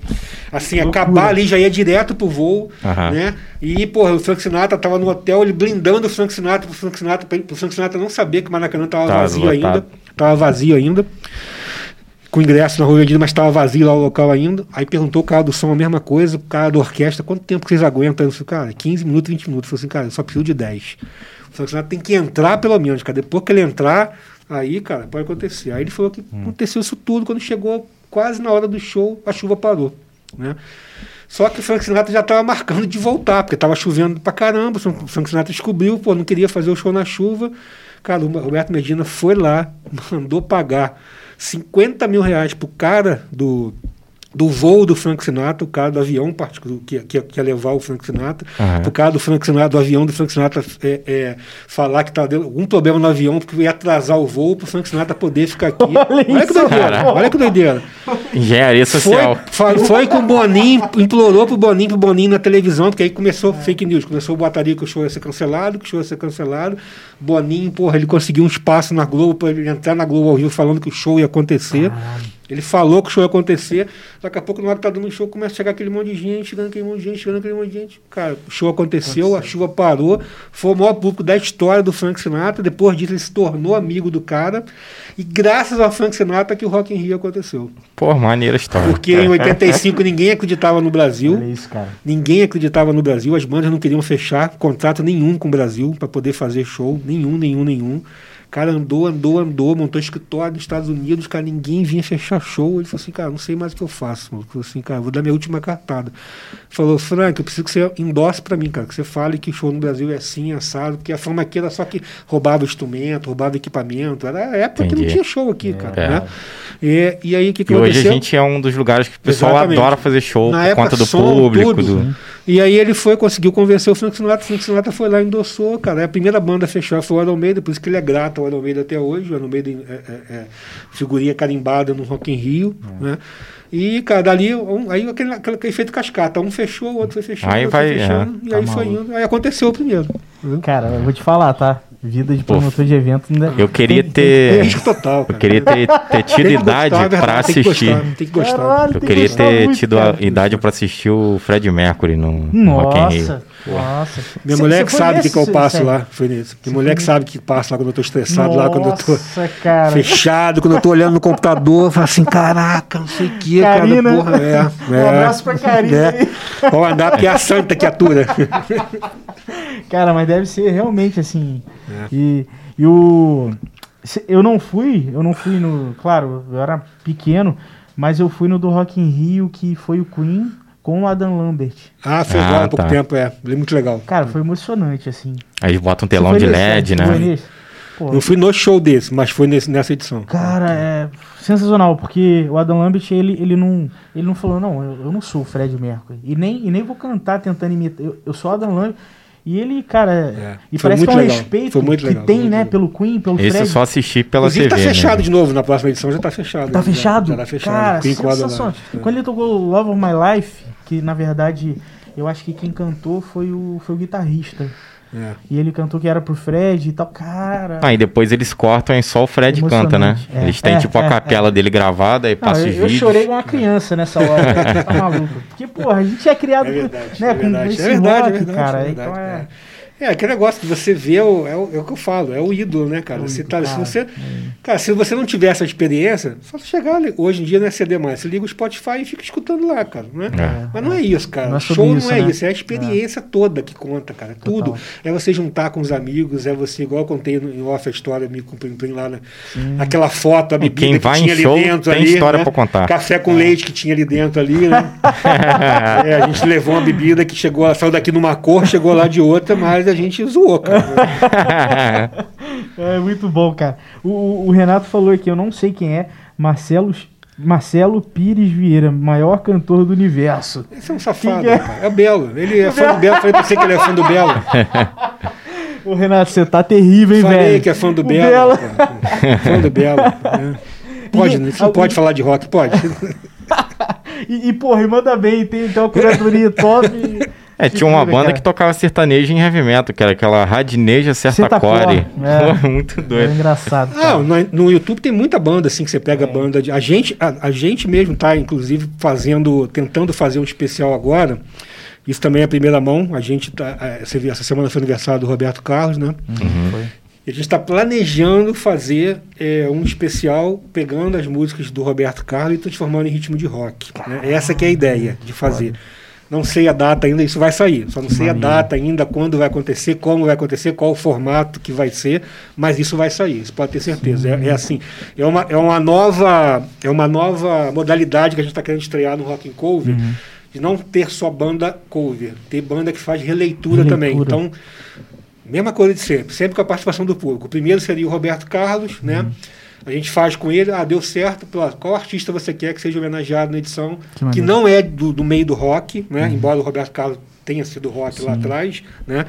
Assim, acabar ali, já ia direto pro voo, uhum. né? E, pô, o Frank Sinatra tava no hotel, ele blindando o Frank Sinatra pro Frank Sinatra, pro Frank Sinatra não saber que o Maracanã tava tá vazio lotado. ainda. Tava vazio ainda com ingresso na rua vendida, mas estava vazio lá o local ainda. Aí perguntou o cara do som a mesma coisa, o cara da orquestra, quanto tempo vocês aguentam? Eu falei, cara, 15 minutos, 20 minutos. Eu falei assim, cara, eu só preciso de 10. O funcionário tem que entrar pelo menos, cara. Depois que ele entrar, aí, cara, pode acontecer. Aí ele falou que hum. aconteceu isso tudo. Quando chegou quase na hora do show, a chuva parou, né? Só que o Frank Sinatra já estava marcando de voltar, porque estava chovendo pra caramba. O Frank Sinatra descobriu, pô, não queria fazer o show na chuva. Cara, o Roberto Medina foi lá, mandou pagar 50 mil reais pro cara do, do voo do Frank Sinatra, o cara do avião que, que, que ia levar o Frank Sinatra, uhum. pro cara do Frank Sinatra, do avião do Frank Sinatra é, é, falar que estava tendo algum problema no avião, porque ia atrasar o voo pro Frank Sinatra poder ficar aqui. Olha, olha que doideira, olha que doideira. Engenharia social. Foi, foi, foi com o Boninho, implorou pro Boninho, pro Boninho na televisão, porque aí começou fake news, começou o botaria que o show ia ser cancelado, que o show ia ser cancelado. Boninho, porra, ele conseguiu um espaço na Globo para ele entrar na Globo ao Rio falando que o show ia acontecer. Ele falou que o show ia acontecer. Daqui a pouco, na hora que tá dando um show, começa a chegar aquele monte de gente, chegando aquele monte de gente, chegando aquele monte de gente. Cara, o show aconteceu, a chuva parou. Foi o maior público da história do Frank Sinatra. Depois disso, ele se tornou amigo do cara. E graças ao Frank Sinatra que o Rock in Rio aconteceu. Pô, maneira história. Porque em 85 ninguém acreditava no Brasil. É isso, cara. Ninguém acreditava no Brasil. As bandas não queriam fechar contrato nenhum com o Brasil para poder fazer show. Nenhum, nenhum, nenhum cara andou, andou, andou, montou escritório nos Estados Unidos, cara, ninguém vinha fechar show. Ele falou assim, cara, não sei mais o que eu faço. Ele falou assim, cara, vou dar minha última cartada. Falou, Frank, eu preciso que você endosse para mim, cara, que você fale que o show no Brasil é assim, assado, porque a forma aqui era só que roubava instrumento, roubava equipamento. Era a época Entendi. que não tinha show aqui, é, cara. É. Né? E, e aí o que, que e aconteceu? Hoje a gente é um dos lugares que o pessoal Exatamente. adora fazer show Na por época, conta do som, público. Tudo. Do... E aí ele foi, conseguiu convencer o Frank Sinatra, o Frank Sinatra foi lá e endossou, cara. É a primeira banda a fechar foi o Iron Maiden, por isso que ele é grato ao Iron Maiden até hoje. O Iron Maiden é, é, é figurinha carimbada no Rock in Rio, é. né? E, cara, dali, um, aí aquele, aquele, efeito cascata. Um fechou, o outro foi fechando, aí outro vai, foi fechando, é, e tá aí maluco. foi indo. Aí aconteceu o primeiro. Cara, eu vou te falar, tá? Vida de promotor de evento. Né? Eu queria ter. Tem, total, eu queria ter, ter tido idade para assistir. Tem que gostar. Caralho, eu queria ter muito, tido cara. a idade para assistir o Fred Mercury no, no Rock in Rio. Nossa. Minha cê, mulher que sabe o que, que eu passo sério? lá. Foi nisso. Minha mulher que sabe que passa lá quando eu tô estressado, Nossa, lá quando eu tô cara. fechado, quando eu tô olhando no computador, falo assim, caraca, não sei o que, cara, porra. É, um é, abraço pra Karina. É. Pode andar porque é a santa que atura. Cara, mas deve ser realmente assim. É. E, e o. Eu não fui, eu não fui no. Claro, eu era pequeno, mas eu fui no do Rock in Rio, que foi o Queen com o Adam Lambert. Ah, foi ah, há pouco tá. tempo, é. Muito legal. Cara, foi emocionante, assim. Aí bota um telão de LED, né? né? Pô, não fui no show desse, mas foi nesse, nessa edição. Cara, é sensacional, porque o Adam Lambert, ele, ele, não, ele não falou, não, eu, eu não sou o Fred Mercury. E nem, e nem vou cantar tentando imitar. Eu, eu sou o Adam Lambert. E ele, cara, é, e parece que é um legal. respeito que legal, tem, né, legal. pelo Queen, pelo Esse Fred. é só assistir pela Inclusive TV, tá fechado né? de novo, na próxima edição já tá fechado. Tá fechado? Já, já tá fechado. Cara, Queen sensacional. É. Quando ele tocou Love of My Life, que na verdade eu acho que quem cantou foi o, foi o guitarrista. É. E ele cantou que era pro Fred e tal, cara. Ah, e depois eles cortam e só o Fred canta, né? É, eles têm é, tipo a é, capela é. dele gravada e passa os vídeos. Eu chorei com uma criança nessa hora, tá maluco. Porque, porra, a gente é criado verdade, né, com esse é verdade, rock, verdade, cara. Então é. É, aquele negócio que você vê, é o, é, o, é o que eu falo, é o ídolo, né, cara? Você tá, se você, cara, se você não tiver essa experiência, só chegar ali. Hoje em dia não é CD mais. Você liga o Spotify e fica escutando lá, cara. Né? É, Mas não é isso, cara. Não é Show isso, não é né? isso, é a experiência é. toda que conta, cara. Total. Tudo. É você juntar com os amigos, é você, igual eu contei em off a história, me com lá, né? Aquela foto, a bebida Quem que tinha ali dentro tem ali. história né? pra contar. Café com leite que tinha ali dentro ali, né? é, a gente levou uma bebida que chegou, saiu daqui numa cor, chegou lá de outra, mas a gente zoou, cara. é muito bom, cara. O, o, Renato falou aqui, eu não sei quem é, Marcelo, Marcelo Pires Vieira, maior cantor do universo. Esse é um safado, é? é? o Belo. Ele é fã do Belo, falei pra você que ele é fã do Belo. Ô Renato, você tá terrível, hein, Falei velho? Falei que é fã do Belo. Belo. fã do Belo. É. Pode, você pode falar de rock, pode. e, e, porra, e manda bem, tem, tem uma curadoria top. É, tinha uma banda cara. que tocava sertanejo em heavy metal, que era aquela Radineja Certacore. É. muito doido. É engraçado. Ah, no, no, YouTube tem muita banda assim que você pega é. banda de. A gente, a, a, gente mesmo tá, inclusive, fazendo, tentando fazer um especial agora. Isso também é a primeira mão. A gente tá. Essa, essa semana foi aniversário do Roberto Carlos, né? Uhum. E a gente está planejando fazer é, um especial pegando as músicas do Roberto Carlos e transformando em ritmo de rock. Né? Essa que é a ideia de fazer. Não sei a data ainda, isso vai sair. Só não sei a data ainda, quando vai acontecer, como vai acontecer, qual o formato que vai ser, mas isso vai sair, isso pode ter certeza. É, é, assim, é uma, é, uma nova, é uma nova modalidade que a gente está querendo estrear no Rock and Cover, uhum. de não ter só banda cover, ter banda que faz releitura, releitura. também. Então, mesma coisa de sempre, sempre com a participação do público. O primeiro seria o Roberto Carlos, né? uhum. né? A gente faz com ele, ah, deu certo, qual artista você quer que seja homenageado na edição, que, que não é do, do, meio do rock, né? Uhum. Embora o Roberto Carlos tenha sido rock Sim. lá atrás, né?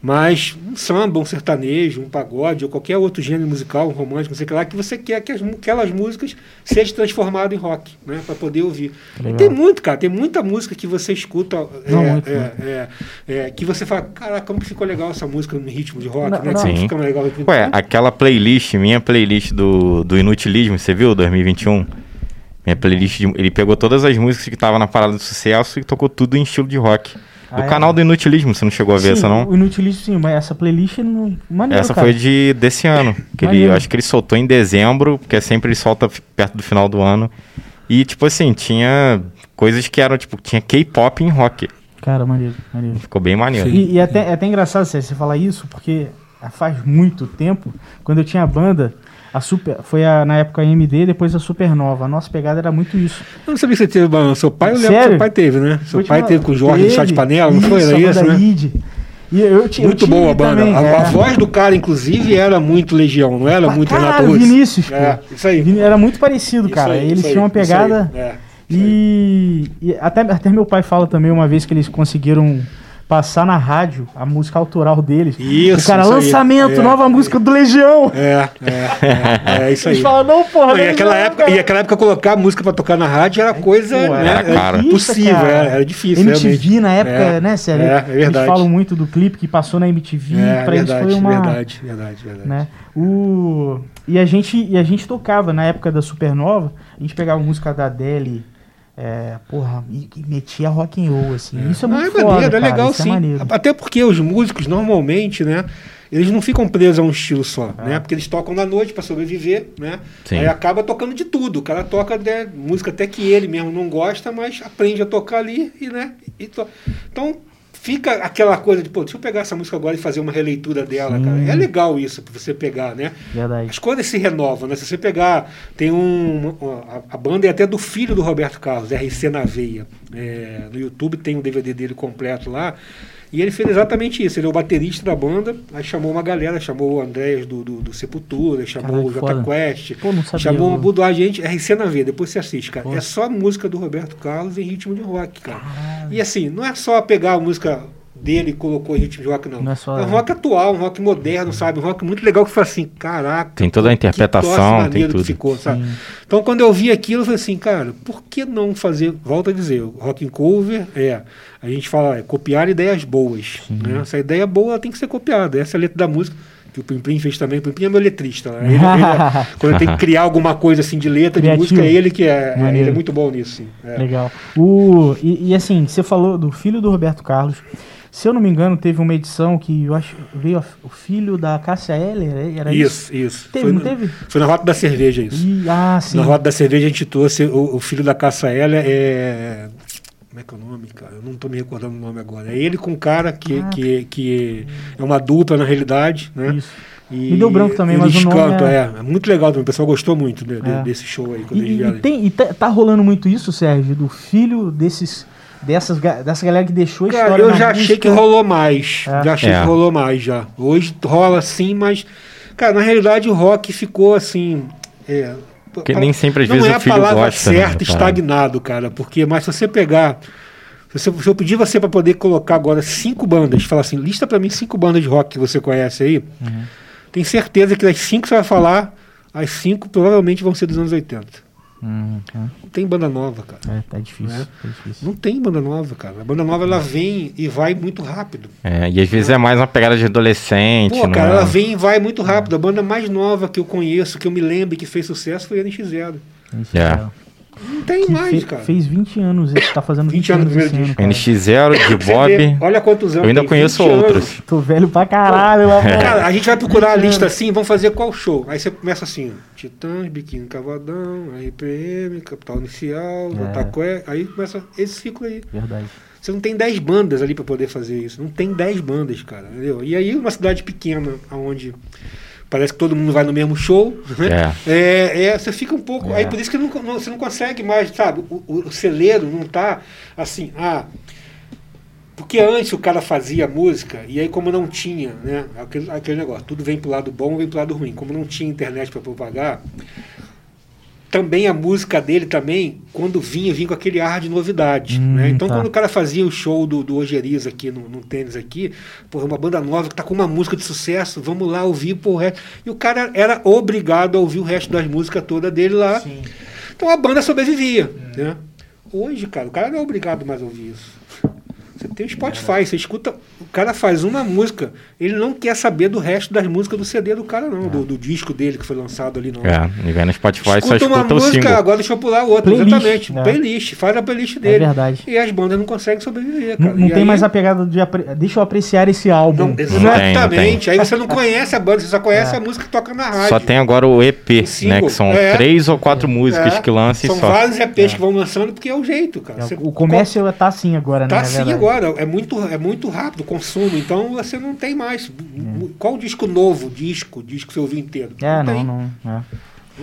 Mas um samba, um sertanejo, um pagode ou qualquer outro gênero musical, um romântico, não sei o que lá, que você quer que as, aquelas músicas sejam transformadas em rock, né? Para poder ouvir. Tem muito, cara, tem muita música que você escuta não, é, muito, é, muito. É, é, que você fala, caraca, como ficou legal essa música no ritmo de rock, não, né? Não. Sim. Fica legal. Ué, aquela playlist, minha playlist do, do Inutilismo, você viu, 2021? Minha playlist, de, ele pegou todas as músicas que estavam na parada do sucesso e tocou tudo em estilo de rock. Do ah, canal é? do Inutilismo, você não chegou a ver sim, essa não? O Inutilismo sim, mas essa playlist não. Maneiro, essa cara. foi de desse ano. Que ele, acho que ele soltou em dezembro, porque sempre ele solta perto do final do ano. E, tipo assim, tinha coisas que eram, tipo, tinha K-pop em rock. Cara, maneiro, maneiro. Ficou bem maneiro. E, e é até, é até engraçado você falar isso, porque faz muito tempo, quando eu tinha banda, a super, foi a, na época a MD, depois a Supernova. A nossa pegada era muito isso. Eu não sabia que você teve, mano. Seu pai, eu lembro que seu pai teve, né? Seu pai teve com o Jorge teve, no chá de panela, não foi? Era isso, né? Id. E eu, eu, muito boa a banda. Também, a, é. a, voz do cara, inclusive, era muito Legião, não era muito cara, Renato Russo. Vinícius, é, isso aí. Era muito parecido, cara. Aí, Eles tinham uma pegada. É, e, e até, até meu pai fala também uma vez que eles conseguiram passar na rádio a música autoral deles. Isso, o cara, isso lançamento, É, nova música do Legião. É, é, é, é isso aí. Eles falam, não, porra, Não, e, aquela época, cara. e aquela época colocar música pra tocar na rádio era coisa Pô, né, era era caro. impossível, Cara. era, era difícil. MTV realmente. na época, É, né, sério? É, é verdade. Eles falam muito do clipe que passou na MTV, É, pra verdade, isso foi uma... verdade, verdade, verdade. né? O... E, a gente, e a gente tocava, na época da Supernova, a gente pegava música da Adele, é, porra, e, e metia rock and roll, assim. Isso é Ah, muito é foda, maneiro, é cara, legal isso sim. É. Até porque os músicos, normalmente, né? Eles não ficam presos a um estilo só, É. né? Porque eles tocam na noite para sobreviver, né? Sim. Aí acaba tocando de tudo. O cara toca né, música até que ele mesmo não gosta, mas aprende a tocar ali e, né? e to- Então fica aquela coisa de, pô, deixa eu pegar essa música agora e fazer uma releitura dela, Sim. cara. É legal isso para você pegar, né? Verdade. As coisas se renovam, né? Se você pegar, tem um. A, a banda é até do filho do Roberto Carlos, RC na Veia. É, no YouTube tem um DVD dele completo lá. E ele fez exatamente isso. Ele é o baterista da banda, aí chamou uma galera, chamou o Andrés do, do, do Sepultura, chamou Caralho, o Jota. Quest, Pô, sabia, chamou uma Budo gente, RC na Veia, depois você assiste, cara. Pô. É só música do Roberto Carlos em ritmo de rock, cara. Caralho. E assim, não é só pegar a música dele colocou em ritmo de rock, não. Não é só- um rock atual, um rock moderno, sabe? Um rock muito legal que foi assim, caraca. Tem toda a que interpretação, tem tudo. ficou. Então quando eu vi aquilo, eu falei assim, cara, por que não fazer, volta a dizer, o rock and cover é, a gente fala, é copiar ideias boas. Né? Essa ideia boa ela tem que ser copiada. Essa é a letra da música. Que o Pim Pim fez também. O é meu letrista. Né? Ele- ele- quando tem que criar alguma coisa assim de letra, de Criativo. música, é ele que é. é, Maneiro. ele é muito bom nisso. Sim. É. Legal. O, e, e assim, você falou do filho do Roberto Carlos. Se eu não me engano, teve uma edição que eu acho veio o filho da Cássia Eller, era isso? Isso, isso. Teve, foi, não teve? foi na Rota da Cerveja isso. E, ah, sim. Na Rota da Cerveja a gente trouxe o, o filho da Caça Hélia, é. Como é que é o nome, cara? Eu não estou me recordando o nome agora. É ele com um cara que, Ah. que, que é uma dupla na realidade, né? Isso. E Me deu branco também, mas o nome cantam, é- é... é muito legal também. O pessoal gostou muito de- de- É. desse show aí quando E, eles e tem, e tá, tá rolando muito isso, Sérgio, do filho desses, dessas, dessa galera que deixou a Cara, história eu já achei que rolou mais. É. Já achei É. que rolou mais já. Hoje rola sim, mas. Cara, na realidade o rock ficou assim. É, Porque nem sempre, às não vezes, é o filho a palavra gosta, né, certa, da parada. estagnado, cara. Porque, mas se você pegar. Se, você- se eu pedir você para poder colocar agora cinco bandas, falar assim, lista para mim cinco bandas de rock que você conhece aí, Uhum. tem certeza que das cinco que você vai falar, as cinco provavelmente vão ser dos anos 80. Hum, Não tem banda nova, cara. é, tá difícil, É. tá difícil. Não tem banda nova, cara. A banda nova ela vem e vai muito rápido. É, e às vezes é mais uma pegada de adolescente. Pô, não cara, é? ela vem e vai muito rápido. A banda mais nova que eu conheço, que eu me lembro e que fez sucesso foi a NX0. Isso, É. Não tem mais, fe- cara. Fez 20 anos, ele tá fazendo 20, 20 anos esse primeiro ano, disco. cara. NX0, de Bob. olha quantos anos. Eu ainda tem, conheço 20 anos. outros. Tô velho pra caralho, lá, pô. Cara, a gente vai procurar a 20 lista assim, vamos fazer qual show? Aí você começa assim, ó, Titãs, Biquíni Cavadão, RPM, Capital Inicial, É. Otacué, aí começa esse ciclo aí. Verdade. Você não tem 10 bandas ali pra poder fazer isso. Não tem 10 bandas, cara. Entendeu? E aí, uma cidade pequena, onde parece que todo mundo vai no mesmo show, né? É, é, você fica um pouco. É. Aí por isso que não- não- você não consegue mais, sabe? O, o- o celeiro não tá assim, ah. Porque antes o cara fazia música, e aí como não tinha, né? Aquele, aquele negócio, tudo vem pro lado bom, vem pro lado ruim. Como não tinha internet para propagar, também a música dele também, quando vinha, vinha com aquele ar de novidade. Hum, né? Então tá. quando o cara fazia o show do, do Ojeriza aqui no, no tênis aqui, é uma banda nova que tá com uma música de sucesso, vamos lá ouvir o resto. E o cara era obrigado a ouvir o resto das músicas toda dele lá. Sim. Então a banda sobrevivia. Né? Hoje, cara, o cara não é obrigado mais a ouvir isso. Você tem o Spotify, você escuta, o cara faz uma música, ele não quer saber do resto das músicas do CD do cara, não, do, do disco dele que foi lançado ali, não. É, e vai no Spotify só Escuta uma escuta o música, single. agora deixa eu pular outra, Playlist, exatamente. né? Playlist, faz a playlist É dele. verdade. e as bandas não conseguem sobreviver, Não, cara. não E tem aí- mais a pegada de. apre- Deixa eu apreciar esse álbum. Não, tem, exatamente. não Aí você não conhece a banda, você só conhece É. a música que toca na rádio. Só tem agora o EP, O né? Que são É. três ou quatro músicas É. que lançam São e só. vários EPs que vão lançando porque é o jeito, cara. É, Você o comércio tá assim agora, né? Tá é assim verdade. É muito, é muito rápido o consumo, então você não tem mais. Qual disco novo, disco, disco que você ouviu inteiro? É, não, tem. não. é.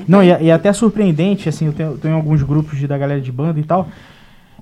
Não, e, é- e é até surpreendente, assim, eu tenho, eu tenho alguns grupos de- da galera de banda e tal.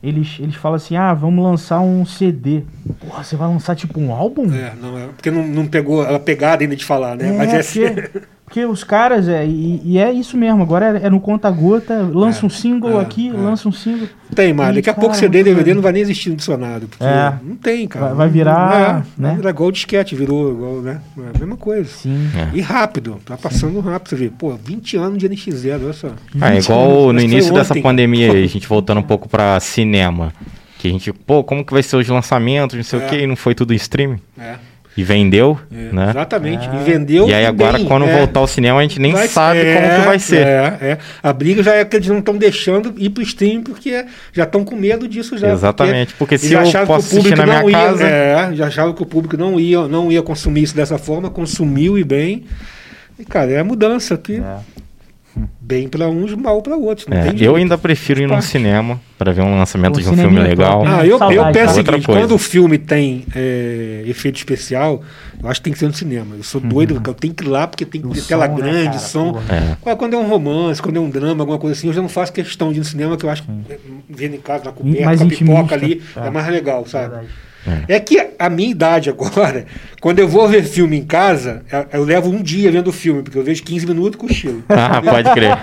Eles, eles falam assim, ah, vamos lançar um CD. Porra, você vai lançar tipo um álbum? É, não, é, porque não, não pegou a pegada ainda de falar, né? Mas é assim. porque, os caras, é, e, e é isso mesmo, agora é, é no conta-gota, lança é, um single é, aqui, é. lança um single. Tem, mas daqui a pouco CD DVD não vai nem existir no dicionário. Porque é. não tem, cara. Vai, vai virar. né? Vai virar igual o disquete, virou igual, né? É a mesma coisa. Sim. E rápido, tá passando Sim. rápido. Você vê, pô, 20 anos de NX0, olha só. Ah, igual anos, no início dessa pandemia aí, a gente voltando um pouco pra cinema. Que a gente, pô, como que vai ser os lançamentos, não sei o que, e não foi tudo em streaming? É. E vendeu, é, né? Exatamente, e vendeu. E aí agora, bem, quando é. voltar ao cinema, a gente nem vai, sabe é, como que vai ser. É, é. A briga já é que eles não estão deixando ir pro stream, porque já estão com medo disso já. Exatamente, porque, porque se eu posso assistir na minha ia, casa... É, já achavam que o público não ia, não ia consumir isso dessa forma, consumiu e bem. E, cara, é a mudança que... É bem para uns, mal para outros. É, eu ainda prefiro ir no cinema para ver um lançamento o de um filme é legal. Ah, eu, eu penso o seguinte, quando o filme tem é, efeito especial, eu acho que tem que ser no cinema. Eu sou uhum. doido, eu tenho que ir lá porque tem que ter tela né, grande, cara, som. É. Quando é um romance, quando é um drama, alguma coisa assim, eu já não faço questão de ir no cinema, que eu acho que hum. vendo em casa, na coberta, com a pipoca ali, é. é mais legal, sabe? Verdade. É. é. que a minha idade agora, quando eu vou ver filme em casa, eu levo um dia vendo o filme, porque eu vejo 15 minutos com o estilo. Ah, pode crer.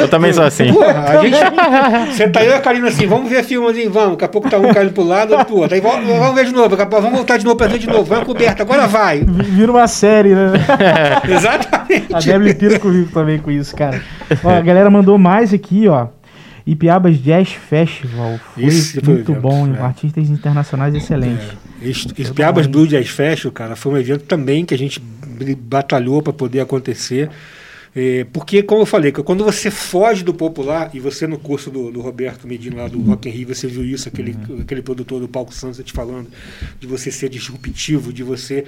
eu também sou assim. Porra, a gente. Você tá eu e a Karina assim, vamos ver filme assim, vamos. Daqui a pouco tá um caindo pro lado, outro pro outro. Aí vamos, vamos ver de novo, daqui a pouco, vamos voltar de novo pra ver de novo. Vamos coberta, agora vai. Vira uma série, né? Exatamente. A Debbie pira comigo também com isso, cara. Ó, a galera mandou mais aqui, ó. Ipiabas Jazz Festival. Foi Isso, muito foi, bom, é. artistas internacionais excelentes. É. Ipiabas Blue Jazz Festival, cara, foi um evento também que a gente batalhou para poder acontecer. É, porque, como eu falei, quando você foge do popular, e você no curso do, do Roberto Medina lá do Rock in Rio, você viu isso, aquele, uhum. aquele produtor do Palco Santos te falando, de você ser disruptivo, de você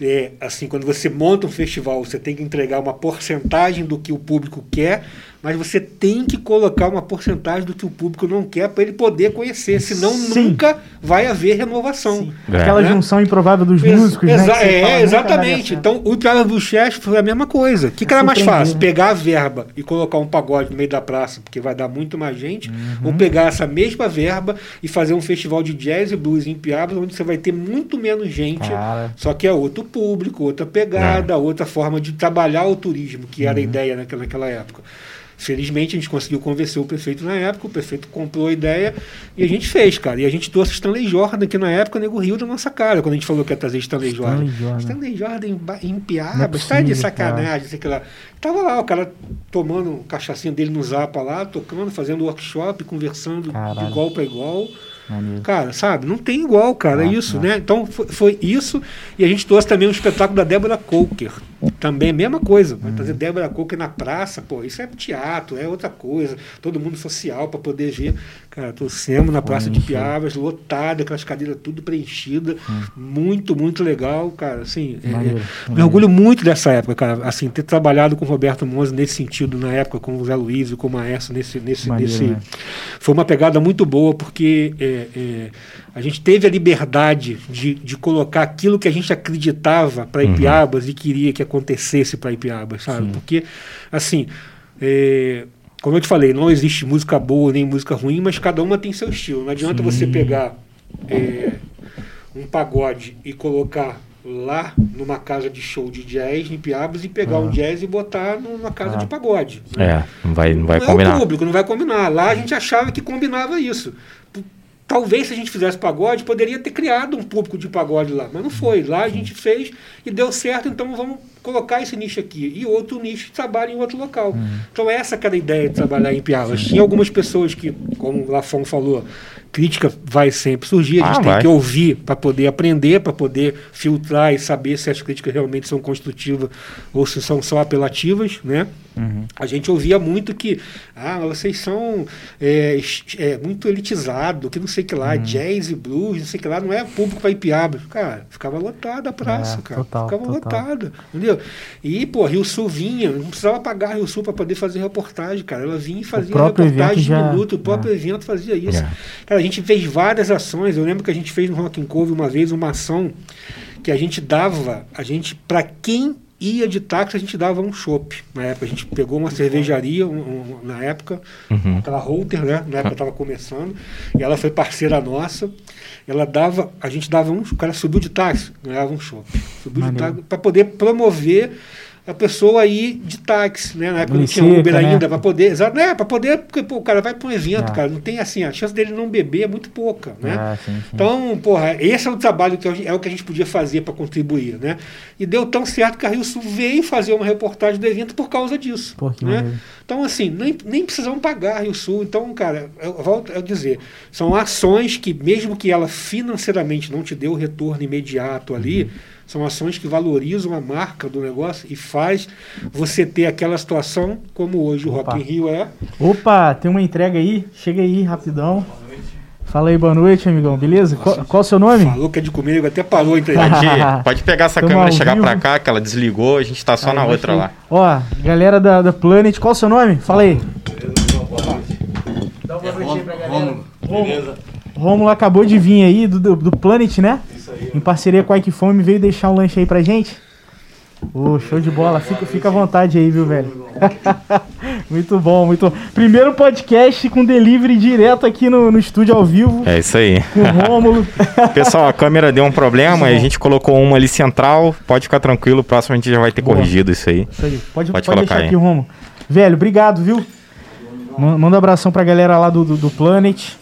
é, assim, quando você monta um festival, você tem que entregar uma porcentagem do que o público quer, mas você tem que colocar uma porcentagem do que o público não quer para ele poder conhecer, senão Sim. nunca vai haver renovação. É. Aquela né? junção improvável dos Ex músicos, exa né? É, exatamente. Então, o Piada Bucheste foi a mesma coisa. O que, que era mais fácil? Né? Pegar a verba e colocar um pagode no meio da praça, porque vai dar muito mais gente, uhum. ou pegar essa mesma verba e fazer um festival de jazz e blues em Piabas, onde você vai ter muito menos gente, Cara. só que é outro público, outra pegada, é. outra forma de trabalhar o turismo, que era a uhum. ideia naquela, naquela época. Felizmente a gente conseguiu convencer o prefeito na época, o prefeito comprou a ideia e a gente fez, cara. E a gente trouxe Stanley Jordan, que na época nego riu da nossa cara, quando a gente falou que ia trazer Stanley, Stanley Jordan. Jordan. Stanley Jordan em, Piabas, é tá de sacanagem, sei lá. Tava lá, o cara tomando um cachaçinho dele no Zapa lá, tocando, fazendo workshop, conversando Caralho. de igual para igual. Maneiro. Cara, sabe? Não tem igual, cara. é isso, né? Então foi, foi, isso. E a gente trouxe também um espetáculo da Débora Coker. Também, mesma coisa. Vai trazer Débora Coker na praça, pô. Isso é teatro, é outra coisa. Todo mundo social para poder ver. Cara, trouxemos na Praça de Piavas, lotada, aquelas cadeiras tudo preenchidas. Hum. Muito, muito legal, cara. Assim, é, maneiro, é, me orgulho muito dessa época, cara. Assim, ter trabalhado com o Roberto Monza nesse sentido, na época, com o Zé Luiz e com o Maestro, nesse. nesse, maneiro, nesse né? Foi uma pegada muito boa, porque. É, é, a gente teve a liberdade de, de colocar aquilo que a gente acreditava para uhum. Ipiabas uhum. e queria que acontecesse para Ipiabas, sabe? Sim. Porque, assim, é, como eu te falei, não existe música boa nem música ruim, mas cada uma tem seu estilo. Não adianta Sim. você pegar é, um pagode e colocar lá numa casa de show de jazz em Piabas e pegar ah. um jazz e botar numa casa ah. de pagode. Né? É, não vai, não vai não combinar. É o público, não vai combinar. Lá a gente achava que combinava isso. Talvez se a gente fizesse pagode, poderia ter criado um público de pagode lá, mas não foi. Lá a gente fez e deu certo, então vamos colocar esse nicho aqui. E outro nicho trabalha em outro local. Uhum. Então essa que era a ideia de trabalhar em Pialas. Tinha algumas pessoas que, como o Lafon falou, crítica vai sempre surgir, a gente ah, tem vai. que ouvir para poder aprender, para poder filtrar e saber se as críticas realmente são construtivas ou se são só apelativas, né? Uhum. A gente ouvia muito que ah, vocês são é, é, muito elitizados, que não sei que lá, uhum. jazz e blues, não sei que lá, não é público para Ipiaba. Cara, ficava lotada a praça, é, cara. Total, ficava total. lotada, entendeu? E, pô, Rio Sul vinha, não precisava pagar Rio Sul para poder fazer reportagem, cara. Ela vinha e fazia reportagem de minuto, o próprio é. evento fazia isso. É. Cara, a gente fez várias ações. Eu lembro que a gente fez no Rock and Cove uma vez uma ação que a gente dava, a gente, para quem ia de táxi, a gente dava um chopp. Na época, a gente pegou uma cervejaria, um, um, na época, uhum. aquela Holter, né? Na época estava começando, e ela foi parceira nossa. Ela dava, a gente dava um, o cara subiu de táxi, ganhava um chopp. Subiu de táxi para poder promover a pessoa ir de táxi, né? Na época não tinha Uber né? ainda, para poder. Exato, né? Para poder, porque pô, o cara vai para um evento, ah. cara, não tem assim, a chance dele não beber é muito pouca, né? Ah, sim, sim. Então, porra, esse é o trabalho que é o que a gente podia fazer para contribuir, né? E deu tão certo que a Rio Sul veio fazer uma reportagem do evento por causa disso. Pô, né? Então, assim, nem, nem precisamos pagar a Rio Sul. Então, cara, eu volto a dizer, são ações que, mesmo que ela financeiramente não te dê o retorno imediato ali, uhum são ações que valorizam a marca do negócio e faz você ter aquela situação como hoje o Rock in Rio é. Opa, tem uma entrega aí. Chega aí rapidão. Fala aí, boa noite, amigão. Beleza? Qual, qual o seu nome? Falou que é de comigo, até parou a Pode, pode pegar essa Tamo câmera e chegar pra cá, que ela desligou, a gente tá só aí, na outra lá. Ó, galera da, da Planet, qual o seu nome? Fala aí. Dá uma boa noite aí pra galera. Rômulo, beleza? Rômulo acabou de vir aí do, do, do Planet, né? Em parceria com a Equifome, veio deixar um lanche aí pra gente. Ô, oh, show de bola. Fica, fica à vontade aí, viu, velho? muito bom, muito bom. Primeiro podcast com delivery direto aqui no, no estúdio ao vivo. É isso aí. Com o Rômulo. Pessoal, a câmera deu um problema, a gente colocou uma ali central. Pode ficar tranquilo, próximo a gente já vai ter Boa. corrigido isso aí. Isso aí. Pode, pode, pode deixar aí. aqui, Rômulo. Velho, obrigado, viu? Manda um abração pra galera lá do, do, do Planet.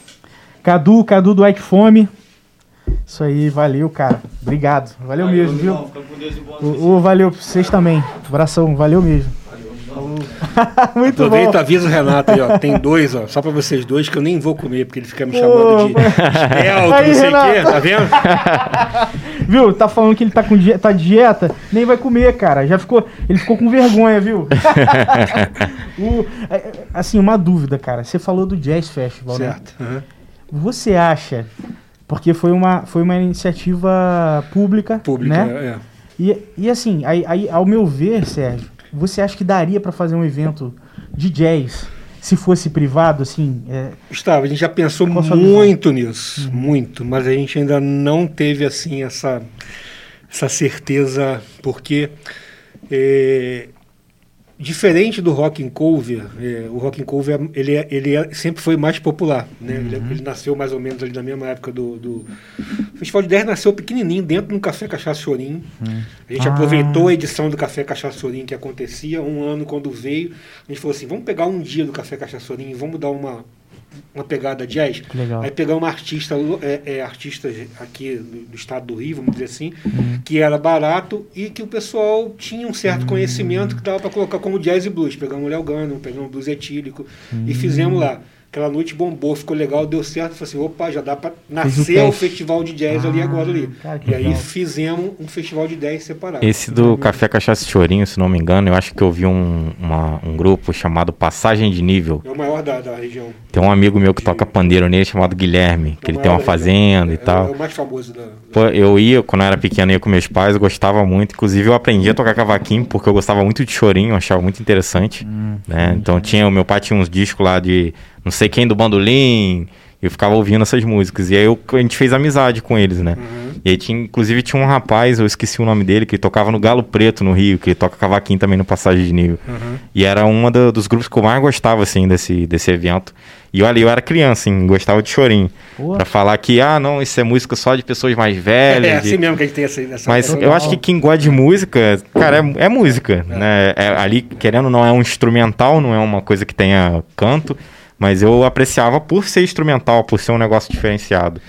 Cadu, Cadu do Ike Fome. Isso aí, valeu, cara. Obrigado. Valeu, valeu mesmo, viu? O, o, valeu pra vocês também. Abração, valeu mesmo. Muito Aproveita bom. avisa o Renato aí, ó. Tem dois, ó, só pra vocês dois, que eu nem vou comer, porque ele fica me chamando de estelto, não sei o quê, tá vendo? viu? Tá falando que ele tá com dieta, tá dieta, nem vai comer, cara. Já ficou. Ele ficou com vergonha, viu? o, é, é, assim, uma dúvida, cara. Você falou do Jazz Festival, certo. né? Uhum. Você acha porque foi uma, foi uma iniciativa pública. Pública, né? é. E, e assim, aí, aí, ao meu ver, Sérgio, você acha que daria para fazer um evento de jazz se fosse privado, assim? É... Gustavo, a gente já pensou muito nisso, uhum. muito, mas a gente ainda não teve assim essa, essa certeza, porque é, diferente do rock and cover, é, o rock and cover ele, é, ele é, sempre foi mais popular, né? Uhum. Ele, ele, nasceu mais ou menos ali na mesma época do, do... o Festival de 10 nasceu pequenininho dentro do Café Cachaça Chorim. Uhum. A gente ah. aproveitou a edição do Café Cachaça Chorim que acontecia um ano quando veio, a gente falou assim, vamos pegar um dia do Café Cachaça Chorim e vamos dar uma uma pegada jazz. Legal. Aí pegar uma artista, é, é, artista aqui do, do, estado do Rio, vamos dizer assim, uhum. que era barato e que o pessoal tinha um certo uhum. conhecimento que dava para colocar como jazz e blues. Pegamos o Léo Gano, pegamos o blues etílico uhum. e fizemos lá. Aquela noite bombou, ficou legal, deu certo. Falei assim, opa, já dá para nascer o, o, festival de jazz ah, ali agora ali. Cara, e aí fizemos um festival de 10 separado. Esse do Café Cachaça Chorinho, se não me engano, eu acho que eu vi um, uma, um grupo chamado Passagem de Nível. É o maior da, da região. Tem um amigo meu que toca pandeiro nele chamado Guilherme, que é ele tem uma fazenda e tal. É o mais famoso da. Pô, eu ia, quando eu era pequeno, ia com meus pais, eu gostava muito. Inclusive, eu aprendi a tocar cavaquinho porque eu gostava muito de chorinho, eu achava muito interessante. Hum, né? Então, tinha, o meu pai tinha uns discos lá de não sei quem do bandolim. Eu ficava ouvindo essas músicas. E aí eu, a gente fez amizade com eles, né? Uhum. E aí tinha, inclusive tinha um rapaz, eu esqueci o nome dele, que tocava no Galo Preto, no Rio, que toca cavaquinho também no Passagem de Nível. Uhum. E era um dos grupos que eu mais gostava, assim, desse, desse evento. E olha, eu era criança, assim, gostava de chorinho. Boa. Pra falar que, ah, não, isso é música só de pessoas mais velhas. É, é assim mesmo que a gente tem essa. essa Mas eu acho que quem gosta de música, cara, é, é música, é. né? É, ali, querendo, não é um instrumental, não é uma coisa que tenha canto. Mas eu apreciava por ser instrumental, por ser um negócio diferenciado.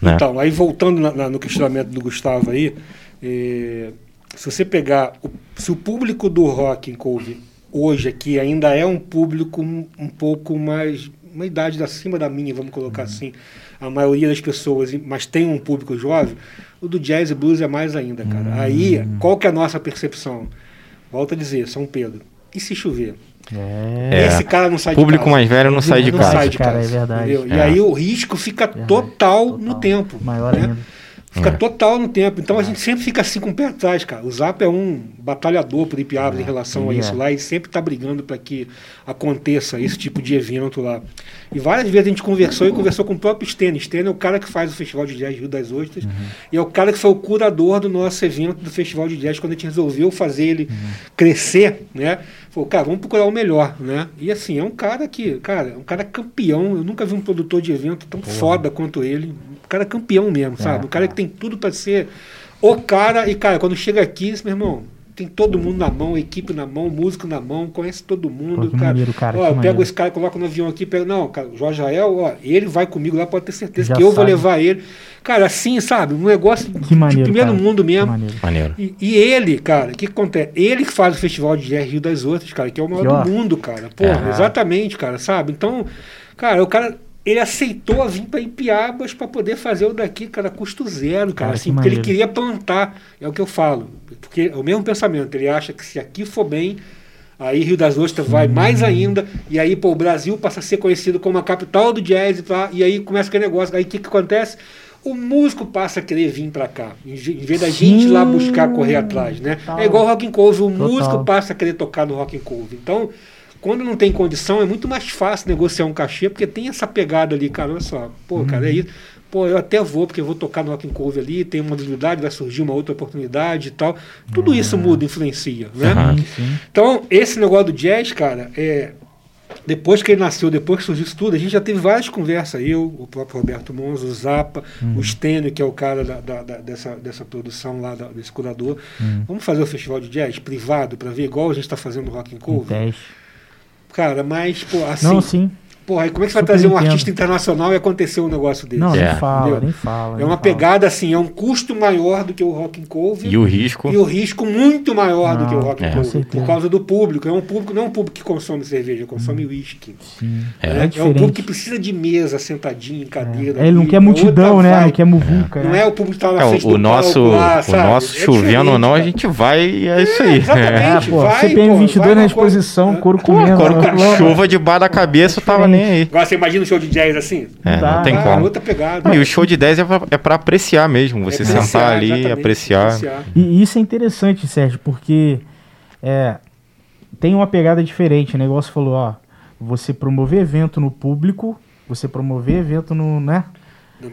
Né? Então, aí voltando na, na, no questionamento do Gustavo aí, é, se você pegar, o, se o público do rock em couve hoje aqui ainda é um público um, um pouco mais, uma idade acima da minha, vamos colocar uhum. assim, a maioria das pessoas, mas tem um público jovem, o do jazz e blues é mais ainda, cara. Uhum. Aí, qual que é a nossa percepção? Volto a dizer, São Pedro, e se chover? É. Esse cara não sai Público de casa. mais velho não sai de não casa. Sai de casa, cara, é verdade. E é. aí o risco fica total, total, no tempo. Maior né? ainda. Fica é. total no tempo. Então a gente sempre fica assim com o pé atrás, cara. O Zap é um batalhador por Ipiabas é. em relação a isso é. lá e sempre está brigando para que aconteça esse tipo de evento lá. E várias vezes a gente conversou e conversou com o próprio Stênio. Stênio é o cara que faz o Festival de Jazz Rio das Ostras uhum. e é o cara que foi o curador do nosso evento do Festival de Jazz quando a gente resolveu fazer ele uhum. crescer, né? Falou, cara, vamos procurar o melhor, né? E assim, é um cara que, cara, é um cara campeão. Eu nunca vi um produtor de evento tão Porra. foda quanto ele cara é campeão mesmo, sabe? É, um cara que tem tudo para ser o cara. E, cara, quando chega aqui, meu irmão, tem todo mundo na mão, equipe na mão, músico na mão, conhece todo mundo. Pô, cara. maneiro, cara, ó, maneiro. pego esse cara, coloco no avião aqui, pego, não, cara, o Jorge Rael, ó, ele vai comigo lá, pode ter certeza Já que eu vou levar ele. Cara, assim, sabe? Um negócio Que maneiro, de primeiro cara. mundo mesmo. Que maneiro. Maneiro. E, e ele, cara, o que acontece? Ele que faz o Festival de Jazz Rio das Outras, cara, que é o maior Que ó. do mundo, cara. Porra, É. exatamente, cara, sabe? Então, cara, o cara. Ele aceitou vir para Ipiabas para poder fazer o daqui, cara, custo zero, cara, Cara, assim, que porque ele maneiro. queria plantar, é o que eu falo. Porque é o mesmo pensamento, ele acha que se aqui for bem, aí Rio das Ostras vai mais ainda, e aí, pô, o Brasil passa a ser conhecido como a capital do jazz, pá, e aí começa aquele negócio. Aí o que, que acontece? O músico passa a querer vir para cá, em ve- em vez da gente ir lá buscar correr atrás, né? Total. É igual o Rock and Cove, o Total. músico passa a querer tocar no Rock and Cove. Então, quando não tem condição, é muito mais fácil negociar um cachê, porque tem essa pegada ali, cara, olha só, pô, cara, é isso. Pô, eu até vou, porque eu vou tocar no Rock and Cove ali, tem uma habilidade, vai surgir uma outra oportunidade e tal. Tudo isso muda, influencia, né? Sim. Então, esse negócio do jazz, cara, é. Depois que ele nasceu, depois que surgiu isso tudo, a gente já teve várias conversas. Eu, o próprio Roberto Monza, o Zappa, o Stênio, que é o cara da, da- da- dessa, dessa produção lá, desse curador. Vamos fazer o festival de jazz privado para ver, igual a gente está fazendo no Rock and Cove? teste. Cara, mas, pô, assim. Não, sim. Porra, aí como é que você vai Super trazer um entendo. artista internacional e acontecer um negócio desse? Não, É. nem fala, Entendeu? nem fala. É nem uma fala. pegada assim, é um custo maior do que o Rock and Cove. E o risco. E o risco muito maior do que o Não, rock and é. certeza. por causa do público. É um público, não é um público que consome cerveja, consome uísque. Sim. É. É, É, é um público que precisa de mesa, sentadinho, em cadeira. É, Ele não quer é multidão, né? Não vibe. quer muvuca, Não né? é o público que tá na É, frente o, nosso, palco lá, o sabe? nosso É chovendo ou não, a gente vai e é isso aí. Exatamente. É, pô, vai, CPM pô, 22 vai na exposição, couro É. comendo. Com lama. chuva debaixo da cabeça, eu tava nem aí. Agora você imagina um show de jazz assim? É, Dá, não tem. Ah, como. outra pegada. Não, e o show de 10 é pra, é pra apreciar mesmo. Você É sentar apreciar, ali, exatamente, apreciar. E e isso é interessante, Sérgio, porque é, tem uma pegada diferente. O negócio falou, ó, você promover evento no público, você promover evento no, né?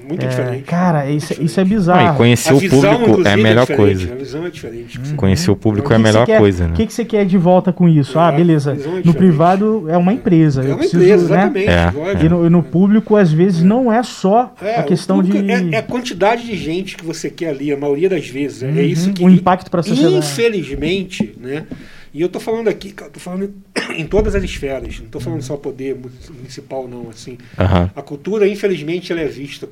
Muito É, diferente. cara, isso, Muito isso é bizarro. e conhecer A o visão, público é inclusive, a melhor diferente, coisa. A visão é diferente. Conhecer o público é a melhor quer- coisa, O né? que, que você quer de volta com isso? Ah, É, beleza. visão é No diferente. privado é uma empresa. É uma preciso, empresa, né? exatamente. É. E no, no público, às vezes, não é só É, a questão de. É, é a quantidade de gente que você quer ali, a maioria das vezes. É- É isso Uhum, que. o impacto pra sociedade. Infelizmente, né? E eu tô falando aqui, cara, tô falando em todas as esferas. Não tô Uhum. falando só poder mu- municipal, não. Assim, Aham. a cultura, infelizmente, ela é vista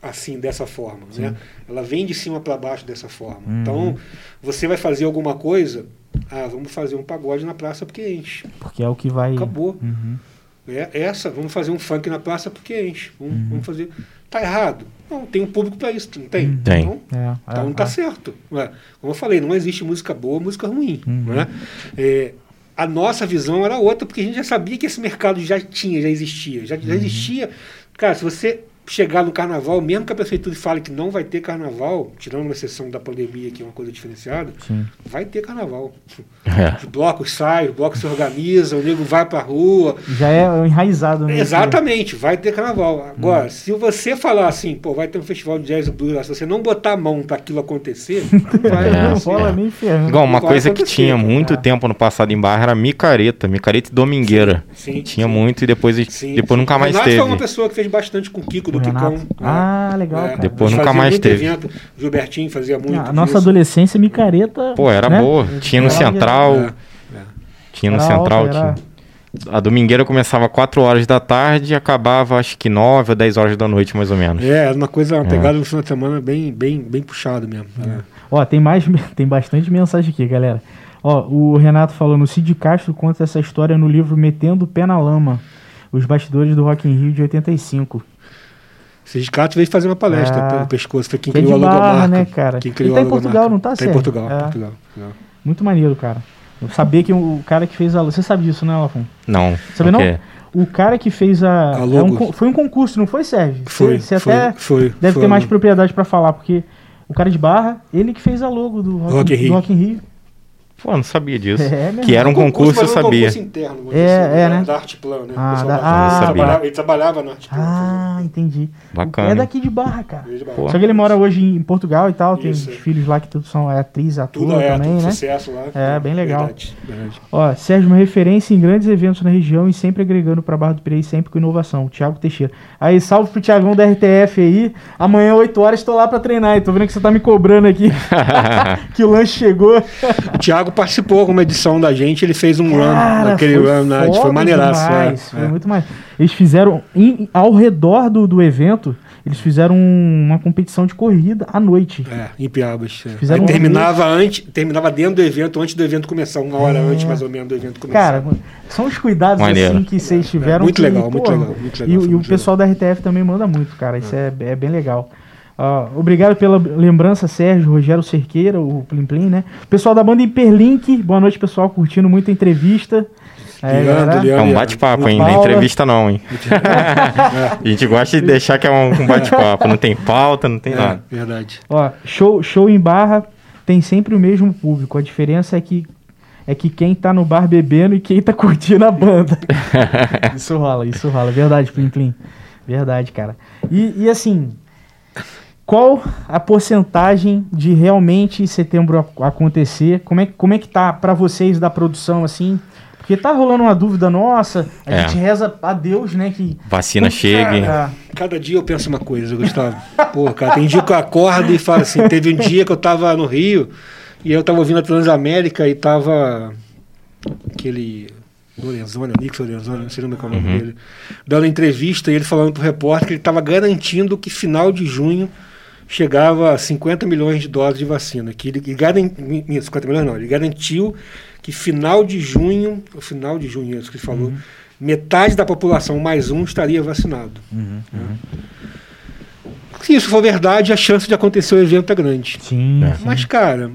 assim, dessa forma. Né? Ela vem de cima para baixo dessa forma. Uhum. Então, você vai fazer alguma coisa, ah, vamos fazer um pagode na praça porque enche. Porque é o que vai. Acabou. Uhum. É essa, vamos fazer um funk na praça porque enche. Vamos, Uhum. vamos fazer. Tá errado? Não, tem um público para isso, não tem? Tem. Então, É, então é, não tá é. certo. Ué, como eu falei, não existe música boa, música ruim. Uhum. Né? É, a nossa visão era outra, porque a gente já sabia que esse mercado já tinha, já existia. Já, Uhum. já existia. Cara, se você chegar no carnaval, mesmo que a prefeitura fale que não vai ter carnaval, tirando uma exceção da pandemia, que é uma coisa diferenciada, Sim. vai ter carnaval. É. Os blocos saem, os blocos se organizam, o nego vai pra rua, Já é enraizado, né? Exatamente, vai ter carnaval. Agora, se você falar assim, pô, vai ter um festival de jazz e blues lá, se você não botar a mão para aquilo acontecer, vai É, Não acontecer. rola nem ferrando. Igual uma coisa que tinha cara. muito É. tempo no passado em Barra era micareta, micareta e domingueira. Sim, tinha sim. muito e depois, Sim, depois sim. nunca O mais Renato teve. foi uma pessoa que fez bastante com o Kiko Renato. né? Ah, legal, É, cara. Depois nunca mais muito teve. Evento, Gilbertinho fazia muito. a nossa isso. adolescência, micareta. Pô, era né? boa. Tinha no Era- Central. É. Tinha no Era Central. alta, tinha. A domingueira começava 4 horas da tarde e acabava acho que 9 ou 10 horas da noite, mais ou menos. É, era uma coisa, uma É. pegada no final de semana bem, bem, bem puxado mesmo. É. Ó, tem mais, tem bastante mensagem aqui, galera. Ó, o Renato falando, o Cid Castro conta essa história no livro Metendo o Pé na Lama. Os bastidores do Rock in Rio de 85. Sindicato veio fazer uma palestra Ah. pelo pescoço. Foi quem Que é criou a Barra, logomarca. né, cara? Quem Ele criou tá a em Portugal, não tá, Tá em Sérgio? Portugal, É. Portugal. Portugal. Muito maneiro, cara. Eu sabia que o cara que fez a. Você sabe disso, né, Lafon? Não. Sabe o não? O cara que fez a. A é um foi um concurso, não foi, Sérgio? Foi, Você foi, até foi, deve foi ter mais propriedade pra falar, porque o cara de Barra, ele que fez a logo do Rock, Rock in do Rio. Rock in Rio. Pô, não sabia disso. É, meu que era um concurso, eu mas um sabia. concurso interno, É, dizer assim, é, da- né? Da Artplan, né? Ah, da- ah, tá. trabalhava, ele trabalhava na Artplan. Ah, entendi. Bacana. É daqui de Barra, cara. Ele trabalhava. Pô. Só que ele mora hoje em Portugal e tal, tem Isso, os é. filhos lá que todos são é, atriz, ator Tudo é, também, tudo né? sucesso lá. É, bem legal. Verdade, verdade. Ó, Sérgio, uma referência em grandes eventos na região e sempre agregando pra Barra do Piraí, sempre com inovação. Thiago Teixeira. Aí, salve pro Thiagão da RTF aí. Amanhã, 8 horas, tô lá pra treinar. E tô vendo que você tá me cobrando aqui. que o lanche chegou. O Thiago participou com uma edição da gente, ele fez um Cara, run, aquele run night, foi maneiraço. demais, é, Foi é. muito mais. Eles fizeram, em- ao redor do, do evento, eles fizeram um- uma competição de corrida à noite. É, em Piabas. é. Fizeram Aí um terminava antes, terminava dentro do evento, antes do evento começar, uma hora antes mais ou menos do evento começar. Cara, são os cuidados Maneiro. assim que vocês tiveram. muito que, legal, muito legal, muito legal, E, e o muito pessoal da RTF também manda muito, cara. Isso é, é bem legal. Ah, obrigado pela lembrança, Sérgio, Rogério Cerqueira, o Plim Plim, né? Pessoal da banda Hiperlink, boa noite, pessoal, curtindo muito a entrevista. É, Leandro. É um bate-papo, hein? Não é entrevista não, hein? a gente gosta de deixar que é um, um bate-papo. Não tem pauta, não tem É, nada. verdade. Ó, show, show em barra tem sempre o mesmo público. A diferença é que é que quem tá no bar bebendo e quem tá curtindo a banda. isso rola, isso rola. Verdade, Plim Plim. Verdade, cara. E, e assim, qual a porcentagem de realmente setembro ac- acontecer? Como é, que- como é que tá pra vocês da produção, assim? Porque tá rolando uma dúvida nossa. A É. gente reza a Deus, né? Que Vacina chegue. Ah, Cada dia eu penso uma coisa, Gustavo. Pô, cara, tem dia que eu acordo e falo assim, teve um dia que eu tava no Rio e eu tava ouvindo a Transamérica e tava aquele Lorenzoni, Nix Lorenzoni, não sei é que é o nome Uhum. dele, dando entrevista e ele falando pro repórter que ele tava garantindo que final de junho chegava a 50 milhões de doses de vacina. Que ele, ele garan- minto, 50 milhões não, ele garantiu que final de junho, o final de junho, é isso que ele falou, metade da população mais um estaria vacinado. uhum, Se isso for verdade, a chance de acontecer o evento é grande. sim, sim. Mas, cara,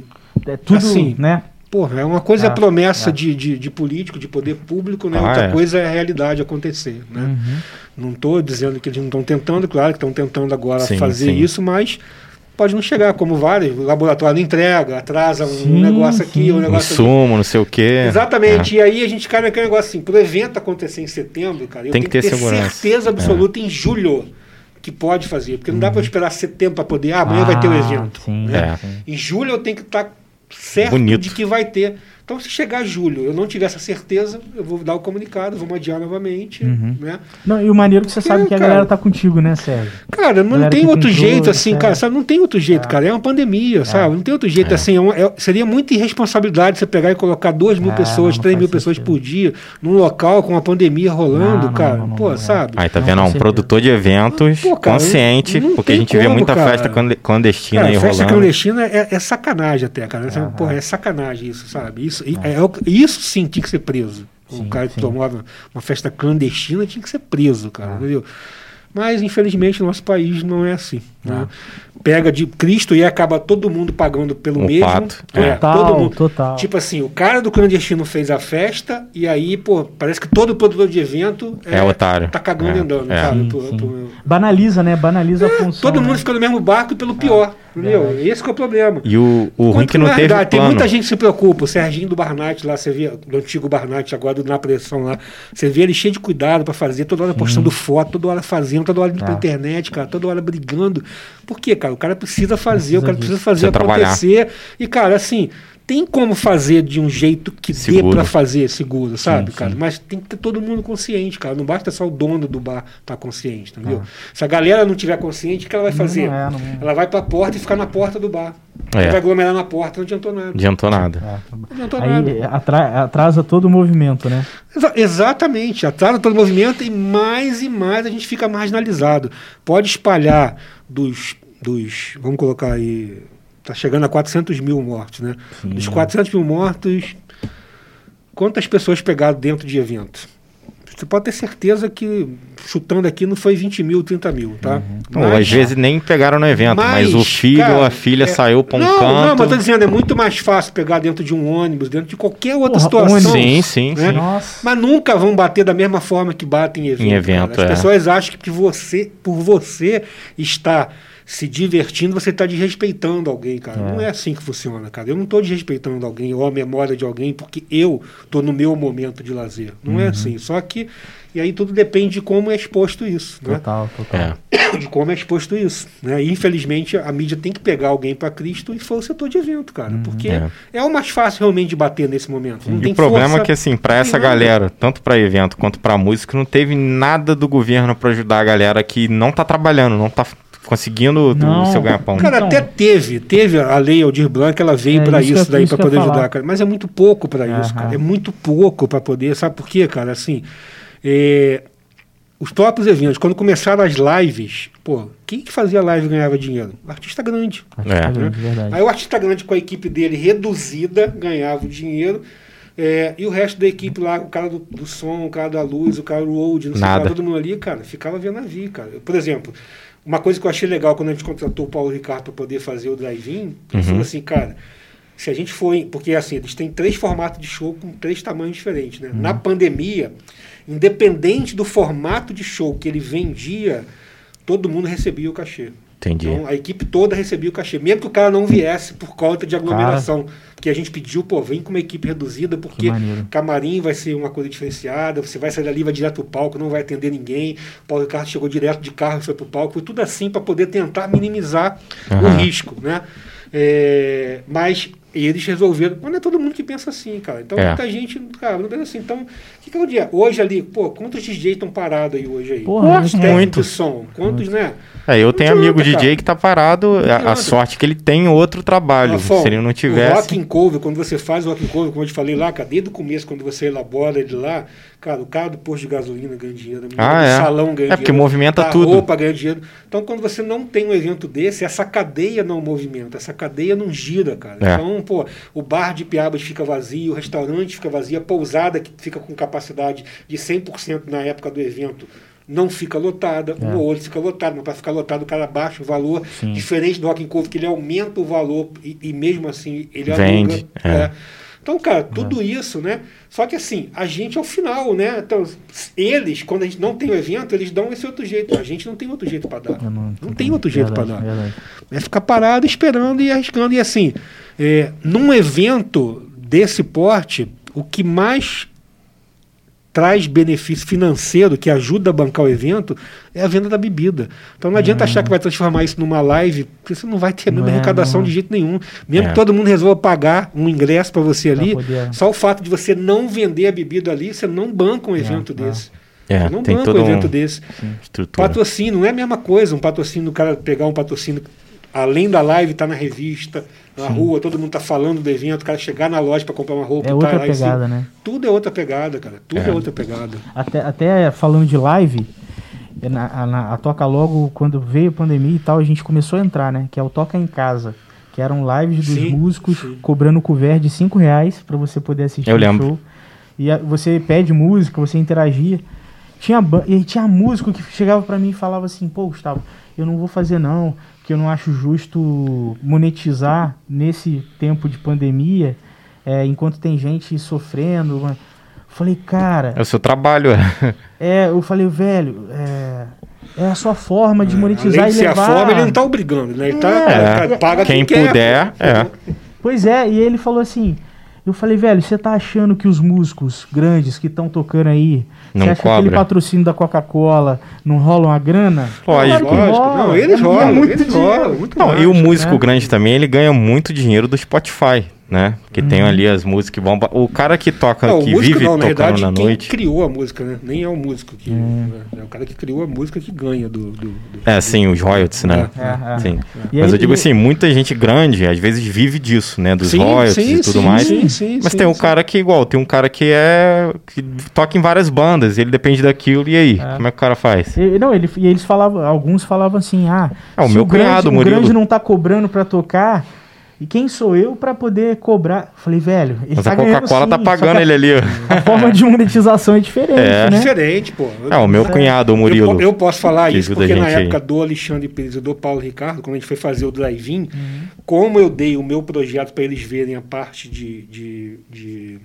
é tudo, assim, né? Porra, é uma coisa Ah, a promessa ah. De, de, de político, de poder público, né? Ah, Outra é. coisa é a realidade acontecer, né? Uhum. Não estou dizendo que eles não estão tentando, claro que estão tentando agora Sim, fazer sim. isso, mas pode não chegar, como vários. O laboratório não entrega, atrasa um Sim, negócio aqui, um negócio ali. Insumo, não sei o quê. Exatamente. E aí a gente cai naquele negócio assim, pro evento acontecer em setembro, cara, eu Tem tenho que ter ter certeza absoluta em julho que pode fazer. Porque não dá para esperar setembro para poder, ah, amanhã Ah, vai ter o evento. sim, né? É. sim. Em julho eu tenho que estar certo Bonito. de que vai ter. Então, se chegar julho eu não tiver essa certeza, eu vou dar o comunicado, vamos adiar novamente. Uhum. Né? Não, e o maneiro é que você Porque, sabe que a cara, galera tá contigo, né, Sérgio? Cara, não tem outro tem jeito dor, assim, é. cara, sabe? Não tem outro jeito, É. cara. É uma pandemia, sabe? Não tem outro jeito É. assim. é uma- é- seria muita irresponsabilidade você pegar e colocar 2 mil É, pessoas, não 3 mil pessoas sentido. por dia num local com a pandemia rolando, Não, cara. não, não, Pô, não, é. sabe? Aí tá Não, vendo? Um produtor de eventos Pô, cara, consciente, não- não porque a gente vê como, muita cara. festa clande- clandestina Cara, aí festa rolando. clandestina é, é sacanagem até, cara. Porra, é sacanagem isso, sabe? Isso, e- é isso sim tinha que ser preso. Sim, o cara que sim. promove uma festa clandestina tinha que ser preso, cara, Ah. entendeu? Mas, infelizmente, o nosso país não é assim. Né? Ah. Pega de Cristo e acaba todo mundo pagando pelo Um mesmo. pato. É, Total, todo mundo. total. Tipo assim, o cara do clandestino fez a festa e aí, pô, parece que todo produtor de evento É otário. tá cagando É, e andando, é. sabe? Sim, Pro- sim. pro- Banaliza, né? Banaliza a função. Todo né? mundo fica no mesmo barco pelo pior, entendeu? Esse que é o problema. E o, o ruim que não teve verdade, Tem muita gente que se preocupa. O Serginho do Barnate lá, você vê, do antigo Barnate, agora do Na Pressão lá, você vê ele cheio de cuidado pra fazer, toda hora postando foto, toda hora fazendo, toda hora indo pra internet, cara, toda hora brigando. Por quê, cara? O cara precisa fazer, Precisa o cara precisa fazer Precisa trabalhar. acontecer. E, cara, assim, tem como fazer de um jeito que Seguro. dê pra fazer seguro, sabe, Sim, cara? sim. Mas tem que ter todo mundo consciente, cara. Não basta só o dono do bar estar consciente, entendeu? Ah. Se a galera não tiver consciente, o que ela vai fazer? não é, não- Ela vai pra porta e ficar na porta do bar. É. Vai aglomerar na porta, não adiantou nada. Adiantou nada. É. Não adiantou nada. Aí atra- atrasa todo o movimento, né? Exa- exatamente, atrasa todo o movimento e mais e mais a gente fica marginalizado. Pode espalhar dos, dos vamos colocar aí, está chegando a 400 mil mortos, né? Sim. Dos 400 mil mortos, quantas pessoas pegaram dentro de evento? Você pode ter certeza que, chutando aqui, não foi 20 mil, 30 mil, tá? Ou Mas- às vezes nem pegaram no evento, mas, mas, o filho cara, ou a filha é- saiu pra um não, canto. Não, mas tô dizendo, é muito mais fácil pegar dentro de um ônibus, dentro de qualquer outra Porra, situação. Sim, sim, né? sim. Nossa. Mas nunca vão bater da mesma forma que batem em evento. Em evento. As é. pessoas acham que você, por você estar se divertindo, você está desrespeitando alguém, cara. É. Não é assim que funciona, cara. Eu não estou desrespeitando alguém ou a memória de alguém porque eu estou no meu momento de lazer. Não Uhum. é assim. Só que. E aí tudo depende de como é exposto isso. Né? Total, total. É. de como é exposto isso. Né? E, infelizmente, a mídia tem que pegar alguém para Cristo e foi o setor de evento, cara. Porque É. é. o mais fácil realmente de bater nesse momento. Não E tem o problema força, é que, assim, não essa nada. galera, tanto pra evento quanto pra música, não teve nada do governo pra ajudar a galera que não tá trabalhando, não tá conseguindo não. o seu ganha-pão. Cara, então, até teve, teve a lei Aldir Blanc, ela veio é, para isso, isso daí para poder ajudar, cara. Mas é muito pouco para isso, cara. É muito pouco para poder, sabe por quê, cara? Assim, é, os próprios eventos, quando começaram as lives, pô, quem que fazia live ganhava dinheiro? O artista grande. Artista é. grande né? Aí o artista grande com a equipe dele reduzida ganhava o dinheiro. É, e o resto da equipe lá, o cara do, do, som, o cara da luz, o cara do road, não sei lá, todo mundo ali, cara, ficava vendo a vi, cara. Por exemplo, uma coisa que eu achei legal quando a gente contratou o Paulo Ricardo para poder fazer o drive-in, ele uhum. falou assim, cara, se a gente for. Porque assim, eles têm três formatos de show com três tamanhos diferentes. Né? Uhum. Na pandemia, independente do formato de show que ele vendia, todo mundo recebia o cachê. Entendi. Então a equipe toda recebia o cachê, mesmo que o cara não viesse por conta de aglomeração. Cara. Porque a gente pediu, pô, vem com uma equipe reduzida, porque camarim vai ser uma coisa diferenciada, você vai sair dali, vai direto pro palco, não vai atender ninguém. O Paulo Ricardo chegou direto de carro e foi pro palco. Foi tudo assim para poder tentar minimizar uhum. o risco, né? É, mas e eles resolveram. Mas não é todo mundo que pensa assim, cara. Então é. muita gente, cara, não pensa assim. Então, o que, que é o dia? Hoje ali, pô, quantos DJs estão parados aí hoje aí? Porra, quantos muito. som? Quantos, muito. né? É, eu tenho adianta, amigo DJ que tá parado, a, a, sorte que ele tem outro trabalho. se ele não tivesse. O Rock in Cover, quando você faz o Rock in Cover, como eu te falei lá, cara, desde o começo, quando você elabora ele lá, cara, o cara do posto de gasolina ganha dinheiro, ah, é. salão ganha é dinheiro. É porque movimenta a tudo. roupa ganha dinheiro. Então, quando você não tem um evento desse, essa cadeia não movimenta, essa cadeia não gira, cara. É. Então, pô, o bar de Piabas fica vazio, o restaurante fica vazio, a pousada que fica com capacidade de 100% na época do evento não fica lotada, é. um ou outro fica lotado, mas para ficar lotado o cara baixa o valor, Sim. diferente do Rock Cove, que ele aumenta o valor e, e mesmo assim ele Vende, aluga. É. É. Então, cara, tudo é. isso, né? Só que assim, a gente é o final, né? Então, eles, quando a gente não tem o evento, eles dão esse outro jeito. A gente não tem outro jeito para dar. Não, não, tem outro jeito para dar. Verdade. É ficar parado esperando e arriscando. E assim, é, num evento desse porte, o que mais traz benefício financeiro que ajuda a bancar o evento é a venda da bebida. Então não adianta achar que vai transformar isso numa live, porque você não vai ter a mesma é, arrecadação de jeito nenhum. Mesmo é. que todo mundo resolva pagar um ingresso para você ali, só o fato de você não vender a bebida ali, você não banca um é, evento é. desse. É, não banca um evento um... desse. Patrocínio, não é a mesma coisa um patrocínio, o cara pegar um patrocínio além da live, está na revista, na Sim. rua, todo mundo está falando do evento, o cara chegar na loja para comprar uma roupa. É outra tá pegada, né? Tudo é outra pegada, cara. Tudo é, é outra pegada. Até, até falando de live, é na, na, a Toca logo, quando veio a pandemia e tal, a gente começou a entrar, né? Que é o Toca em Casa. Que eram lives dos sim, músicos sim. cobrando couvert de 5 reais para você poder assistir Eu o lembro. show. E a, você pede música, você interagia. Tinha, e tinha músico que chegava para mim e falava assim, pô, Gustavo, eu não vou fazer não que eu não acho justo monetizar nesse tempo de pandemia, é, enquanto tem gente sofrendo. Falei, cara. É o seu trabalho, é. É, eu falei, velho, é, é a sua forma de monetizar Além de e levar. a forma, ele não está obrigando, né? Ele tá, é, paga quem, quem puder. Quer. É. Pois é, e ele falou assim: eu falei, velho, você tá achando que os músicos grandes que estão tocando aí, não você acha cobra. que aquele patrocínio da Coca-Cola não rola uma grana? Lógico, claro rola. Não, eles é rolam, muito eles rolam. Muito não, e o músico né? grande também, ele ganha muito dinheiro do Spotify né? Que hum. tem ali as músicas que vão. O cara que toca, não, que vive não, na tocando verdade, na quem noite. criou a música, né? Nem é o músico que. Hum. É, é o cara que criou a música que ganha do. do, do é, sim, os royalties, né? É, é, é. sim. Mas aí, eu digo assim, muita gente grande, às vezes, vive disso, né? Dos sim, royalties sim, e tudo sim, mais. Sim, sim, Mas tem um cara que, igual, tem um cara que é. que toca em várias bandas, ele depende daquilo, e aí? Como é que o cara faz? E, não, ele, e eles falavam, alguns falavam assim, ah. É, o meu cunhado, o grande não tá cobrando pra tocar e quem sou eu para poder cobrar? Falei, velho, ele Mas tá a Coca-Cola tá pagando ele ali. A forma de monetização é diferente, é. né? Diferente, pô. É, o meu cunhado, o Murilo. Eu, eu posso falar isso porque na época aí. do Alexandre Pires e do Paulo Ricardo, quando a gente foi fazer o drive-in, uhum. como eu dei o meu projeto para eles verem a parte de, de, de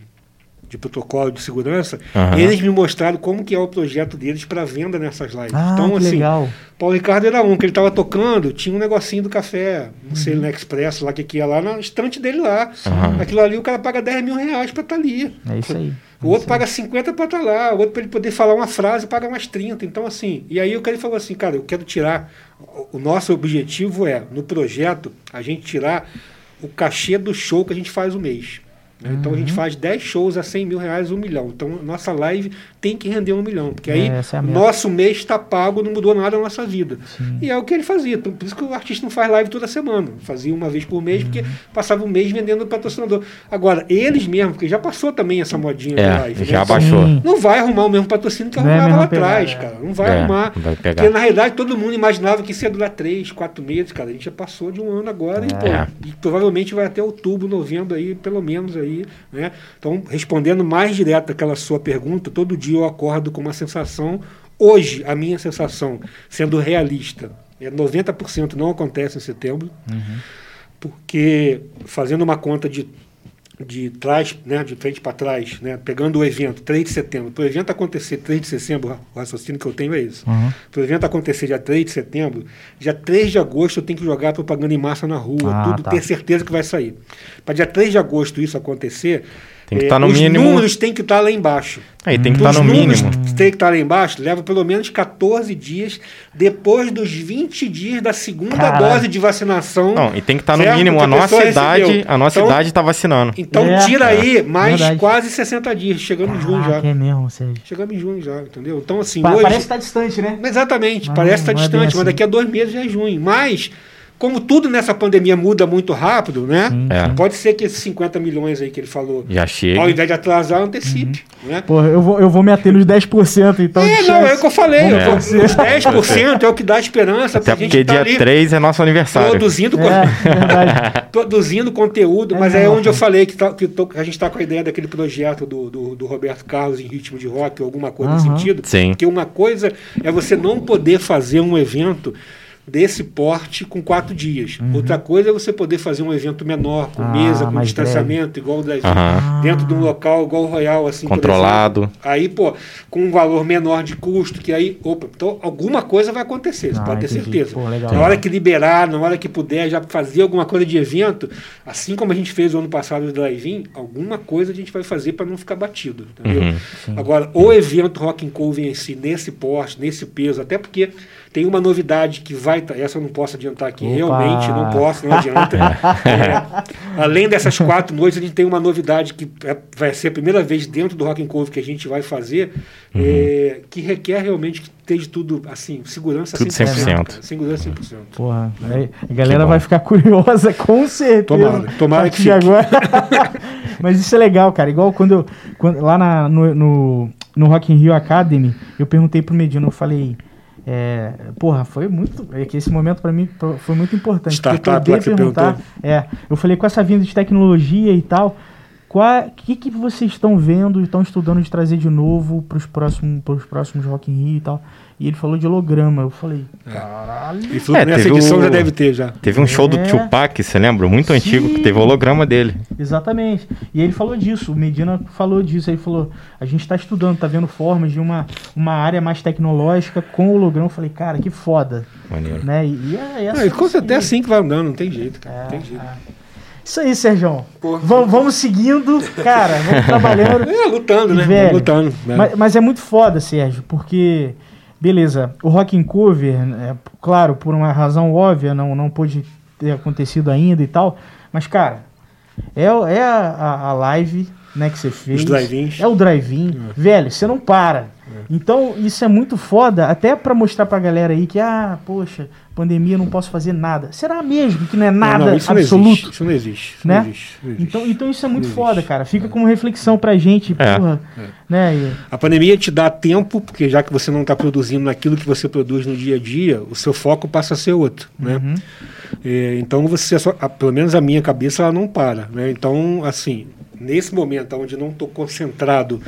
de protocolo de segurança, uhum. eles me mostraram como que é o projeto deles para venda nessas lives. Ah, então, assim, legal. Paulo Ricardo era um que ele estava tocando, tinha um negocinho do café, não uhum. sei, no Expresso, lá que, que ia lá na estante dele lá. Uhum. Aquilo ali o cara paga 10 mil reais para estar tá ali. É isso aí. O outro paga 50 para estar tá lá, o outro para ele poder falar uma frase paga mais 30. Então, assim, e aí o cara falou assim, cara, eu quero tirar. O nosso objetivo é, no projeto, a gente tirar o cachê do show que a gente faz o mês. Né? Então a gente uhum. faz 10 shows a 100 mil reais, um milhão. Então nossa live tem que render um milhão. Porque aí é, é nosso mês está pago, não mudou nada na nossa vida. Sim. E é o que ele fazia. Por isso que o artista não faz live toda semana. Fazia uma vez por mês, uhum. porque passava um mês vendendo patrocinador. Agora, eles mesmo, porque já passou também essa modinha é, de live. Já né? baixou. Não vai arrumar o mesmo patrocínio que arrumava é lá atrás, cara. Não vai é, arrumar. Vai porque na realidade todo mundo imaginava que isso ia durar 3, 4 meses, cara. A gente já passou de um ano agora e, pô, e provavelmente vai até outubro, novembro aí, pelo menos aí, né? Então, respondendo mais direto aquela sua pergunta, todo dia eu acordo com uma sensação. Hoje, a minha sensação, sendo realista, é 90% não acontece em setembro, uhum. porque fazendo uma conta de de trás, né, de frente para trás, né, pegando o evento 3 de setembro, para o evento acontecer 3 de setembro, o raciocínio que eu tenho é isso. Uhum. Para o evento acontecer dia 3 de setembro, dia 3 de agosto eu tenho que jogar propaganda em massa na rua, ah, tudo, tá. ter certeza que vai sair. Para dia 3 de agosto isso acontecer, tem que estar tá no os mínimo. Os números têm que estar tá lá embaixo. Aí tem que estar tá no mínimo. Tem que estar tá lá embaixo, leva pelo menos 14 dias depois dos 20 dias da segunda Caralho. dose de vacinação. Não, e tem que estar no mínimo. A, a nossa idade, recebeu. a nossa então, idade está vacinando. Então é, tira aí mais verdade. quase 60 dias, chegando em junho já. É mesmo, Sérgio. Chegamos em junho já, entendeu? Então assim, pa hoje... Parece que está distante, né? Exatamente, mas parece que está é distante, mas assim. daqui a dois meses já é junho. Mas como tudo nessa pandemia muda muito rápido, né? É. Pode ser que esses 50 milhões aí que ele falou, já chega. ao invés de atrasar, antecipe. Uhum. Né? Porra, eu vou, eu vou me ater nos 10%, então. É, não, é o que eu falei. É. Os 10% é o que dá esperança Até porque tá dia 3 é nosso aniversário. Produzindo, é, produzindo conteúdo, mas é, é onde eu falei que, tá, que tô, a gente está com a ideia daquele projeto do, do, do, Roberto Carlos em ritmo de rock, ou alguma coisa uhum. nesse sentido. Sim. Porque uma coisa é você não poder fazer um evento desse porte com quatro dias. Uhum. Outra coisa é você poder fazer um evento menor, com ah, mesa, com distanciamento, breve. igual o das, uhum. dentro de um local igual o Royal, assim. Controlado. Aí, pô, com um valor menor de custo, que aí, opa, então alguma coisa vai acontecer, você ah, pode ter certeza. Pô, na hora que liberar, na hora que puder já fazer alguma coisa de evento, assim como a gente fez o ano passado do drive-in, alguma coisa a gente vai fazer para não ficar batido, entendeu? Uhum. Agora, o evento Rock and Cove em si, nesse porte, nesse peso, até porque tem uma novidade que vai. Essa eu não posso adiantar aqui, Opa. realmente, não posso, não adianta. é, além dessas quatro noites, a gente tem uma novidade que é, vai ser a primeira vez dentro do Rock and Cove que a gente vai fazer, uhum. é, que requer realmente que esteja tudo assim, segurança tudo 100%. 100%. Cara, segurança 100%. Porra, a galera vai ficar curiosa, com certeza. Tomara, tomara que agora. Mas isso é legal, cara. Igual quando, eu, quando lá na, no, no, no Rock in Rio Academy, eu perguntei pro Medina, eu falei é, porra, foi muito. É que esse momento para mim foi muito importante. Startup, eu poder perguntar. É, eu falei com essa vinda de tecnologia e tal. O que, que vocês estão vendo, estão estudando de trazer de novo para os próximos, próximos Rock in Rio e tal? E ele falou de holograma. Eu falei, é. caralho. Falou é, nessa edição o... já deve ter já. Teve um show é. do Tupac, você lembra? Muito Sim. antigo, que teve holograma dele. Exatamente. E ele falou disso, o Medina falou disso. Ele falou, a gente está estudando, está vendo formas de uma, uma área mais tecnológica com holograma. Eu falei, cara, que foda. Maneiro. Né? E, e é, é, é com certeza assim que vai andando, não tem jeito, cara. É, tem jeito. É. Isso aí, Sérgio. Vamos, vamos seguindo, cara, vamos trabalhando. É, lutando, né? Velho, lutando. Né? Mas, mas, é muito foda, Sérgio, porque Beleza, o Rock in Cover, é, claro, por uma razão óbvia, não, não pôde ter acontecido ainda e tal, mas, cara, é, é a, a live né, que você fez. Os drive-ins. É o drive-in. É. Velho, você não para. Então, isso é muito foda, até para mostrar pra galera aí que, ah, poxa, pandemia não posso fazer nada. Será mesmo que não é nada não, não, isso absoluto? Não existe, isso não existe. Isso né? Não existe, não existe. Então, então isso é muito foda, cara. Fica é. como reflexão pra gente. É. Porra, é. Né? E... A pandemia te dá tempo, porque já que você não está produzindo naquilo que você produz no dia a dia, o seu foco passa a ser outro. Né? Uhum. É, então você, só, pelo menos a minha cabeça, ela não para. Né? Então, assim, nesse momento onde não estou concentrado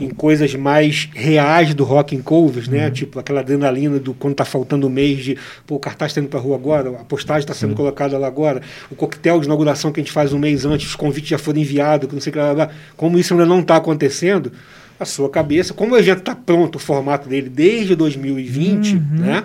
em coisas mais reais do rock and covers, né? Uhum. Tipo aquela adrenalina do quando está faltando um mês de, pô, o cartaz está indo para rua agora, a postagem está sendo uhum. colocada lá agora, o coquetel de inauguração que a gente faz um mês antes, os convites já foram enviados, não sei o que lá, como isso ainda não está acontecendo, a sua cabeça, como o evento está pronto, o formato dele desde 2020, uhum. né?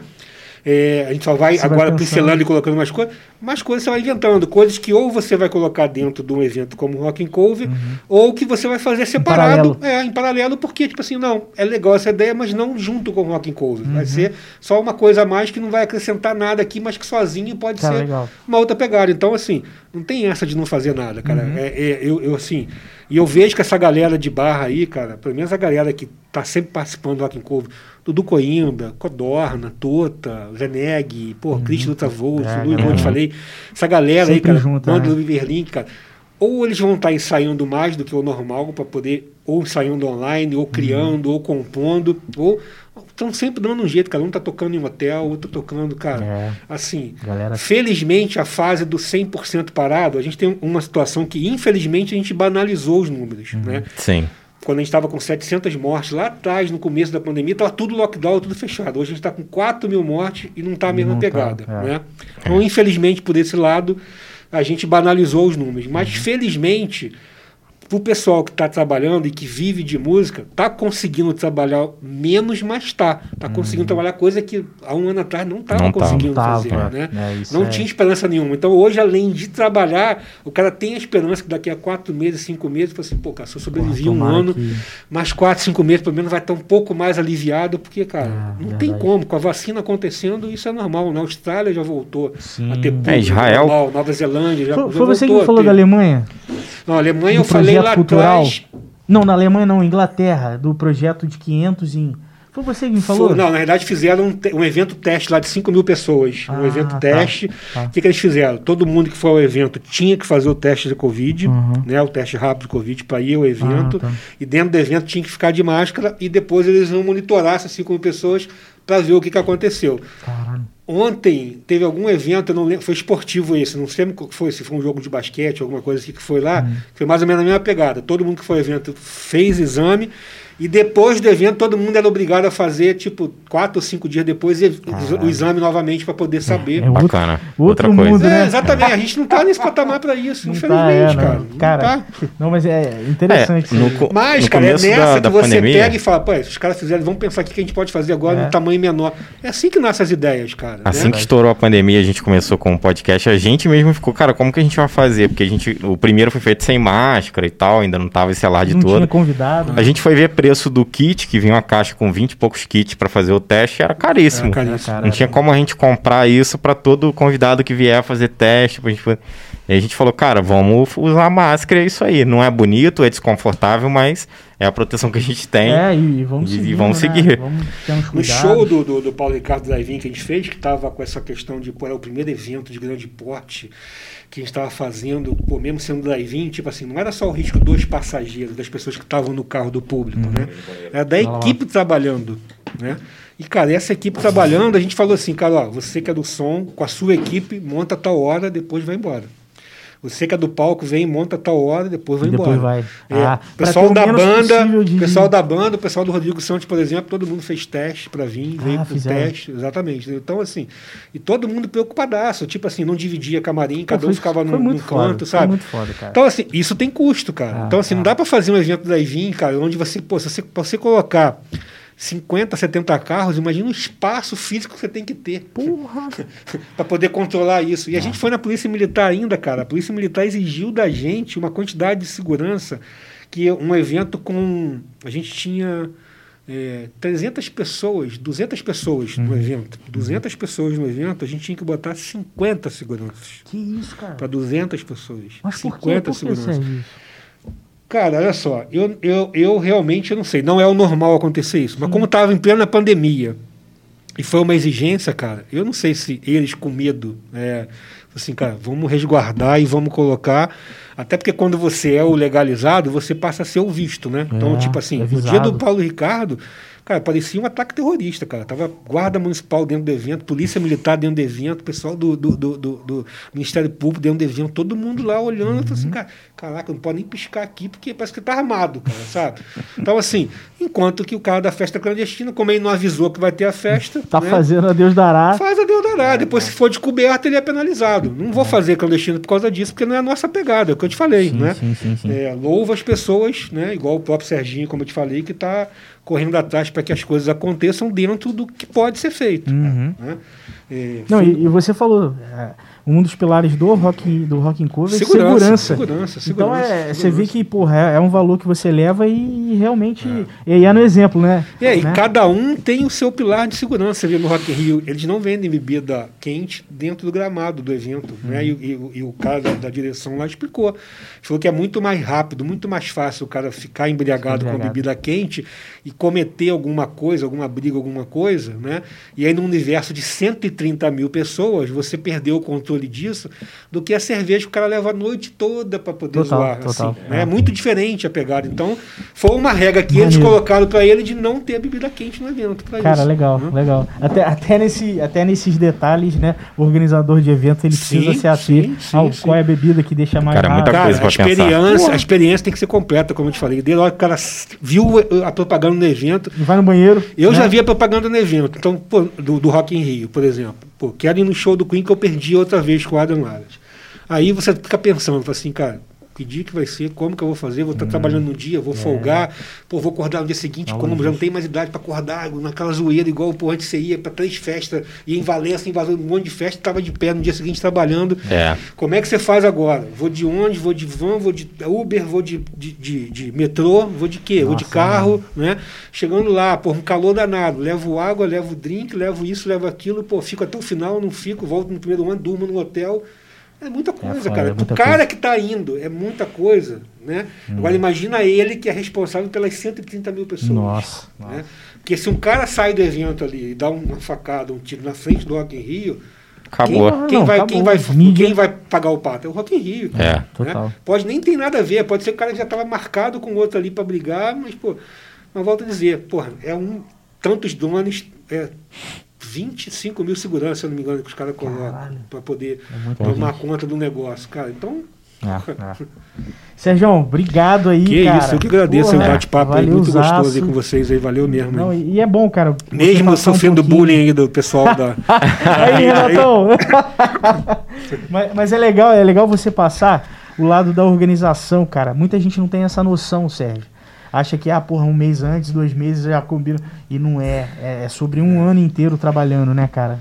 É, a gente só vai Você agora vai pincelando e colocando mais coisas, mais coisas você vai inventando, coisas que ou você vai colocar dentro de um evento como o Rock and Cover, ou que você vai fazer separado, Uhum. paralelo. é, em paralelo, porque, tipo assim, não, é legal essa ideia, mas não junto com o Rock and Cover. Uhum. Vai ser só uma coisa a mais que não vai acrescentar nada aqui, mas que sozinho pode Tá, ser legal. uma outra pegada. Então, assim, não tem essa de não fazer nada, cara. Uhum. É, é, eu, eu, assim, e eu vejo que essa galera de barra aí, cara, pelo menos a galera que tá sempre participando do Rock and Cover, Dudu Coimbra, Codorna, Tota, Zeneg, pô, Cristian Luta Volso, É, Luiz galera. Monte, falei, essa galera aí, Sempre cara, junto, banda né? cara, ou eles vão estar ensaiando mais do que o normal para poder, ou ensaiando online, ou criando, ou compondo, ou estão sempre dando um jeito, cada um tá tocando em um hotel, outro tá tocando, cara, É. assim, Galera- felizmente a fase do 100% parado, a gente tem uma situação que infelizmente a gente banalizou os números, Uhum. né? Sim. Quando a gente estava com 700 mortes lá atrás, no começo da pandemia, estava tudo lockdown, tudo fechado. Hoje a gente está com 4 mil mortes e não está a mesma Não tá, pegada. é. Né? Então, infelizmente, por esse lado, a gente banalizou os números. Mas, Uhum. felizmente, para o pessoal que está trabalhando e que vive de música, está conseguindo trabalhar menos, mas está. Está conseguindo trabalhar coisa que há um ano atrás não estava conseguindo Uhum. Não tava, fazer. Né? é, não é. tinha esperança nenhuma. Então, hoje, além de trabalhar, o cara tem a esperança que daqui a quatro meses, cinco meses, fala assim, pô, cara, se eu sobrevivi um ano, que- mais quatro, cinco meses, pelo menos vai estar um pouco mais aliviado, porque, cara, Ah, não tem como. Com a vacina acontecendo, isso é normal. Na Austrália já voltou Sim. a ter público É, Israel- normal, Nova Zelândia já, Foi, já foi você voltou que a falou ter. da Alemanha? Não, Alemanha eu falei projeto cultural? Não, na Alemanha não, Inglaterra, do projeto de 500 em... Foi você que me falou? Foi- não, na verdade fizeram um, te- um evento teste lá de 5 mil pessoas. Ah, um evento tá, teste. tá. O que, que eles fizeram? Todo mundo que foi ao evento tinha que fazer o teste de Covid, Uhum. né? O teste rápido de Covid para ir ao evento. Ah, tá. E dentro do evento tinha que ficar de máscara e depois eles iam monitorar essas 5 mil pessoas para ver o que, que aconteceu. Caralho. Ontem teve algum evento, não lembro, foi esportivo esse, não sei qual que foi, se foi um jogo de basquete, alguma coisa assim que foi lá, Uhum. foi mais ou menos a mesma pegada. Todo mundo que foi ao evento fez exame e depois do evento todo mundo era obrigado a fazer, tipo, quatro ou cinco dias depois, o exame novamente para poder saber. É outro- Bacana. outro Outra coisa. mundo, É, né? exatamente, a gente não tá nesse patamar para isso, Não tá, infelizmente, é, não. cara. Não Cara, tá. Não, mas é interessante. É, no Mas, no cara, é nessa da- que da você pandemia- pega e fala, pô, se os caras fizerem, vamos pensar aqui que a gente pode fazer agora É. num tamanho menor. É assim que nascem as ideias, cara. Assim né? que estourou a pandemia, a gente começou com o podcast, a gente mesmo ficou, cara, como que a gente vai fazer? Porque a gente, o primeiro foi feito sem máscara e tal, ainda não tava esse alarde não tinha todo. convidado. A gente foi ver preço do kit, que vinha uma caixa com 20 e poucos kits pra fazer o teste, era caríssimo. Era caríssimo. Não tinha como a gente comprar isso pra todo convidado que vier fazer teste. Pra gente... E a gente falou, cara, vamos usar máscara, é isso aí. Não é bonito, é desconfortável, mas é a proteção que a gente tem. É, e, vamos E- e seguir. vamos seguir. Vamos No show do, do, do Paulo Ricardo Daivin que a gente fez, que estava com essa questão de, pô, era o primeiro evento de grande porte que a gente estava fazendo, pô, mesmo sendo Daivin, tipo assim, não era só o risco dos passageiros, das pessoas que estavam no carro do público, né? Era da Vai lá. equipe trabalhando, né? E, cara, essa equipe trabalhando, a gente falou assim, cara, ó, você que é do som, com a sua equipe, monta tal hora, depois vai embora. Você que é do palco, vem, monta tal hora, depois vai E depois embora. vai. É, Ah, pessoal da banda, de- pessoal da banda, o pessoal do Rodrigo Santos, por exemplo, todo mundo fez teste para vir, Ah, veio pro fizeram. teste, exatamente. Então, assim, e todo mundo preocupadaço, tipo assim, não dividia camarim, Pô, cada um foi- ficava foi num, muito num foda, canto, sabe? muito foda, cara. Então, assim, isso tem custo, cara. Ah, então, assim, não dá para fazer um evento da Ivin, cara, onde você, pô, se você, você colocar 50, 70 carros, imagina o espaço físico que você tem que ter Porra. para poder controlar isso. E a gente foi na Polícia Militar ainda, cara. A Polícia Militar exigiu da gente uma quantidade de segurança que um evento com. A gente tinha é, 300 pessoas, 200 pessoas Uhum. no evento. 200 pessoas no evento, a gente tinha que botar 50 seguranças. Que isso, cara? Para 200 pessoas. Mas por quê? 50 Por que, seguranças. Cara, olha só, eu, eu, eu realmente não sei, não é o normal acontecer isso, mas como estava em plena pandemia e foi uma exigência, cara, eu não sei se eles com medo, é, assim, cara, vamos resguardar e vamos colocar, até porque quando você é o legalizado, você passa a ser o visto, né? Então, É, tipo assim, é o dia do Paulo Ricardo, cara, parecia um ataque terrorista, cara. Tava guarda municipal dentro do evento, polícia militar dentro do evento, pessoal do, do, do, do- Ministério Público dentro do evento, todo mundo lá olhando, eu falei assim, cara, caraca, não pode nem piscar aqui porque parece que tá armado, cara, sabe? Então, assim, enquanto que o cara da festa clandestina, como ele não avisou que vai ter a festa. Tá né, fazendo a Deus dará. Faz a Deus dará. Depois, se for descoberto, ele é penalizado. Não vou fazer clandestino por causa disso, porque não é a nossa pegada, é o que eu te falei, sim, né? Sim, sim, sim. É, louva as pessoas, né? Igual o próprio Serginho, como eu te falei, que está correndo atrás para que as coisas aconteçam dentro do que pode ser feito. Uhum. Né? É, não, e, e, você falou. Um dos pilares do Rock, do rock Cover é segurança. Segurança, segurança. Então é, segurança. você vê que porra, é, é, um valor que você leva e realmente. É. E é no exemplo, né? É, né? e cada um tem o seu pilar de segurança. Você vê no Rock in Rio, eles não vendem bebida quente dentro do gramado do evento. Né? Uhum. Né? E, e, e, o cara da, da, direção lá explicou. Falou que é muito mais rápido, muito mais fácil o cara ficar embriagado, embriagado. com bebida quente e cometer alguma coisa, alguma briga, alguma coisa, né? E aí, num universo de 130 mil pessoas, você perdeu o controle controle disso do que a cerveja que o cara leva a noite toda para poder total, zoar. Total, assim, né? é. muito diferente a pegada. Então, foi uma regra que Maneiro. eles colocaram para ele de não ter bebida quente no evento. Cara, isso, legal, né? legal. Até, até, nesse, até nesses detalhes, né? O organizador de evento ele sim, precisa se ater ao qual é a bebida que deixa mais cara, muita cara, coisa a experiência, a experiência tem que ser completa, como eu te falei. Desde a hora que o cara viu a propaganda no evento. Vai no banheiro. Eu né? já vi a propaganda no evento. Então, pô, do, do Rock in Rio, por exemplo. Pô, quero ir no show do Queen que eu perdi outra vez com o Adam Laras. Aí você fica pensando, assim, cara, que dia que vai ser, como que eu vou fazer, vou estar hum, trabalhando no dia, vou é. folgar, pô, vou acordar no dia seguinte, como já não tenho mais idade para acordar, naquela zoeira, igual pô, antes você ia para três festas, ia em Valença, invasou um monte de festa, estava de pé no dia seguinte trabalhando. É. Como é que você faz agora? Vou de onde? Vou de van, vou de Uber, vou de, de, de, de metrô, vou de quê? Nossa, vou de carro, né? Chegando lá, pô, um calor danado, levo água, levo drink, levo isso, levo aquilo, pô, fico até o final, não fico, volto no primeiro ano, durmo no hotel é muita coisa, é, cara. É muita o cara coisa. que está indo é muita coisa, né? Hum. Agora imagina ele que é responsável pelas 130 mil pessoas. Nossa, né? Porque se um cara sai do evento ali e dá uma facada, um tiro na frente do Rock in Rio, Acabou. Quem, quem não, vai, acabou. Quem, vai, quem vai pagar o pato? É o Rock in Rio. É, né? total. Pode nem ter nada a ver, pode ser que o cara já estava marcado com outro ali para brigar, mas, pô, mas volto a dizer, porra, é um tantos donos, é, 25 mil seguranças, se eu não me engano, que os caras colocam para poder é tomar conta do negócio. Cara, então. É, é. Sérgio, obrigado aí, que cara. isso, eu que agradeço o bate-papo aí, muito gostoso aí com vocês aí, valeu mesmo. Não, e é bom, cara. Mesmo sofrendo um bullying aí do pessoal da. aí, Renatão! mas, mas é legal, é legal você passar o lado da organização, cara. Muita gente não tem essa noção, Sérgio acha que, ah, porra, um mês antes, dois meses já combina. E não é. É, é sobre um ano inteiro trabalhando, né, cara?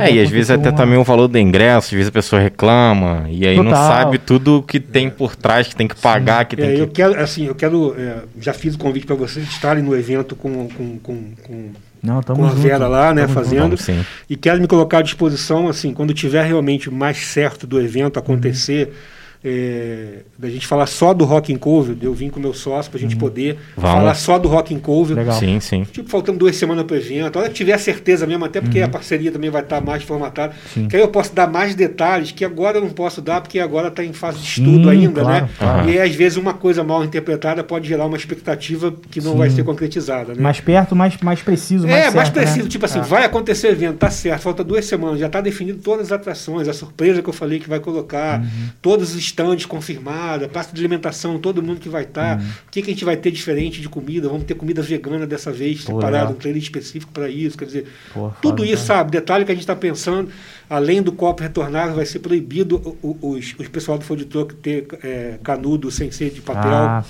é, e às vezes até uma... também o valor do ingresso, às vezes a pessoa reclama, e aí Total. não sabe tudo que tem por trás, que tem que pagar, Sim. que tem é, que... Eu quero, assim, eu quero, é, já fiz o convite para vocês estarem no evento com, com, com, com, não, com a Vera lá, né, fazendo, junto. e quero me colocar à disposição, assim, quando tiver realmente mais certo do evento acontecer, uhum é, da gente falar só do Rock and Cover, eu vim com meu sócio para a gente uhum. poder Vamos. falar só do Rock and Cover. Legal. Sim, sim. Tipo, faltando duas semanas para o evento. A hora que tiver certeza mesmo, até porque uhum. a parceria também vai estar tá mais formatada, sim. que aí eu posso dar mais detalhes que agora eu não posso dar, porque agora está em fase de estudo sim, ainda, claro, né? Claro. E às vezes uma coisa mal interpretada pode gerar uma expectativa que não sim. vai ser concretizada. Né? Mais perto, mais, mais preciso. Mais é, certo, mais preciso. Né? Tipo assim, ah. vai acontecer o evento, tá certo, falta duas semanas, já está definido todas as atrações, a surpresa que eu falei que vai colocar, uhum. todos os estandes confirmados tomada, praça de alimentação, todo mundo que vai estar. Tá. Uhum. O que, que a gente vai ter diferente de comida? Vamos ter comida vegana dessa vez, Pô, separado, um trailer específico para isso. Quer dizer, Pô, tudo isso, sabe? Detalhe que a gente está pensando, além do copo retornável, vai ser proibido os, os pessoal do food truck ter é, canudo sem ser de papel. Ah,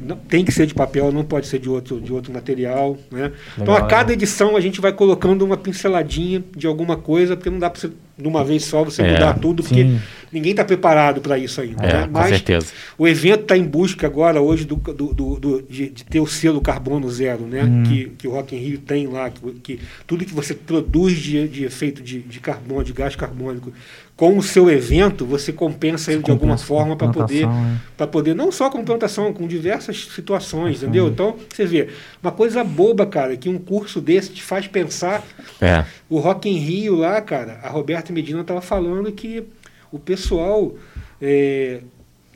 não, tem que ser de papel, não pode ser de outro, de outro material. Né? Legal, então, a cada edição, a gente vai colocando uma pinceladinha de alguma coisa, porque não dá para você de uma vez só você é, mudar tudo, porque sim. ninguém está preparado para isso ainda. É, né? Mas certeza. o evento está em busca agora, hoje, do, do, do de, de, ter o selo carbono zero, né? Hum. Que, que o Rock in Rio tem lá, que, que tudo que você produz de, de efeito de, de carbono, de gás carbônico, com o seu evento, você compensa ele de alguma forma para poder, é. para poder, não só com plantação, com diversas situações, entendeu? Então, você vê, uma coisa boba, cara, que um curso desse te faz pensar. É. O Rock in Rio lá, cara, a Roberta Medina estava falando que o pessoal é,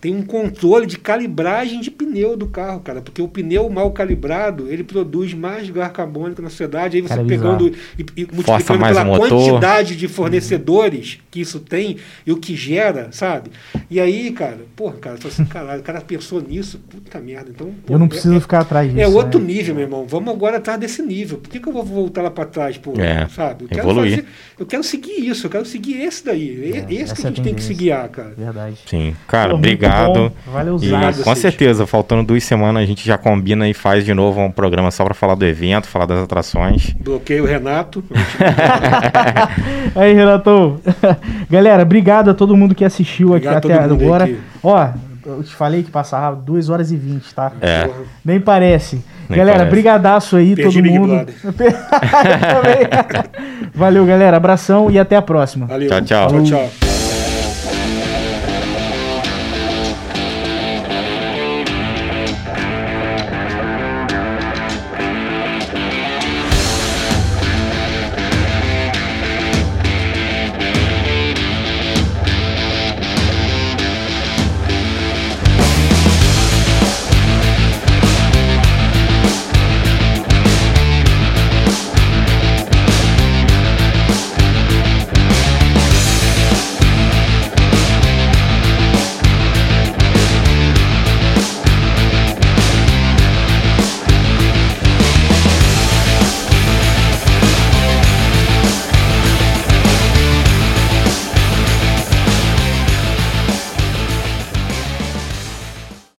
tem um controle de calibragem de pneu do carro, cara. Porque o pneu mal calibrado, ele produz mais gás carbônico na sociedade. Aí você cara, pegando e, e multiplicando pela quantidade de fornecedores que isso tem e o que gera, sabe? E aí, cara, porra, cara, assim, caralho, o cara pensou nisso, puta merda. Então, porra, eu não preciso é, ficar atrás disso. É outro né? nível, meu irmão. Vamos agora atrás desse nível. Por que, que eu vou voltar lá para trás, pô? É, sabe? Eu quero, evoluir. Fazer, eu quero seguir isso, eu quero seguir esse daí. É, esse que a gente tem que se guiar, cara. Verdade. Sim. Cara, obrigado obrigado. Valeu, e, Com certeza, faltando duas semanas, a gente já combina e faz de novo um programa só para falar do evento, falar das atrações. Bloqueio o Renato. Aí, Renato. Galera, obrigado a todo mundo que assistiu aqui até agora. Aqui. Ó, eu te falei que passava 2 horas e 20, tá? É. Nem parece. Nem galera, parece. brigadaço aí, Perdi todo mundo. Valeu, galera. Abração e até a próxima. Valeu. Tchau, tchau. Tchau, tchau.